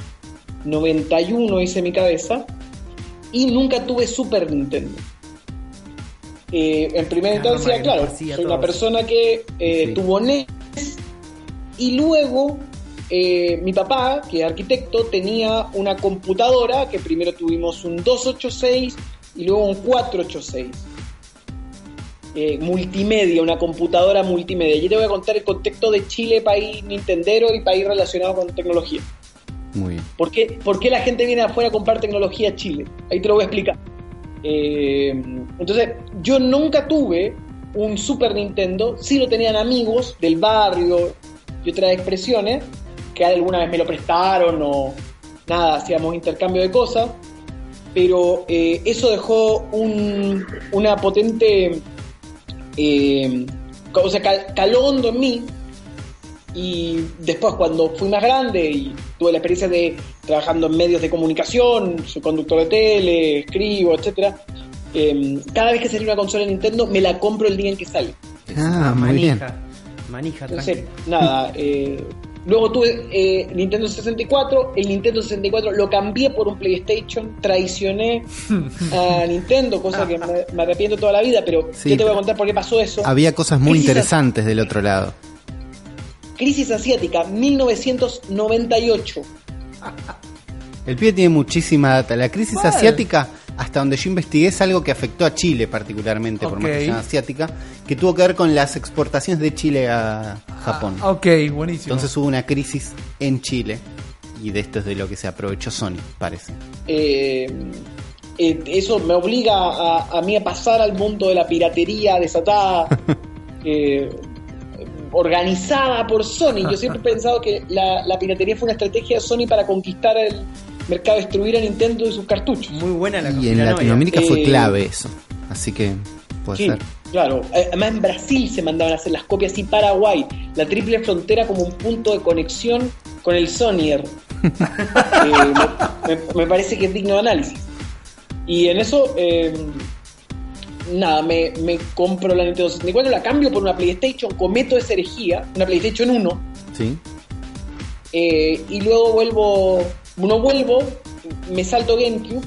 91 hice mi cabeza, y nunca tuve Super Nintendo. Eh, en primera La instancia, claro, soy una persona que eh, Sí. tuvo NES y luego eh, mi papá, que es arquitecto, tenía una computadora que primero tuvimos un 286 y luego un 486. Eh, multimedia, una computadora multimedia. Yo te voy a contar el contexto de Chile, país nintendero y país relacionado con tecnología. ¿Por qué, por qué la gente viene afuera a comprar tecnología a Chile? Ahí te lo voy a explicar. Eh, entonces, yo nunca tuve un Super Nintendo, sí lo tenían amigos del barrio y otras expresiones, que alguna vez me lo prestaron o nada, hacíamos intercambio de cosas, pero eh, eso dejó un- una potente, eh, o sea, cal- caló hondo en mí y después cuando fui más grande y tuve la experiencia de trabajando en medios de comunicación, soy conductor de tele, escribo, etcétera, eh, cada vez que sale una consola de Nintendo me la compro el día en que sale. Ah, muy bien. manija. Manija, Entonces, nada, eh, luego tuve eh, Nintendo 64, el Nintendo 64 lo cambié por un PlayStation, traicioné a Nintendo, cosa que me, me arrepiento toda la vida, pero Sí, yo te voy a contar por qué pasó eso. Había cosas muy interesantes del otro lado. Crisis asiática, 1998. El pibe tiene muchísima data. La crisis asiática, hasta donde yo investigué, es algo que afectó a Chile particularmente, por más que asiática, que tuvo que ver con las exportaciones de Chile a Japón. Ah, ok, buenísimo. Entonces hubo una crisis en Chile y de esto es de lo que se aprovechó Sony, parece. eh, eh, eso me obliga a, a mí a pasar al mundo de la piratería desatada, eh, organizada por Sony. Yo siempre he pensado que la, la piratería fue una estrategia de Sony para conquistar el mercado, destruir a Nintendo y sus cartuchos. Muy buena la Y en. Latinoamérica fue Eh, clave eso. Así que puede Sí, ser. claro. Eh, Además en Brasil se mandaban a hacer las copias y Paraguay, la triple frontera como un punto de conexión con el Sonyer. Eh, me, me- me parece que es digno de análisis. Y en eso, eh, nada, me, me compro la Nintendo 64, la cambio por una PlayStation, cometo esa herejía, una PlayStation 1, Sí. eh, y luego vuelvo, no vuelvo, me salto GameCube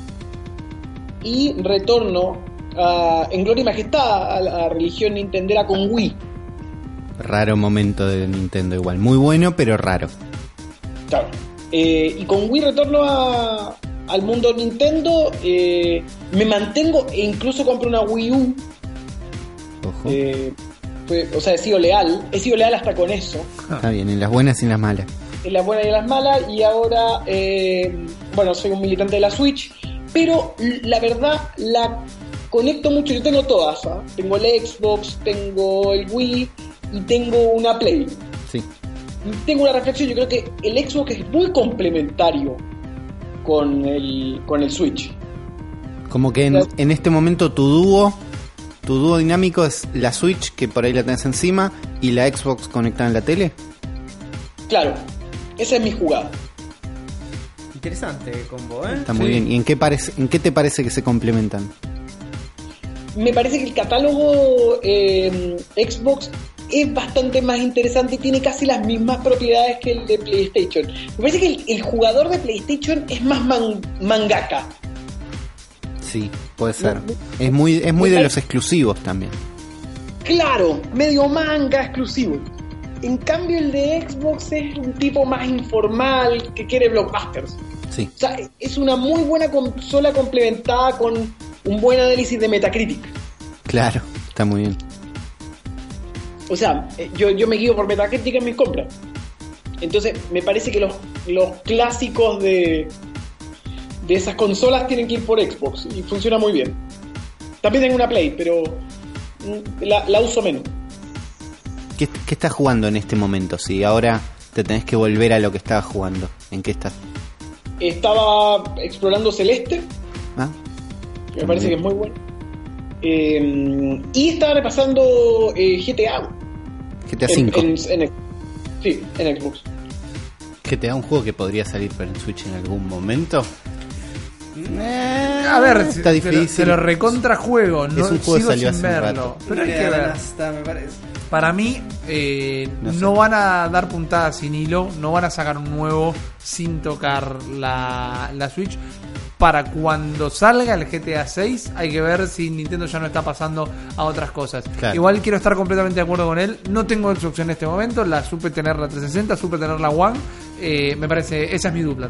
y retorno a- en gloria y majestad a la religión nintendera con Wii. Raro momento de Nintendo igual. Muy bueno, pero raro. Claro. Eh, y con Wii retorno a- al mundo Nintendo, eh, me mantengo e incluso compro una Wii U. Ojo. eh, fue- o sea, he sido leal, he sido leal hasta con eso. Está bien, en las buenas y en las malas. en las buenas y en las malas y ahora eh, bueno soy un militante de la Switch pero la verdad la conecto mucho yo tengo todas ¿ah? tengo el Xbox tengo el Wii y tengo una Play Sí. Tengo una reflexión yo creo que el Xbox es muy complementario con el con el Switch Como que en, en este momento tu dúo, tu dúo dinámico es la Switch, que por ahí la tenés encima, y la Xbox conectada en la tele. claro esa es mi jugada Interesante el combo, ¿eh? Está muy bien. ¿Y en qué, parece, en qué te parece que se complementan? me parece que el catálogo eh, Xbox es bastante más interesante y tiene casi las mismas propiedades que el de PlayStation. Me parece que el, el jugador de PlayStation es más man- mangaka. Sí, puede ser. Es muy, es muy de los exclusivos también. Claro, medio manga exclusivo. En cambio el de Xbox es un tipo más informal que quiere blockbusters. Sí. O sea, es una muy buena consola complementada con un buen análisis de Metacritic. Claro, está muy bien. O sea, eh, yo, yo me guío por Metacritic en mis compras. Entonces, me parece que los, los clásicos de, de esas consolas tienen que ir por Xbox y funciona muy bien. También tengo una Play, pero mm, la, la uso menos. ¿Qué, qué estás jugando en este momento? Si ahora te tenés que volver a lo que estabas jugando. ¿En qué estás? Estaba explorando Celeste, ¿Ah? me parece que es muy bueno. Eh, y estaba repasando eh, GTA. GTA en- V. en- en- sí, en Xbox. GTA un juego que podría salir para el Switch en algún momento. A ver, está se lo- difícil. Se lo recontra juego, no un juego que sigo salió sin hace un verlo. rato. Pero hay que ver. me parece. Para mí, eh, No van a dar puntadas sin hilo, no van a sacar un nuevo sin tocar la, la Switch. Para cuando salga el GTA 6, hay que ver si Nintendo ya no está pasando a otras cosas. Claro. Igual quiero estar completamente de acuerdo con él. No tengo Xbox en este momento, la supe tener la 360, supe tener la One. Eh, me parece, esa es mi dupla.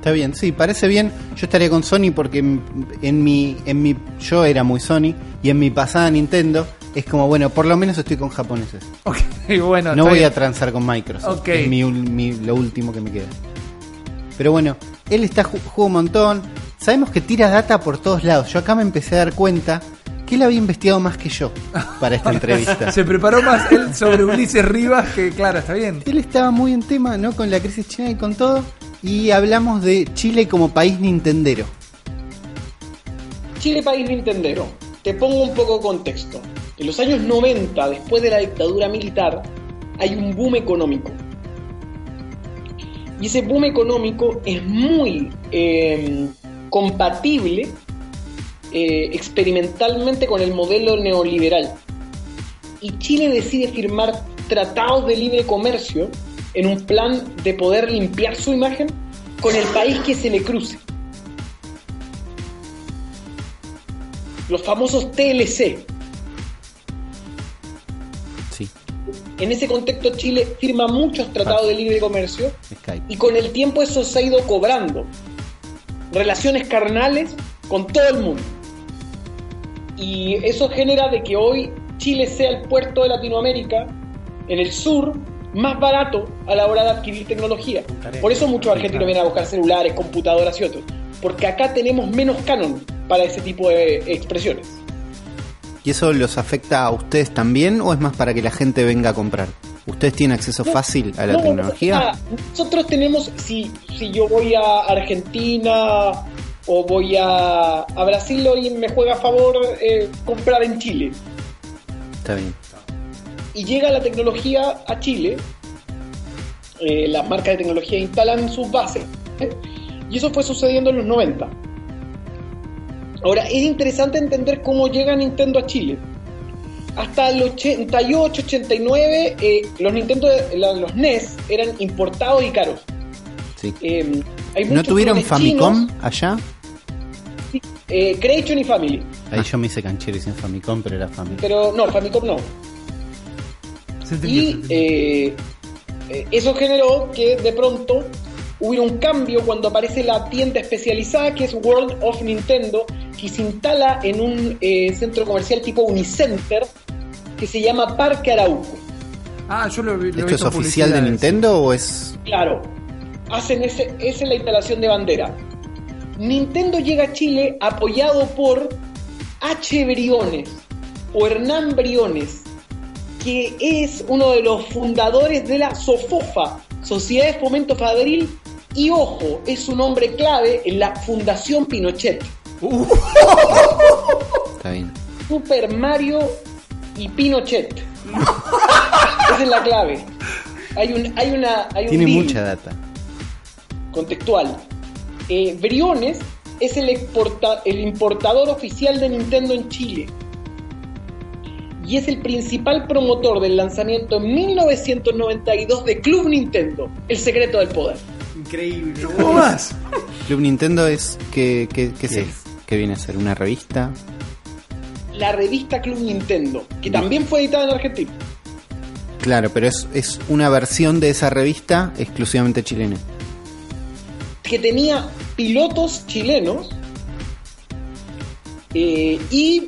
Está bien, sí, parece bien. Yo estaría con Sony porque en, en mi, en mi, yo era muy Sony y en mi pasada Nintendo es como, bueno, por lo menos estoy con japoneses. Ok, bueno. No voy bien. a transar con Microsoft. Ok. Es mi, mi- lo último que me queda. Pero bueno, él está ju- juega un montón. Sabemos que tira data por todos lados. Yo acá me empecé a dar cuenta que él había investigado más que yo para esta entrevista. Se preparó más él sobre Ulises Rivas, que claro, está bien. Él estaba muy en tema, ¿no? Con la crisis china y con todo. Y hablamos de Chile como país nintendero. Chile país nintendero. Te pongo un poco de contexto. En los años 90, después de la dictadura militar, hay un boom económico. Y ese boom económico es muy eh, compatible eh, experimentalmente con el modelo neoliberal. Y Chile decide firmar tratados de libre comercio en un plan de poder limpiar su imagen con el país que se le cruce. Los famosos TLC. Sí, En ese contexto Chile firma muchos tratados de libre comercio Skype. y con el tiempo eso se ha ido cobrando. Relaciones carnales con todo el mundo. Y eso genera de que hoy Chile sea el puerto de Latinoamérica, en el sur, más barato a la hora de adquirir tecnología. Por eso muchos argentinos vienen a buscar celulares, computadoras y otros. Porque acá tenemos menos canon para ese tipo de expresiones. ¿Y eso los afecta a ustedes también o es más para que la gente venga a comprar? ¿Ustedes tienen acceso fácil a la No, tecnología? nosotros tenemos, si, si yo voy a Argentina o voy a, a Brasil, hoy me juega a favor eh, comprar en Chile. Está bien. Y llega la tecnología a Chile, eh, las marcas de tecnología instalan sus bases, ¿eh? y eso fue sucediendo en los 90. Ahora, es interesante entender cómo llega Nintendo a Chile. Hasta el 88, 89, eh, los Nintendo, los NES eran importados y caros. Sí. Eh, hay ¿No tuvieron Famicom chinos, allá? eh, Creation y Family. Ahí yo me hice canchero y sin Famicom, pero era Famicom. Pero no, Famicom no. Se entendió, se Y eh, eh, eso generó que de pronto hubiera un cambio cuando aparece la tienda especializada que es World of Nintendo, que se instala en un eh, centro comercial tipo Unicenter que se llama Parque Arauco. Ah, yo lo, lo he ¿Esto es oficial de. Nintendo o es.? Claro, hacen ese, esa es la instalación de bandera. Nintendo llega a Chile apoyado por H. Briones o Hernán Briones, que es uno de los fundadores de la SOFOFA, Sociedad de Fomento Fabril, y ojo, es un hombre clave en la Fundación Pinochet. Está bien. Super Mario y Pinochet. Esa es la clave. Hay un, hay una, hay Tiene mucha data. contextual. Eh, Briones es el, exporta- el importador oficial de Nintendo en Chile. Y es el principal promotor del lanzamiento en 1992 de Club Nintendo, El secreto del poder. Increíble. ¿Cómo más? Club Nintendo es. ¿Qué, qué, qué es? ¿Qué viene a ser? ¿Una revista? La revista Club Nintendo, que también fue editada en Argentina. Claro, pero es, es una versión de esa revista exclusivamente chilena. que tenía pilotos chilenos eh, y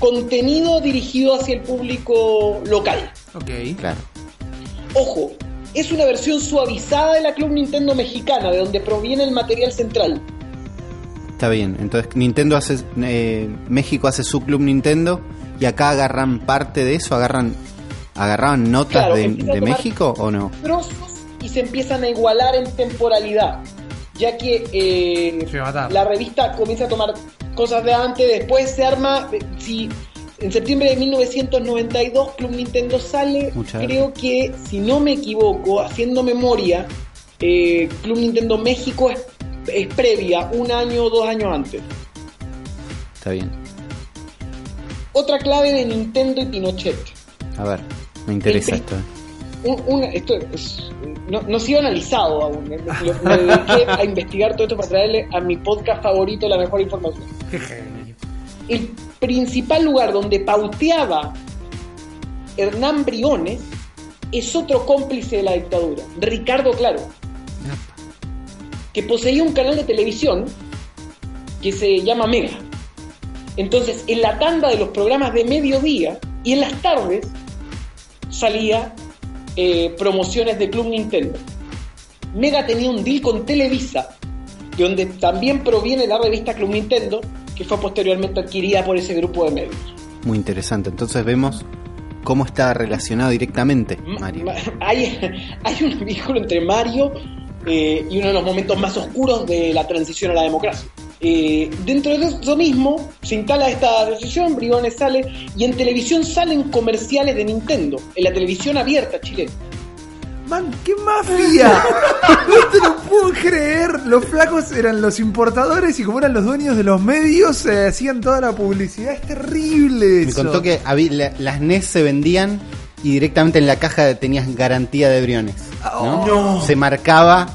contenido dirigido hacia el público local. Ok. Claro. Ojo, es una versión suavizada de la Club Nintendo mexicana, de donde proviene el material central. Está bien. Entonces Nintendo hace. eh, México hace su Club Nintendo y acá agarran parte de eso, agarran agarraban notas Claro, de, México o no? trozos y se empiezan a igualar en temporalidad, ya que eh, la revista comienza a tomar cosas de antes, después se arma, eh, si en septiembre de 1992 Club Nintendo sale, Muchas creo que si no me equivoco, haciendo memoria, eh, Club Nintendo México es, es previa, un año o dos años antes. Está bien. Otra clave de Nintendo y Pinochet. A ver, me interesa El esto. Eh. un- un- esto es- no, no ha sido analizado aún. Me, me- me dediqué a investigar todo esto para traerle a mi podcast favorito la mejor información. El principal lugar donde pauteaba Hernán Briones es otro cómplice de la dictadura, Ricardo Claro, que poseía un canal de televisión que se llama Mega. Entonces, en la tanda de los programas de mediodía y en las tardes salía eh, promociones de Club Nintendo. Mega tenía un deal con Televisa, de donde también proviene la revista Club Nintendo, que fue posteriormente adquirida por ese grupo de medios. Muy interesante. Entonces vemos cómo está relacionado directamente Ma- Mario. ma- hay, hay un vínculo entre Mario eh, y uno de los momentos más oscuros de la transición a la democracia. Eh, dentro de eso mismo se instala esta asociación, Briones sale y en televisión salen comerciales de Nintendo, en la televisión abierta chilena. Man, qué mafia. No te lo puedo creer. Los flacos eran los importadores y como eran los dueños de los medios, eh, hacían toda la publicidad. Es terrible Me contó que había- las NES se vendían y directamente en la caja tenías garantía de briones. ¿no? Oh, no. Se marcaba,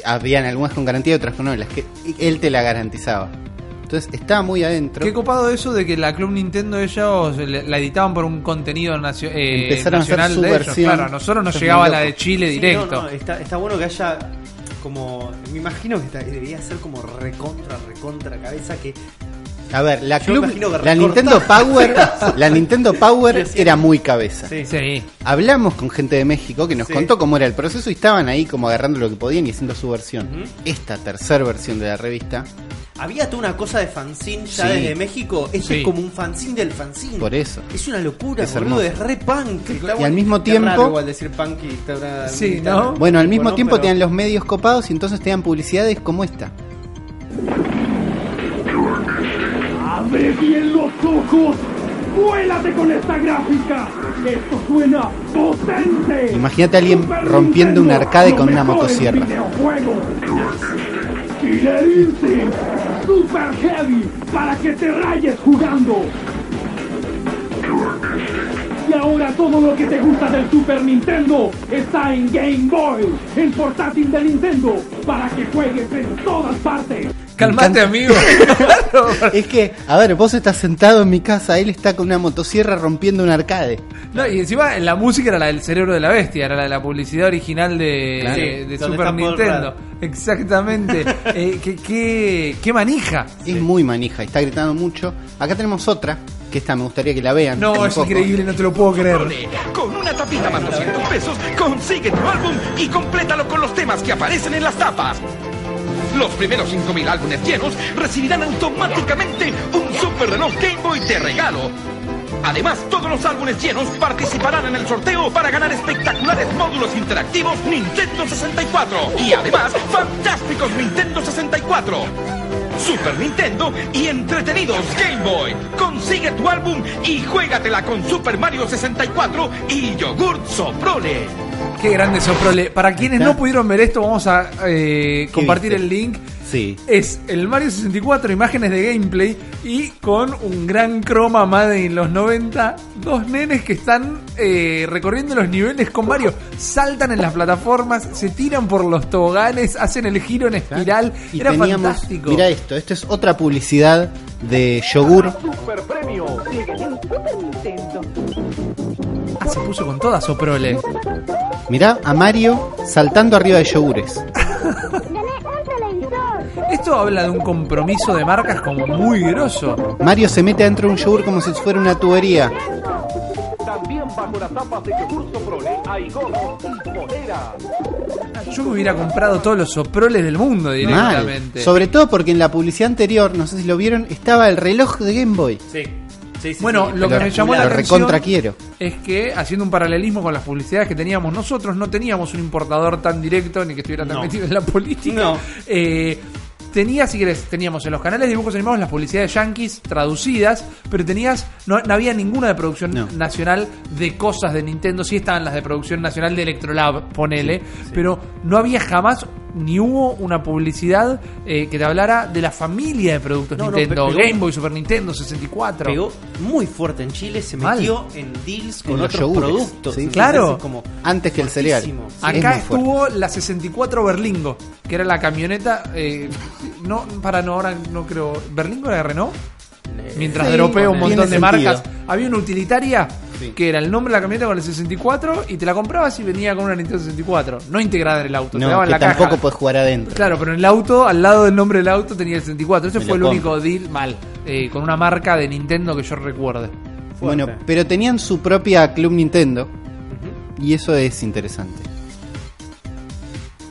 que habían algunas con garantía y otras con no, las que él te la garantizaba. Entonces estaba muy adentro. Qué copado eso de que la Club Nintendo ellos la editaban por un contenido nacio- eh, Empezaron a hacer nacional su de ellos. versión. Claro, a nosotros nos llegaba la de Chile Sí, directo. no, no, está, está bueno que haya como. Me imagino que está- debería ser como recontra, recontra cabeza que. A ver, la, club, la Nintendo Power, la Nintendo Power era muy cabeza. Sí. Sí. Hablamos con gente de México que nos Sí. contó cómo era el proceso y estaban ahí como agarrando lo que podían y haciendo su versión. Esta tercera versión de la revista, Había toda una cosa de fanzine ya Sí. desde México. Este Sí. es como un fanzine del fanzine. por eso. Es una locura, Es boludo. Es re punk. Y al mismo tiempo- raro igual decir punk y Sí, ¿no? Bueno, al mismo ¿no? tiempo Pero- tenían los medios copados y entonces tenían publicidades como esta. ¡Abre bien los ojos! ¡Vuélate con esta gráfica! ¡Esto suena potente! Imagínate a alguien Super rompiendo un arcade con una motosierra. Killer Instinct, Super Heavy, para que te rayes jugando. Y ahora todo lo que te gusta del Super Nintendo está en Game Boy, el portátil de Nintendo, para que juegues en todas partes. Calmate, amigo. Es que, a ver, vos estás sentado en mi casa, él está con una motosierra rompiendo un arcade. No, y encima la música era la del cerebro de la bestia, era la de la publicidad original de, Claro. de- Sí, de donde Super Nintendo. Exactamente. Eh, qué, qué, qué manija. Es muy manija está gritando mucho. Acá tenemos otra, que esta me gustaría que la vean. No, es poco. increíble, no te lo puedo creer. Con una tapita más 200 pesos, consigue tu álbum y complétalo con los temas que aparecen en las tapas. Los primeros 5.000 álbumes llenos recibirán automáticamente un super reloj Game Boy de regalo. Además, todos los álbumes llenos participarán en el sorteo para ganar espectaculares módulos interactivos Nintendo 64 y además fantásticos Nintendo 64. Super Nintendo y entretenidos Game Boy. Consigue tu álbum y juégatela con Super Mario 64 y Yogurt Soprole. Qué grande Soprole. Para quienes no pudieron ver esto, vamos a eh, compartir viste? el link. Sí. Es el Mario 64, imágenes de gameplay y con un gran croma Made en los 90. Dos nenes que están eh, recorriendo los niveles con Mario. Saltan en las plataformas, se tiran por los toboganes, hacen el giro en espiral. Y Era teníamos, fantástico. mira esto, esto es otra publicidad de yogur. Ah, se puso con toda Soprole. Mirá a Mario saltando arriba de yogures. Esto habla de un compromiso de marcas como muy grosso. Mario se mete adentro de un yogur como si fuera una tubería. También bajo las tapas de yogur Soprole hay gorros y poleras. Yo me hubiera comprado todos los Soproles del mundo Mal. directamente. Sobre todo porque en la publicidad anterior, no sé si lo vieron, estaba el reloj de Game Boy. Sí. Sí, sí, Bueno, sí, lo que me llamó la atención quiero. es que, haciendo un paralelismo con las publicidades que teníamos nosotros, no teníamos un importador tan directo ni que estuviera tan No. metido en la política. No. Eh, tenía, si querés, teníamos en los canales de dibujos animados las publicidades yankees traducidas, pero tenías, no, no había ninguna de producción No. nacional de cosas de Nintendo, sí estaban las de producción nacional de Electrolab, ponele, pero no había jamás ni hubo una publicidad eh, que te hablara de la familia de productos No, Nintendo, pegó- Game Boy, Super Nintendo, 64. Pegó muy fuerte en Chile, se Mal. metió en deals con En otros yogures, productos. sí. Claro. Como Antes que el cereal. Es Acá estuvo la 64 Berlingo, que era la camioneta. eh, no, para no, ahora no creo. ¿Berlingo era de Renault? Mientras sí, dropeo un montón de sentido. marcas. Había una utilitaria Sí. que era el nombre de la camioneta con el 64 y te la comprabas y venía con una Nintendo 64. No integrada en el auto, te daban que la tampoco caja. puedes jugar adentro. Claro, pero en el auto, al lado del nombre del auto, tenía el 64. Ese Me fue el único deal mal. eh, con una marca de Nintendo que yo recuerde. Bueno, pero tenían su propia Club Nintendo. Y eso es interesante.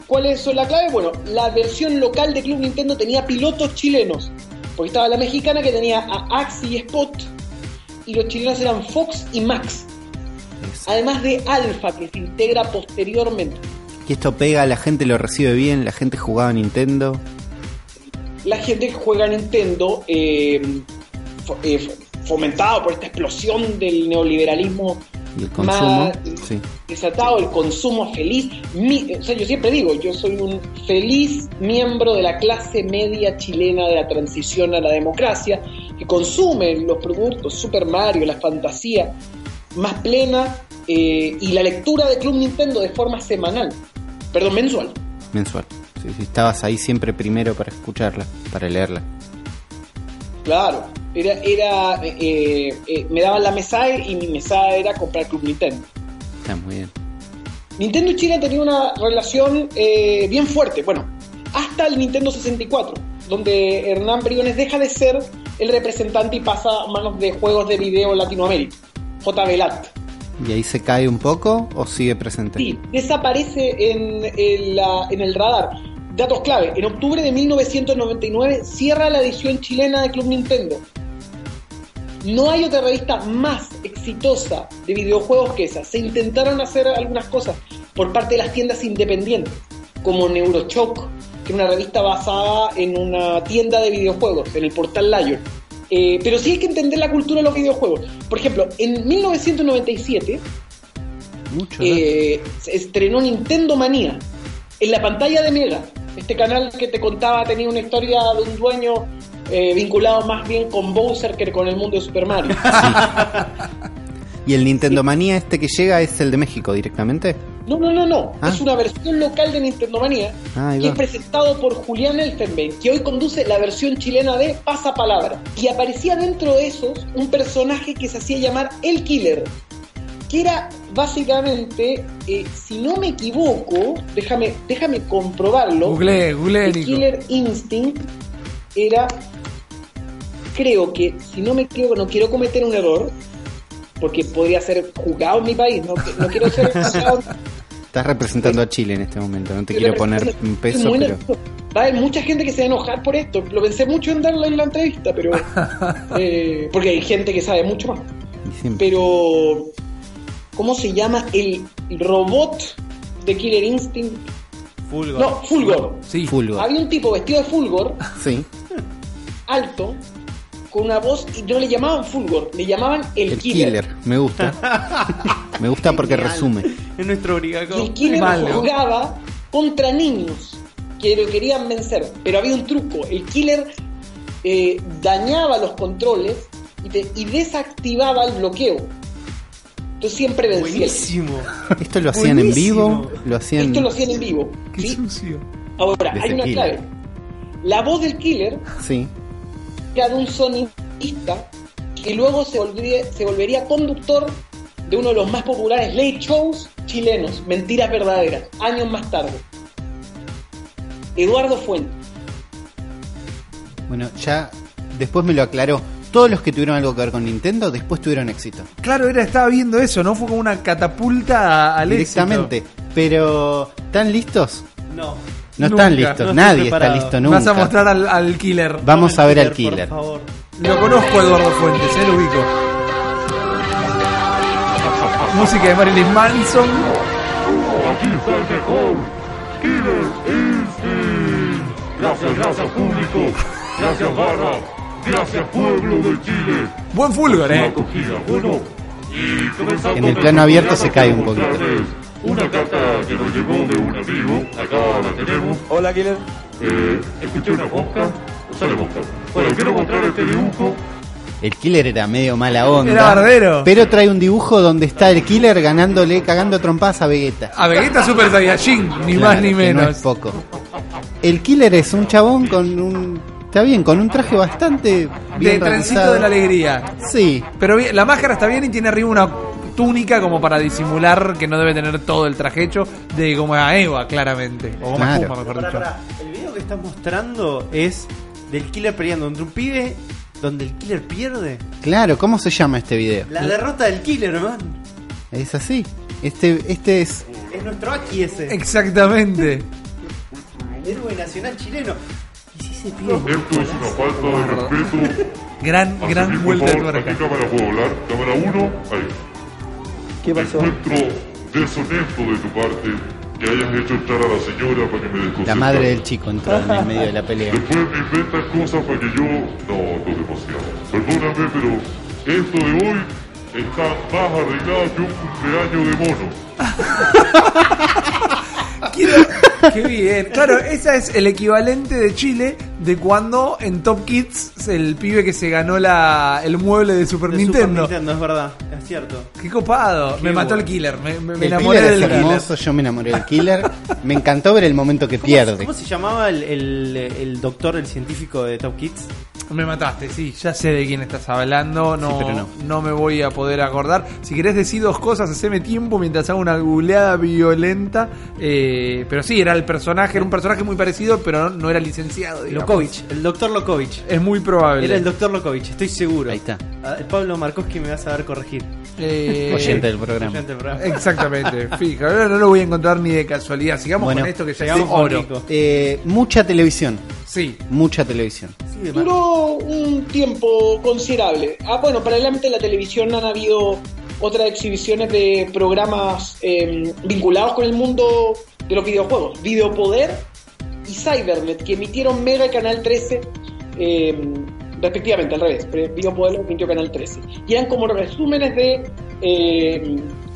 ¿Cuál es la clave? Bueno, la versión local de Club Nintendo tenía pilotos chilenos. Porque estaba la mexicana que tenía a Axi y Spot. Y los chilenos eran Fox y Max. Además de Alpha, que se integra posteriormente. Que esto pega, la gente lo recibe bien, la gente jugaba a Nintendo. La gente que juega a Nintendo, eh, eh, fomentado por esta explosión del neoliberalismo Y el consumo. más Sí. desatado, el consumo feliz. Mi- o sea, yo siempre digo, yo soy un feliz miembro de la clase media chilena de la transición a la democracia, que consume los productos Super Mario, la fantasía más plena eh, y la lectura de Club Nintendo de forma semanal, perdón, mensual. Mensual. Sí, sí, estabas ahí siempre primero para escucharla, para leerla. Claro, era, era eh, eh, me daban la mesa y mi mesa era comprar Club Nintendo. Está muy bien. Nintendo y Chile tenía una relación eh, bien fuerte, bueno, hasta el Nintendo 64, donde Hernán Briones deja de ser el representante y pasa a manos de juegos de video en Latinoamérica, JB Lat. ¿Y ahí se cae un poco o sigue presente? Sí, desaparece en, en la- en el radar. Datos clave, en octubre de 1999 cierra la edición chilena de Club Nintendo. No hay otra revista más exitosa de videojuegos que esa. Se intentaron hacer algunas cosas por parte de las tiendas independientes, como Neurochoc, que era una revista basada en una tienda de videojuegos, en el portal Lion. Eh, pero sí hay que entender la cultura de los videojuegos. Por ejemplo, en 1997 Mucho. ¿no? eh, se estrenó Nintendo Manía en la pantalla de Mega. Este canal que te contaba tenía una historia de un dueño eh, vinculado más bien con Bowser que con el mundo de Super Mario. ¿Y el Nintendo Manía este que llega es el de México directamente? No, no, no, no. Ah. Es una versión local de Nintendo Manía Ah, y es presentado por Julián Elfenbein, que hoy conduce la versión chilena de Pasapalabra. Y aparecía dentro de esos un personaje que se hacía llamar El Killer, que era básicamente, eh, si no me equivoco, déjame, déjame comprobarlo. Google, Google. Killer Instinct era, creo que, si no me equivoco, no quiero cometer un error, porque podría ser juzgado en mi país, no, no quiero ser Estás representando a Chile en este momento, no te quiero poner un peso, pero... Va a haber mucha gente que se va a enojar por esto. Lo pensé mucho en darle en la entrevista, pero. eh, porque hay gente que sabe mucho más. Pero. ¿Cómo se llama el robot de Killer Instinct? Fulgor. No, Fulgor. Sí. Fulgor. Había un tipo vestido de Fulgor, Sí, alto, con una voz, y no le llamaban Fulgor, le llamaban el, el Killer. killer. Me gusta. Me gusta porque Genial. resume. Es nuestro Y obrigado. el killer jugaba contra niños que lo querían vencer. Pero había un truco. El killer eh, dañaba los controles y, te- y desactivaba el bloqueo. Entonces siempre. Buenísimo. ¿Esto lo hacían en vivo? ¿Lo hacían...? Esto lo hacían en vivo. Qué ¿sí? sucio. Ahora, Desde hay una killer. clave. La voz del killer Sí. era de un sonidista que luego se volvería, se volvería conductor de uno de los más populares late shows chilenos, Mentiras Verdaderas, años más tarde. Eduardo Fuente. Bueno, ya después me lo aclaró. Todos los que tuvieron algo que ver con Nintendo después tuvieron éxito. Claro, era, estaba viendo eso, ¿no? Fue como una catapulta a- al Directamente. Pero, ¿están listos? No. No Nunca. están listos. No Nadie está listo éxito. nunca. Vas a mostrar al, al killer. Vamos a ver al Killer, killer. Por favor. Lo conozco a Eduardo Fuentes, eh, lo ubico. Música de Marilyn Manson. Aquí está el mejor. Killer Instinct. Gracias, gracias público. Gracias barra. Gracias pueblo de Chile. Buen fulgor, eh. acogida. Bueno, y comenzando En el plano abierto se cae un poquito. Una carta que nos llegó de un amigo, acá la tenemos. Hola, Killer. Eh, escuché una mosca, sale mosca. Bueno, quiero mostrar este dibujo. El killer era medio mala onda. Era bardero. Pero trae un dibujo donde está el killer ganándole, cagando trompadas a Vegeta. A Vegeta Super Saiyajin, ni Claro, más ni que menos. No es poco. El killer es un chabón con un. Está bien, con un traje bastante bien de trencito realizado. de la alegría. Sí, Pero bien, la máscara está bien y tiene arriba una túnica como para disimular que no debe tener todo el traje hecho de goma Eva, claramente. O goma Claro. espuma, mejor dicho. pará. El video que estás mostrando es del killer peleando contra un pibe donde el killer pierde. claro. ¿Cómo se llama este video? La derrota del killer, man. Es así. Este, este es. Es nuestro Aki ese. Exactamente. Héroe nacional chileno. ¿Y si ese pibe? Esto es una falta de respeto. Gran, Así gran vuelta de aquí cámara puedo hablar. Cámara 1, ahí. ¿Qué pasó? Encuentro deshonesto de tu parte que hayas hecho entrar a la señora para que me desconcertara. La madre del chico entró en el medio de la pelea. Después me inventas cosas para que yo... No, no demasiado. Perdóname, pero esto de hoy está más arreglado que un cumpleaños de mono. Quiero- Qué bien. Claro, ese es el equivalente de Chile de cuando en Top Kids el pibe que se ganó la, el mueble de Super, De Nintendo. Super Nintendo, es verdad, es cierto. Qué copado. Qué me mató bueno. el killer. Me, me- me El enamoré killer del es killer. hermoso, yo me enamoré del killer. Me encantó ver el momento que ¿Cómo, pierde. ¿Cómo se llamaba el, el, el doctor, el científico de Top Kids? Me mataste, sí, ya sé de quién estás hablando, no, Sí, pero no. no me voy a poder acordar. Si querés decir dos cosas, haceme tiempo mientras hago una googleada violenta. Eh, pero sí, era el personaje, era un personaje muy parecido, pero no, no era licenciado. digamos. Lokovic, el doctor Lokovic. Es muy probable. Era el doctor Lokovic, estoy seguro. Ahí está. Ah, Pablo Markowski me va a saber corregir. Eh, Oyente del programa. Oyente del programa. Exactamente, fija, ahora no lo voy a encontrar ni de casualidad. Sigamos Bueno, con esto que ya es oro. Eh, mucha televisión. Sí, Mucha televisión. Sí, Duró un tiempo considerable. Ah, bueno, paralelamente en la televisión han habido otras exhibiciones de programas eh, vinculados con el mundo de los videojuegos. Videopoder y Cybernet, que emitieron Mega y Canal 13, eh, respectivamente, al revés. pero Videopoder lo emitió Canal 13. Y eran como resúmenes de, eh,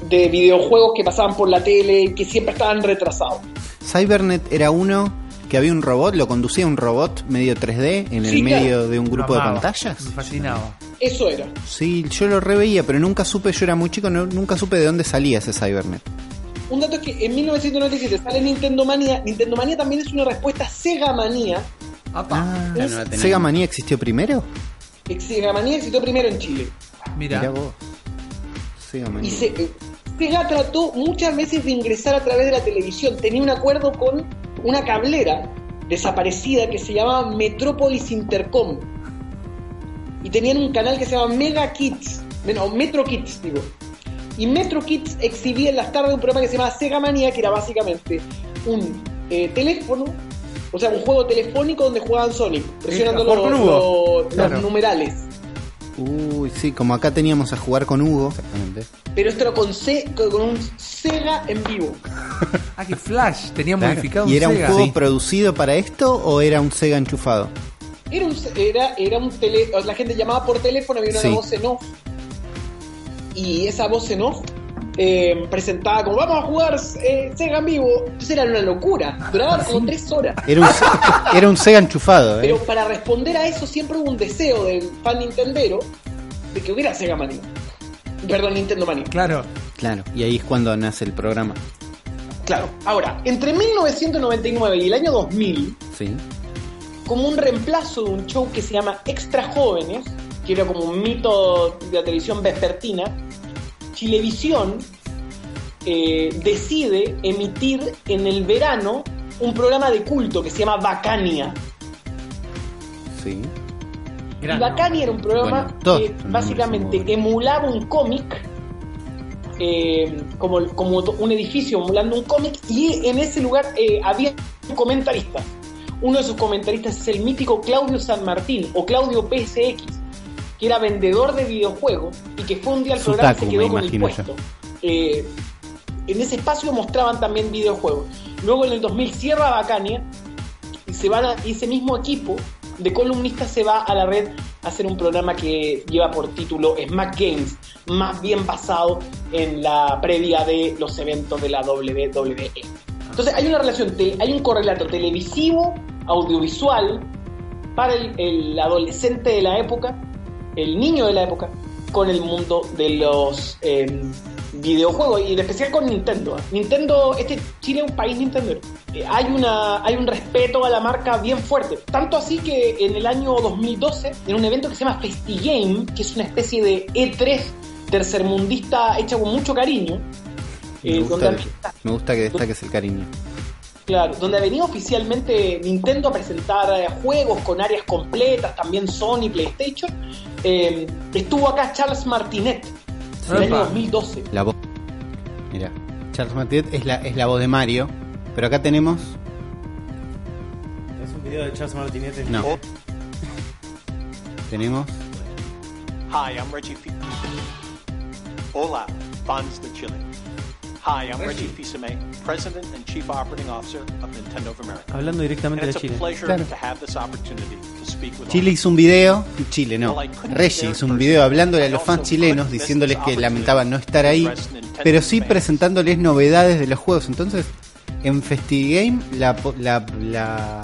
de videojuegos que pasaban por la tele y que siempre estaban retrasados. Cybernet era uno que había un robot, lo conducía un robot medio 3D en el Sí, claro. medio de un grupo de pantallas. Me fascinaba. Eso era. Sí, yo lo reveía, pero nunca supe, yo era muy chico, no- nunca supe de dónde salía ese Cybernet. Un dato es que en 1997 sale Nintendo Manía. Nintendo Manía también es una respuesta a Sega Manía. Apa, ¿Sega Manía existió primero? que Sega Manía existió primero en Chile. mira. Mirá vos. Sega Manía. Y se- eh, Sega trató muchas veces de ingresar a través de la televisión. Tenía un acuerdo con una cablera desaparecida que se llamaba Metropolis Intercom. Y tenían un canal que se llama Mega Kids. Bueno, Metro Kids, digo. Y Metro Kids exhibía en las tardes un programa que se llamaba Sega Manía, que era básicamente un eh, teléfono, o sea, un juego telefónico donde jugaban Sonic, presionando los, los- los Claro. numerales. Uy, sí, como acá teníamos a jugar con Hugo. Exactamente. Pero esto era con, C- con un Sega en vivo. Ah, que Flash tenía Claro. modificado ¿Y un era un juego Sí. producido para esto o era un Sega enchufado? Era un, era, era un tele, la gente llamaba por teléfono, había una Sí. voz en off. Y esa voz en off eh, presentaba como vamos a jugar eh, Sega en vivo. Entonces era una locura. Duraba como tres horas. Era un, Se- era un Sega enchufado, ¿eh? Pero para responder a eso siempre hubo un deseo del fan nintendero de que hubiera Sega Mania. Perdón, Nintendo Mania. Claro. Claro, y ahí es cuando nace el programa. Claro. Ahora, entre 1999 y el año 2000, Sí. como un reemplazo de un show que se llama Extra Jóvenes, que era como un mito de la televisión vespertina, Chilevisión eh, decide emitir en el verano un programa de culto que se llama Bacania. Sí. Y Bacania era un programa Bueno, todos que básicamente emulaba un cómic, eh, como, como un edificio emulando un cómic, y en ese lugar eh, había un comentarista. Uno de sus comentaristas es el mítico Claudio San Martín, o Claudio PSX, que era vendedor de videojuegos y que fue un día al programa y se Sutaku, quedó con el puesto. Eh, en ese espacio mostraban también videojuegos. Luego en el 2000 cierra Bacania y se van a- y ese mismo equipo de columnistas se va a la red a hacer un programa que lleva por título Smack Games, más bien basado en la previa de los eventos de la WWE. Entonces hay una relación, hay un correlato televisivo, audiovisual, para el, el adolescente de la época, el niño de la época, con el mundo de los eh, videojuegos y en especial con Nintendo. Nintendo, este Chile es un país Nintendo. Eh, hay una hay un respeto a la marca bien fuerte. Tanto así que en el año 2012, en un evento que se llama FestiGame, que es una especie de E3 tercermundista hecha con mucho cariño, Me eh, gusta, donde, me gusta que destaques el cariño. Claro, donde ha venido oficialmente Nintendo a presentar eh, juegos con áreas completas, también Sony, PlayStation. Eh, estuvo acá Charles Martinet en el año Epa. 2012. La voz. Mira, Charles Martinet es la, es la voz de Mario. Pero acá tenemos. Es un video de Charles Martinet. en- No. Tenemos. Hi, I'm Reggie. Hola, fans de Chile. Hi, I'm Reggie Fils-Aimé, President and Chief Operating Officer of Nintendo of America. Hablando directamente de it's a Chile. pleasure Claro. to have this opportunity to speak with Chile hizo un video. Chile no. Reggie hizo un video hablándole a los fans chilenos diciéndoles que lamentaban no estar ahí. Pero sí presentándoles novedades de los juegos. Entonces, en FestiGame la, po- la, la,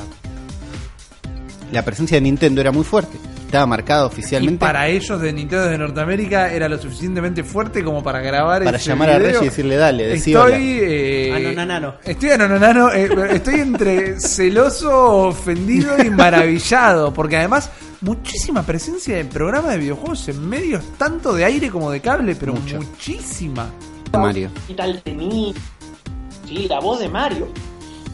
la presencia de Nintendo era muy fuerte. Estaba marcada Y oficialmente. para ellos de Nintendo de Norteamérica era lo suficientemente fuerte como para grabar Para ese llamar a. Reggie y decirle, dale, decí Estoy. hola. eh, Anonanano. Estoy anonanano. eh, estoy entre celoso, ofendido y maravillado. Porque además, muchísima presencia de programas de videojuegos en medios, tanto de aire como de cable, pero muchísima. Mario. y tal tenía sí, la voz de Mario.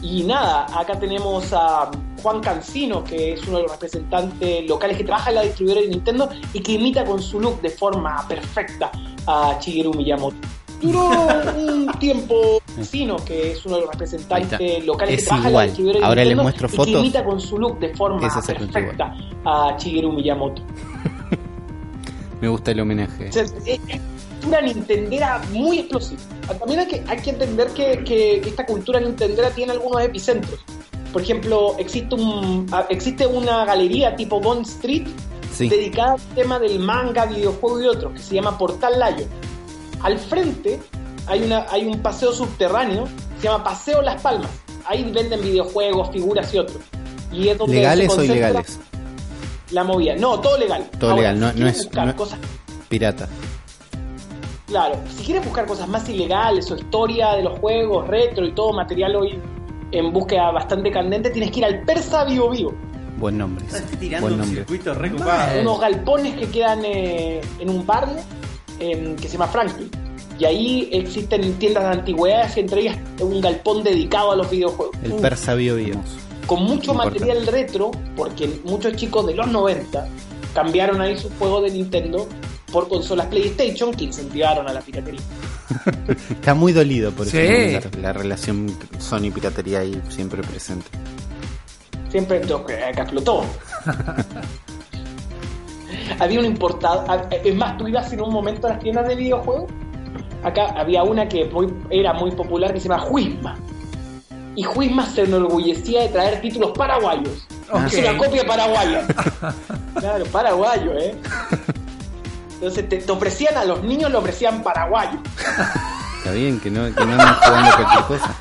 Y nada, acá tenemos a Juan Cancino, que es uno de los representantes locales que trabaja en la distribuidora de Nintendo y que imita con su look de forma perfecta a Shigeru Miyamoto. Duró un tiempo Cancino, que es uno de los representantes locales Es que trabaja en la distribuidora de Ahora les Nintendo muestro y que fotos. imita con su look de forma Es perfecta a Shigeru Miyamoto. Me gusta el homenaje. Es, es cultura nintendera muy explosiva. También hay que, hay que entender que, que esta cultura nintendera tiene algunos epicentros. Por ejemplo, existe, un, existe una galería tipo Bond Street Sí. dedicada al tema del manga, videojuego y otros, que se llama Portal Lion. Al frente hay, una, hay un paseo subterráneo, se llama Paseo Las Palmas. Ahí venden videojuegos, figuras y otros. Y es donde ¿Legales se o ilegales? La movida. No, todo legal. Todo legal, no- no es- buscar no- cosas Pirata. Claro, si quieres buscar cosas más ilegales o historia de los juegos, retro y todo material hoy en búsqueda bastante candente, tienes que ir al Persa Vivo Vivo. Buen nombre. Estás tirando Buen un nombre. circuito recopado. Unos galpones que quedan eh, en un barrio em, que se llama Franklin. Y ahí existen tiendas de antigüedades, entre ellas un galpón dedicado a los videojuegos. El persa Bio Bio. Con mucho Importante. material retro, porque muchos chicos de los 90 cambiaron ahí sus juegos de Nintendo por consolas PlayStation que incentivaron a la piratería. Está muy dolido por eso. La, la relación Sony-piratería ahí siempre presente. Siempre acá explotó. había un importado. Es más, tú ibas en un momento a las tiendas de videojuegos. Acá había una que muy, era muy popular que se llama Juisma. Y Juisma se enorgullecía de traer títulos paraguayos. Ok. Es una copia paraguaya. claro, paraguayo, ¿eh? Entonces te, ofrecían a los niños, le ofrecían paraguayo. Está bien que no, que no anden jugando cualquier cosa.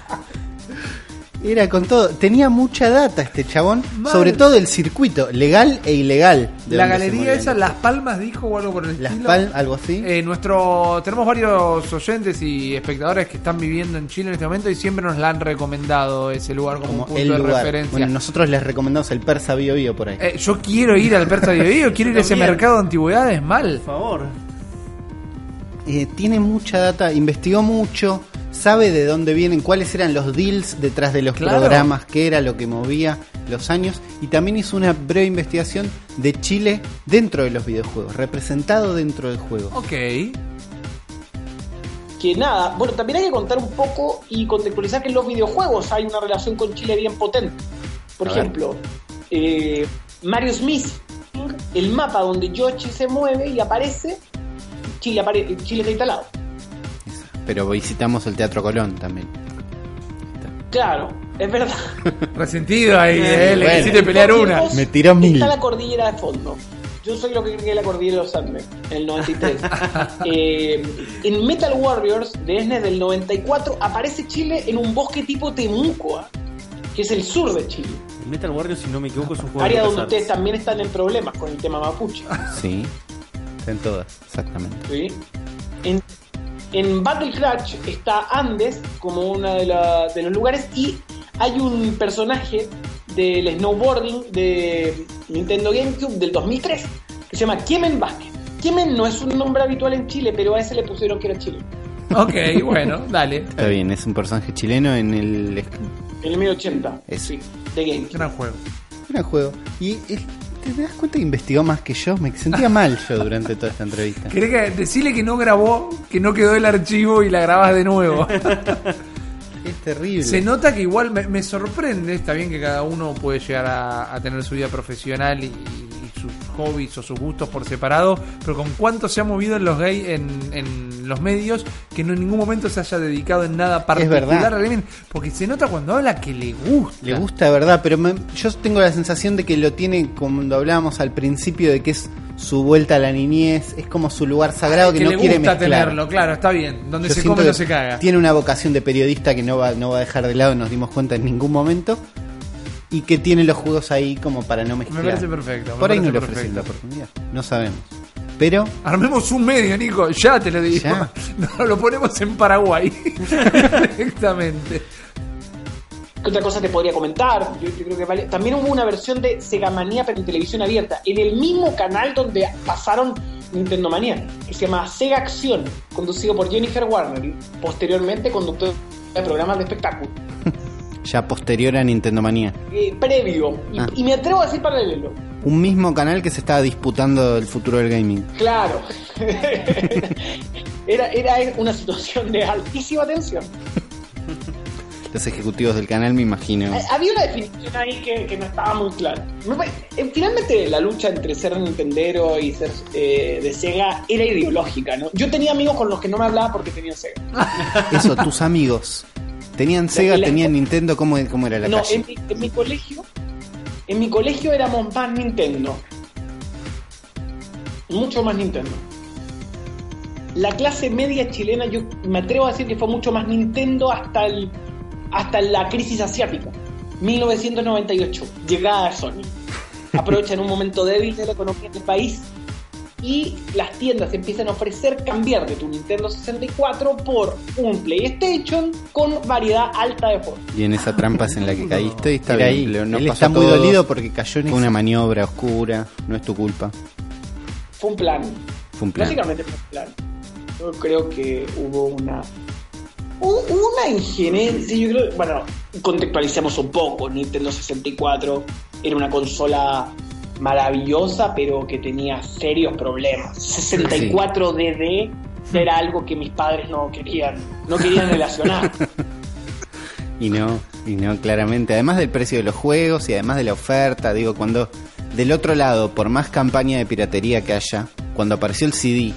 Era con todo. Tenía mucha data este chabón. Mal. Sobre todo el circuito, legal e ilegal. de La galería esa, Las Palmas, dijo o algo por el Las estilo. Palmas, algo así. Eh, nuestro tenemos varios oyentes y espectadores que están viviendo en Chile en este momento y siempre nos la han recomendado ese lugar como, como un punto el de lugar. referencia. Bueno, nosotros les recomendamos el persa Bio Bio por ahí. Eh, yo quiero ir al Persa Bio Bio, quiero ir a ese mercado de antigüedades mal. Por favor. Eh, tiene mucha data, investigó mucho, sabe de dónde vienen, cuáles eran los deals detrás de los Claro. programas, qué era lo que movía los años y también hizo una breve investigación de Chile dentro de los videojuegos, representado dentro del juego. Ok. que nada, bueno, también hay que contar un poco y contextualizar que en los videojuegos hay una relación con Chile bien potente. Por A ejemplo, eh, Mario Smith el mapa donde Yoshi se mueve y aparece, Chile, apare- Chile está instalado. Pero visitamos el Teatro Colón también. Claro, es verdad. Resentido ahí, eh, le Bueno. quisiste pelear una. Me tiró mil. Está la cordillera de fondo. Yo soy lo que cree que es la cordillera de los Andes, en el 93. Eh, en Metal Warriors de SNES del 94 aparece Chile en un bosque tipo Temuco, ¿ah? que es el sur de Chile. El Metal Warrior, si no me equivoco, es un juego Área de donde ustedes también están en problemas con el tema mapuche. Sí. En todas, exactamente. ¿sí? En, en Battle Crash está Andes como uno de, la- de los lugares y hay un personaje del snowboarding de Nintendo GameCube del 2003 que se llama Kiemen Vázquez. Kiemen no es un nombre habitual en Chile, pero a ese le pusieron que era Chile. Ok, bueno, dale. Está bien, es un personaje chileno en el En el 1080. Eso. Sí, de GameCube. Gran juego. gran juego. Y eh, te das cuenta que investigó más que yo. Me sentía mal yo durante toda esta entrevista. ¿Querés que decirle que no grabó, que no quedó el archivo y la grabás de nuevo? Es terrible. Se nota que igual me, me sorprende, está bien que cada uno puede llegar a, a tener su vida profesional y, y hobbies o sus gustos por separado, pero con cuánto se ha movido en los gays en, en los medios que no en ningún momento se haya dedicado en nada particular al porque se nota cuando habla que le gusta. Le gusta de verdad, pero me- yo tengo la sensación de que lo tiene cuando hablábamos al principio de que es su vuelta a la niñez, es como su lugar sagrado que, que no le quiere gusta mezclar. tenerlo, claro, está bien. Donde Yo se come no se caga. Tiene una vocación de periodista que no va, no va a dejar de lado, nos dimos cuenta en ningún momento. Y que tiene los juegos ahí como para no mezclar. Me parece perfecto. me Por ahí no le ofrecen la oportunidad. No sabemos. Pero Armemos un medio, Nico, ya te lo digo. Ya. No, lo ponemos en Paraguay. Directamente. ¿Qué otra cosa te podría comentar? Yo, yo creo que vale. También hubo una versión de Sega Manía pero en televisión abierta, en el mismo canal donde pasaron Nintendo Manía, que se llama Sega Acción, conducido por Jennifer Warner, y posteriormente conductor de programas de espectáculo. Ya posterior a Nintendo Manía. Eh, previo, y, Ah. y me atrevo a decir paralelo. Un mismo canal que se estaba disputando el futuro del gaming. Claro. era, era una situación de altísima tensión. Los ejecutivos del canal, me imagino. Eh, Había una definición ahí que, que no estaba muy clara. Eh, Finalmente la lucha entre ser Nintendero y ser eh, de Sega era ideológica, ¿no? Yo tenía amigos con los que no me hablaba porque tenían Sega. Eso, tus amigos. ¿Tenían Sega, la- tenían Nintendo? ¿Cómo, cómo era la no, calle? en mi, en mi colegio, en mi colegio éramos más Nintendo. Mucho más Nintendo. La clase media chilena, yo me atrevo a decir que fue mucho más Nintendo hasta el hasta la crisis asiática. 1998, llegada de Sony. Aprovechan un momento débil de la economía del país y las tiendas empiezan a ofrecer cambiar de tu Nintendo 64 por un PlayStation con variedad alta de juegos. Y en esa trampa es en la que caíste y está Era bien. ahí. Él está muy todo. dolido porque cayó en Fue una maniobra oscura, no es tu culpa. Fue un plan. Fue un plan. Básicamente fue un plan. Yo creo que hubo una. Una injerencia. Yo creo. Bueno, contextualicemos un poco. Nintendo 64 era una consola maravillosa, pero que tenía serios problemas. 64 DD era algo que mis padres no querían. No querían relacionar. Y no, y no, claramente. Además del precio de los juegos y además de la oferta, digo, cuando del otro lado, por más campaña de piratería que haya, cuando apareció el CD,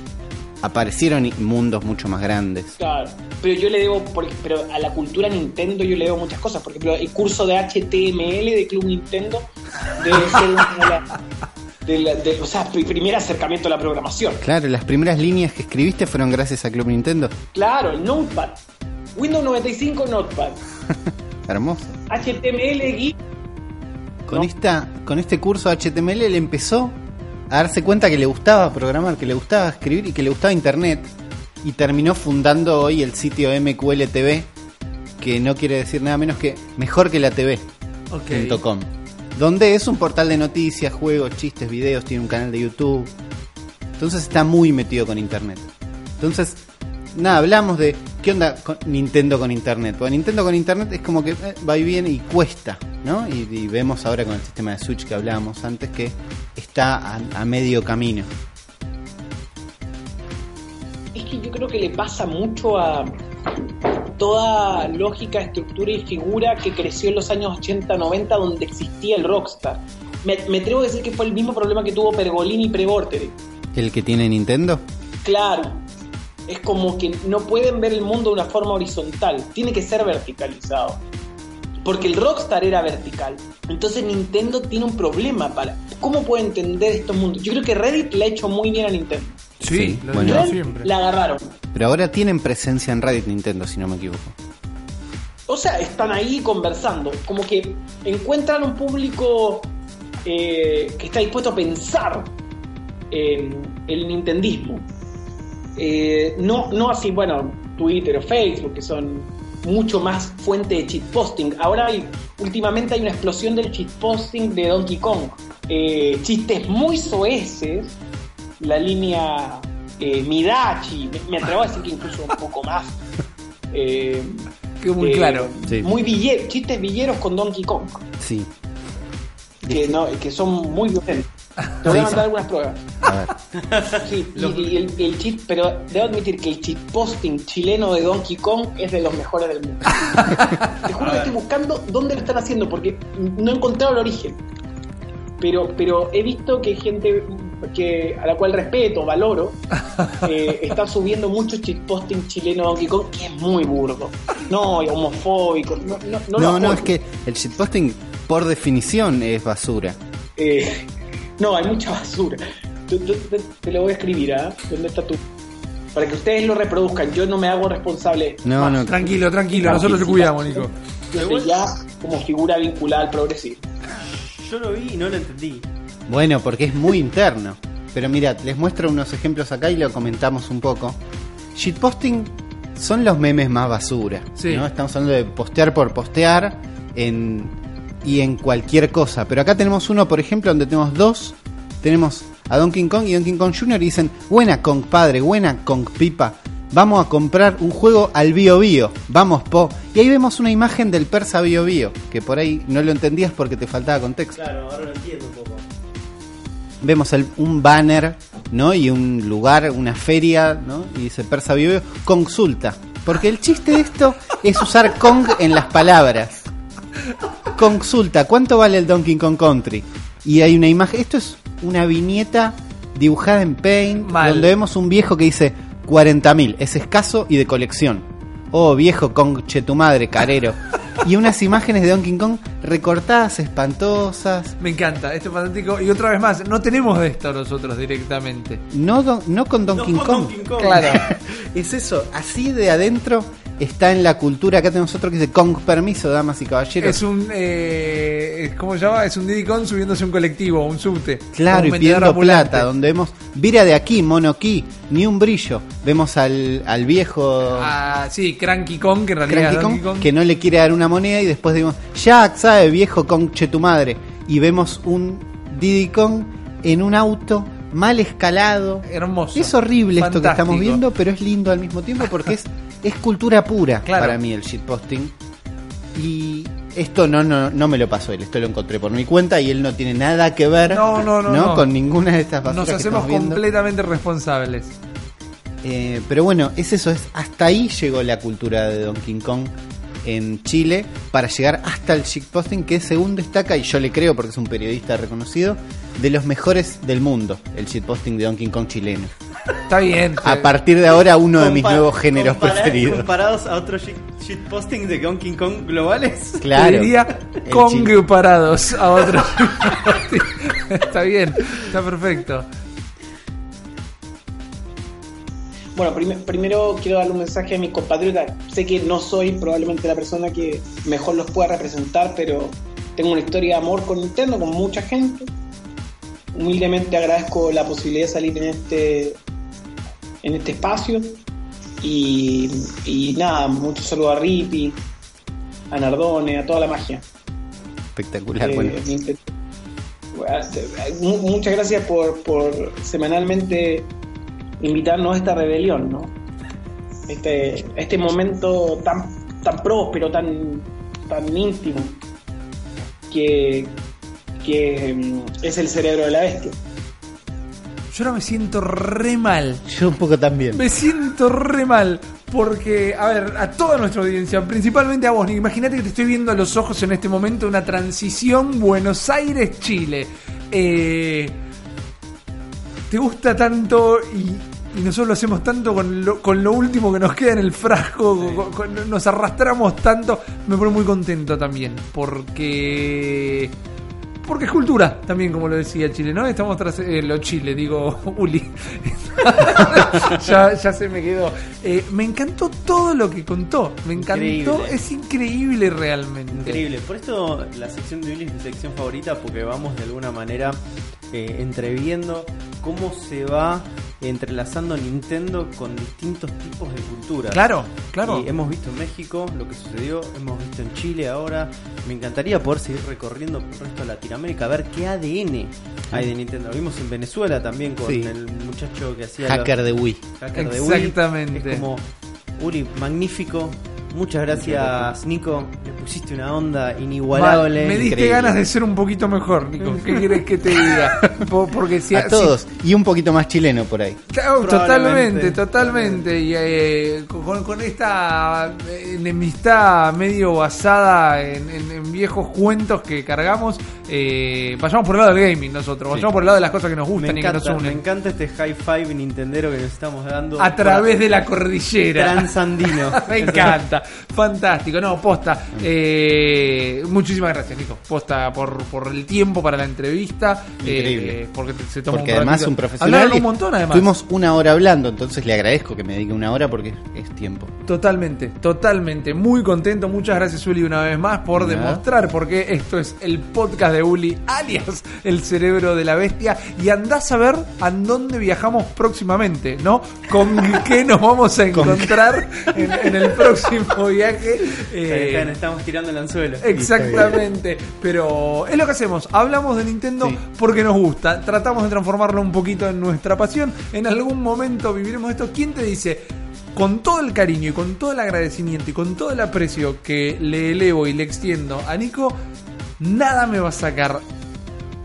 aparecieron mundos mucho más grandes. Claro, pero yo le debo, por- pero a la cultura Nintendo yo le debo muchas cosas. Por ejemplo, el curso de HTML de Club Nintendo debe ser una de la- de- o sea, primer acercamiento a la programación. Claro, las primeras líneas que escribiste fueron gracias a Club Nintendo. Claro, el Notepad. Windows 95 Notepad. Hermoso. HTML. Con No. esta, con este curso HTML él empezó a darse cuenta que le gustaba programar, que le gustaba escribir y que le gustaba internet. Y terminó fundando hoy el sitio MQL TV, que no quiere decir nada menos que mejor que la TV. Ok. .com, donde es un portal de noticias, juegos, chistes, videos, tiene un canal de YouTube. Entonces está muy metido con internet. Entonces, nada, hablamos de qué onda con Nintendo con internet. Porque Nintendo con internet es como que eh, va y viene y cuesta, ¿no? Y, y vemos ahora con el sistema de Switch que hablábamos antes que está a, a medio camino. Es que yo creo que le pasa mucho a toda lógica, estructura y figura que creció en los años 80-90 donde existía el Rockstar. me, me atrevo a decir que fue el mismo problema que tuvo Pergolini y Prevortere. El que tiene Nintendo. Claro, es como que no pueden ver el mundo de una forma horizontal, tiene que ser verticalizado. Porque el Rockstar era vertical. Entonces Nintendo tiene un problema para... ¿Cómo puede entender estos mundos? Yo creo que Reddit le ha hecho muy bien a Nintendo. Sí, Sí, lo bueno. digo Reddit siempre. la agarraron. Pero ahora tienen presencia en Reddit Nintendo, si no me equivoco. O sea, están ahí conversando. Como que encuentran un público eh, que está dispuesto a pensar en el nintendismo. Eh, no, no así, bueno, Twitter o Facebook, que son mucho más fuente de shitposting. Ahora hay, últimamente hay una explosión del shitposting de Donkey Kong. Eh, chistes muy soeces, la línea eh, Midachi, me, me atrevo a decir que incluso un poco más. Eh, muy eh, claro. Sí. Muy ville- chistes villeros con Donkey Kong, Sí. que, no, que son muy violentos. Te voy a mandar algunas pruebas. A ver. Sí, y, y el, el chip, pero debo admitir que el chip posting chileno de Donkey Kong es de los mejores del mundo. Te juro que estoy buscando dónde lo están haciendo porque no he encontrado el origen. Pero, pero he visto que gente que a la cual respeto, valoro, eh, está subiendo mucho posting chileno de Donkey Kong que es muy burdo. No, y homofóbico. No, no, no, lo No, no, es que el shitposting, por definición, es basura. Eh, no, hay mucha basura. Te, te- te- te lo voy a escribir, ¿ah? ¿Dónde está tú? Para que ustedes lo reproduzcan. Yo no me hago responsable. No, más. no. Tranquilo, tranquilo, nosotros te cuidamos, Nico. Desde ya, como figura vinculada al progresivo. Yo lo vi y no lo entendí. Bueno, porque es muy interno. Pero mirad, les muestro unos ejemplos acá y lo comentamos un poco. Shitposting son los memes más basura. Sí. ¿no? Estamos hablando de postear por postear en, y en cualquier cosa. Pero acá tenemos uno, por ejemplo, donde tenemos dos. Tenemos a Donkey Kong y Donkey Kong Jr. y dicen, buena Kong padre, buena Kong pipa. Vamos a comprar un juego al Bio Bio. Vamos, po. Y ahí vemos una imagen del persa Bio Bio. Que por ahí no lo entendías porque te faltaba contexto Claro, ahora lo entiendo un poco. vemos el- un banner, ¿no? Y un lugar, una feria, ¿no? Y dice Persa Bio Bio, consulta. Porque el chiste de esto es usar Kong en las palabras. Consulta, ¿cuánto vale el Donkey Kong Country? Y hay una imagen, esto es una viñeta dibujada en Paint, Mal. donde vemos un viejo que dice 40.000, es escaso y de colección. Oh, viejo Kong, che tu madre, carero. Y unas imágenes de Donkey Kong recortadas, espantosas, Me encanta, esto es fantástico. Y otra vez más, no tenemos de esto nosotros directamente. No, don- no con Donkey No, con Kong. Donkey Kong. Claro. es eso, así de adentro está en la cultura. Acá tenemos otro que dice Kong permiso, damas y caballeros. Es un. Eh, ¿Cómo se llama? Es un Diddy Kong subiéndose a un colectivo, un subte. Claro, Un y pidiendo ambulante. plata, donde vemos, vira de aquí, mono aquí, ni un brillo. Vemos al, al viejo Ah, sí, Cranky Kong, que en realidad Cranky Kong, Kong. que no le quiere dar una moneda y después decimos, Jack, ¿sabe, viejo Kong, che tu madre? Y vemos un Diddy Kong en un auto mal escalado. Hermoso. Es horrible esto que estamos viendo, pero es lindo al mismo tiempo porque es, es cultura pura Claro. para mí el shitposting. Y esto no, no, no me lo pasó él, esto lo encontré por mi cuenta y él no tiene nada que ver No, no, no, con ninguna de estas Nos hacemos completamente responsables. Eh, pero bueno, es eso, es hasta ahí llegó la cultura de Donkey Kong en Chile para llegar hasta el shitposting que según destaca, y yo le creo porque es un periodista reconocido, de los mejores del mundo, el shitposting de Donkey Kong chileno. Está bien. A partir de ahora uno de mis nuevos géneros compara- preferidos. Comparados a otros shit- shitposting de Donkey Kong globales. Claro. Diría El Kong chile- parados a otros. está bien, está perfecto. Bueno, prim- primero quiero darle un mensaje a mis compatriotas. Sé que no soy probablemente la persona que mejor los pueda representar, pero tengo una historia de amor con Nintendo, con mucha gente. Humildemente agradezco la posibilidad de salir en este, en este espacio. Y, y nada, mucho saludo a Rippy, a Nardone, a toda la magia. Espectacular, Eh, bueno. Muchas gracias por, por semanalmente invitarnos a esta rebelión, ¿no? Este, este momento tan, tan próspero, tan, tan íntimo, que, que mm, es el cerebro de la bestia. Yo ahora me siento re mal. Yo un poco también. Me siento re mal. Porque, a ver, a toda nuestra audiencia, principalmente a vos, imagínate que te estoy viendo a los ojos en este momento una transición Buenos Aires-Chile. Eh, te gusta tanto y, y nosotros lo hacemos tanto con lo, con lo último que nos queda en el frasco, con- con- nos arrastramos tanto, me pone muy contento también, porque... Porque es cultura, también como lo decía Chile, ¿no? Estamos tras eh, lo Chile, digo Uli. ya, ya se me quedó. Eh, me encantó todo lo que contó. Me encantó, Increíble. es increíble realmente. Increíble. Por esto la sección de Billy es mi sección favorita porque vamos de alguna manera eh, entreviendo cómo se va entrelazando Nintendo con distintos tipos de cultura. Claro, claro. Y hemos visto en México lo que sucedió, hemos visto en Chile ahora. Me encantaría poder seguir recorriendo por el resto de Latinoamérica, a ver qué ADN hay de Nintendo. Lo vimos en Venezuela también con Sí. el muchacho que hacía... Hacker de Wii. Hacker de Wii. Exactamente. Es como, Uri, magnífico. Muchas gracias, Nico. Le pusiste una onda inigualable. Mal, me diste increíble. ganas de ser un poquito mejor, Nico. ¿Qué quieres que te diga? Po- Porque si A todos. Y un poquito más chileno por ahí. Claro, Probablemente. totalmente, totalmente. Y eh, con, con esta enemistad medio basada en, en- en viejos cuentos que cargamos, eh, vayamos por el lado del gaming nosotros, vayamos por el lado de las cosas que nos me gustan y que encanta, nos me unen. encanta este high five nintendero que nos estamos dando. A través de la cordillera. Transandino. Me encanta, fantástico. No, posta. eh, muchísimas gracias, Nico. Posta por, por el tiempo para la entrevista. Increíble. eh, porque se toma Porque un además ratito. un profesional. Hablaron un montón, además. Estuvimos una hora hablando, entonces le agradezco que me dedique una hora porque es tiempo. Totalmente, totalmente. Muy contento. Muchas gracias, Uli, una vez más por Nada. demostrar porque esto es el podcast de Uli, alias el cerebro de la bestia. Y andás a ver a dónde viajamos próximamente, ¿no? Con qué nos vamos a encontrar en, en el próximo viaje. Eh, Están- Estamos tirando el anzuelo. Exactamente, pero es lo que hacemos. Hablamos de Nintendo Sí. porque nos gusta. Tratamos de transformarlo un poquito en nuestra pasión. En algún momento viviremos esto. ¿Quién te dice? Con todo el cariño y con todo el agradecimiento y con todo el aprecio que le elevo y le extiendo a Nico, nada me va a sacar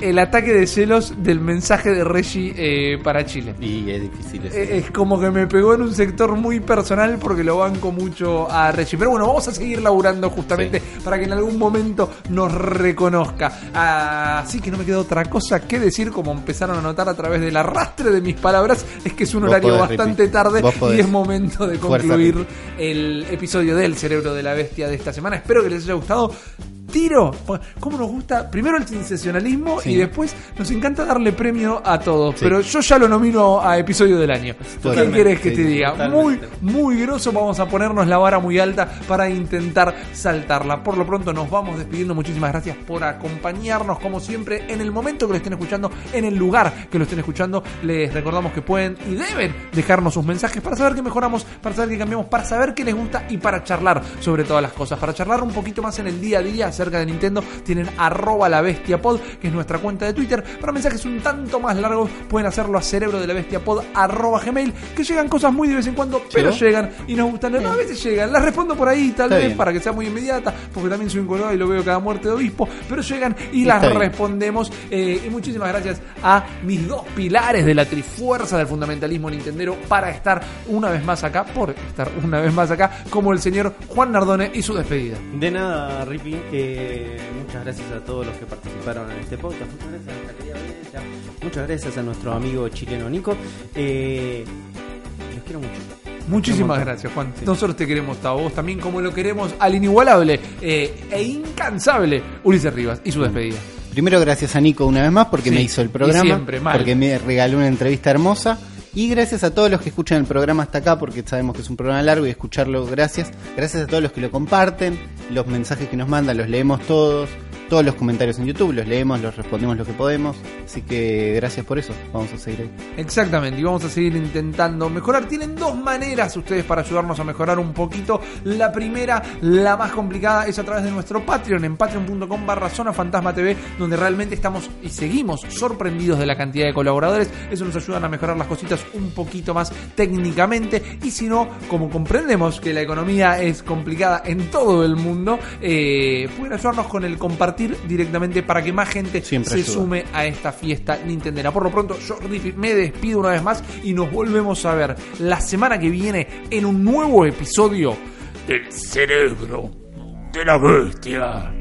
el ataque de celos del mensaje de Reggie eh, para Chile. Y es difícil eso. Es como que me pegó en un sector muy personal porque lo banco mucho a Reggie. Pero bueno, vamos a seguir laburando justamente para que en algún momento nos reconozca. Así que no me queda otra cosa que decir, como empezaron a notar a través del arrastre de mis palabras, es que es un Vos horario podés, bastante tarde y es momento de concluir el episodio del Cerebro de la Bestia de esta semana. Espero que les haya gustado. Tiro, ¿cómo nos gusta? Primero el sensacionalismo Sí. y después nos encanta darle premio a todos. Sí. Pero yo ya lo nomino a episodio del año. ¿Qué Totalmente, querés que sí, te diga? Muy, totalmente. muy grosso. Vamos a ponernos la vara muy alta para intentar saltarla. Por lo pronto nos vamos despidiendo. Muchísimas gracias por acompañarnos, como siempre, en el momento que lo estén escuchando, en el lugar que lo estén escuchando. Les recordamos que pueden y deben dejarnos sus mensajes para saber qué mejoramos, para saber qué cambiamos, para saber qué les gusta y para charlar sobre todas las cosas. Para charlar un poquito más en el día a día acerca de Nintendo, tienen arroba la bestia pod, que es nuestra cuenta de Twitter. Para mensajes un tanto más largos, pueden hacerlo a cerebro de la bestia pod arroba gmail, que llegan cosas muy de vez en cuando, pero llegan y nos gustan. No, a veces llegan, las respondo por ahí, tal Está vez bien. para que sea muy inmediata, porque también soy un colorado y lo veo cada muerte de obispo, pero llegan y Está las bien. respondemos. eh, y muchísimas gracias a mis dos pilares de la trifuerza del fundamentalismo nintendero para estar una vez más acá, por estar una vez más acá, como el señor Juan Nardone y su despedida. De nada, Rippy. Eh, muchas gracias a todos los que participaron en este podcast. Muchas gracias a nuestra querida audiencia. Muchas gracias a nuestro amigo chileno Nico. Eh, los quiero mucho. Muchísimas gracias, Juan. Nosotros te queremos a vos también, como lo queremos al inigualable eh, e incansable Ulises Rivas y su despedida. Primero, gracias a Nico una vez más porque Sí, me hizo el programa. siempre, mal. Porque me regaló una entrevista hermosa. Y gracias a todos los que escuchan el programa hasta acá, porque sabemos que es un programa largo y escucharlo, gracias. Gracias a todos los que lo comparten, los mensajes que nos mandan, los leemos todos. Todos los comentarios en YouTube los leemos, los respondemos lo que podemos. Así que gracias por eso. Vamos a seguir ahí. Exactamente, y vamos a seguir intentando mejorar. Tienen dos maneras ustedes para ayudarnos a mejorar un poquito. La primera, la más complicada, es a través de nuestro Patreon, en patreon.com barra Zona Fantasma TV, donde realmente estamos y seguimos sorprendidos de la cantidad de colaboradores. Eso nos ayuda a mejorar las cositas un poquito más técnicamente. Y si no, como comprendemos que la economía es complicada en todo el mundo, eh, pueden ayudarnos con el compartir compartir directamente para que más gente Siempre se ayuda. sume a esta fiesta nintendera. Por lo pronto, yo, Riffy, me despido una vez más y nos volvemos a ver la semana que viene en un nuevo episodio Del cerebro de la bestia.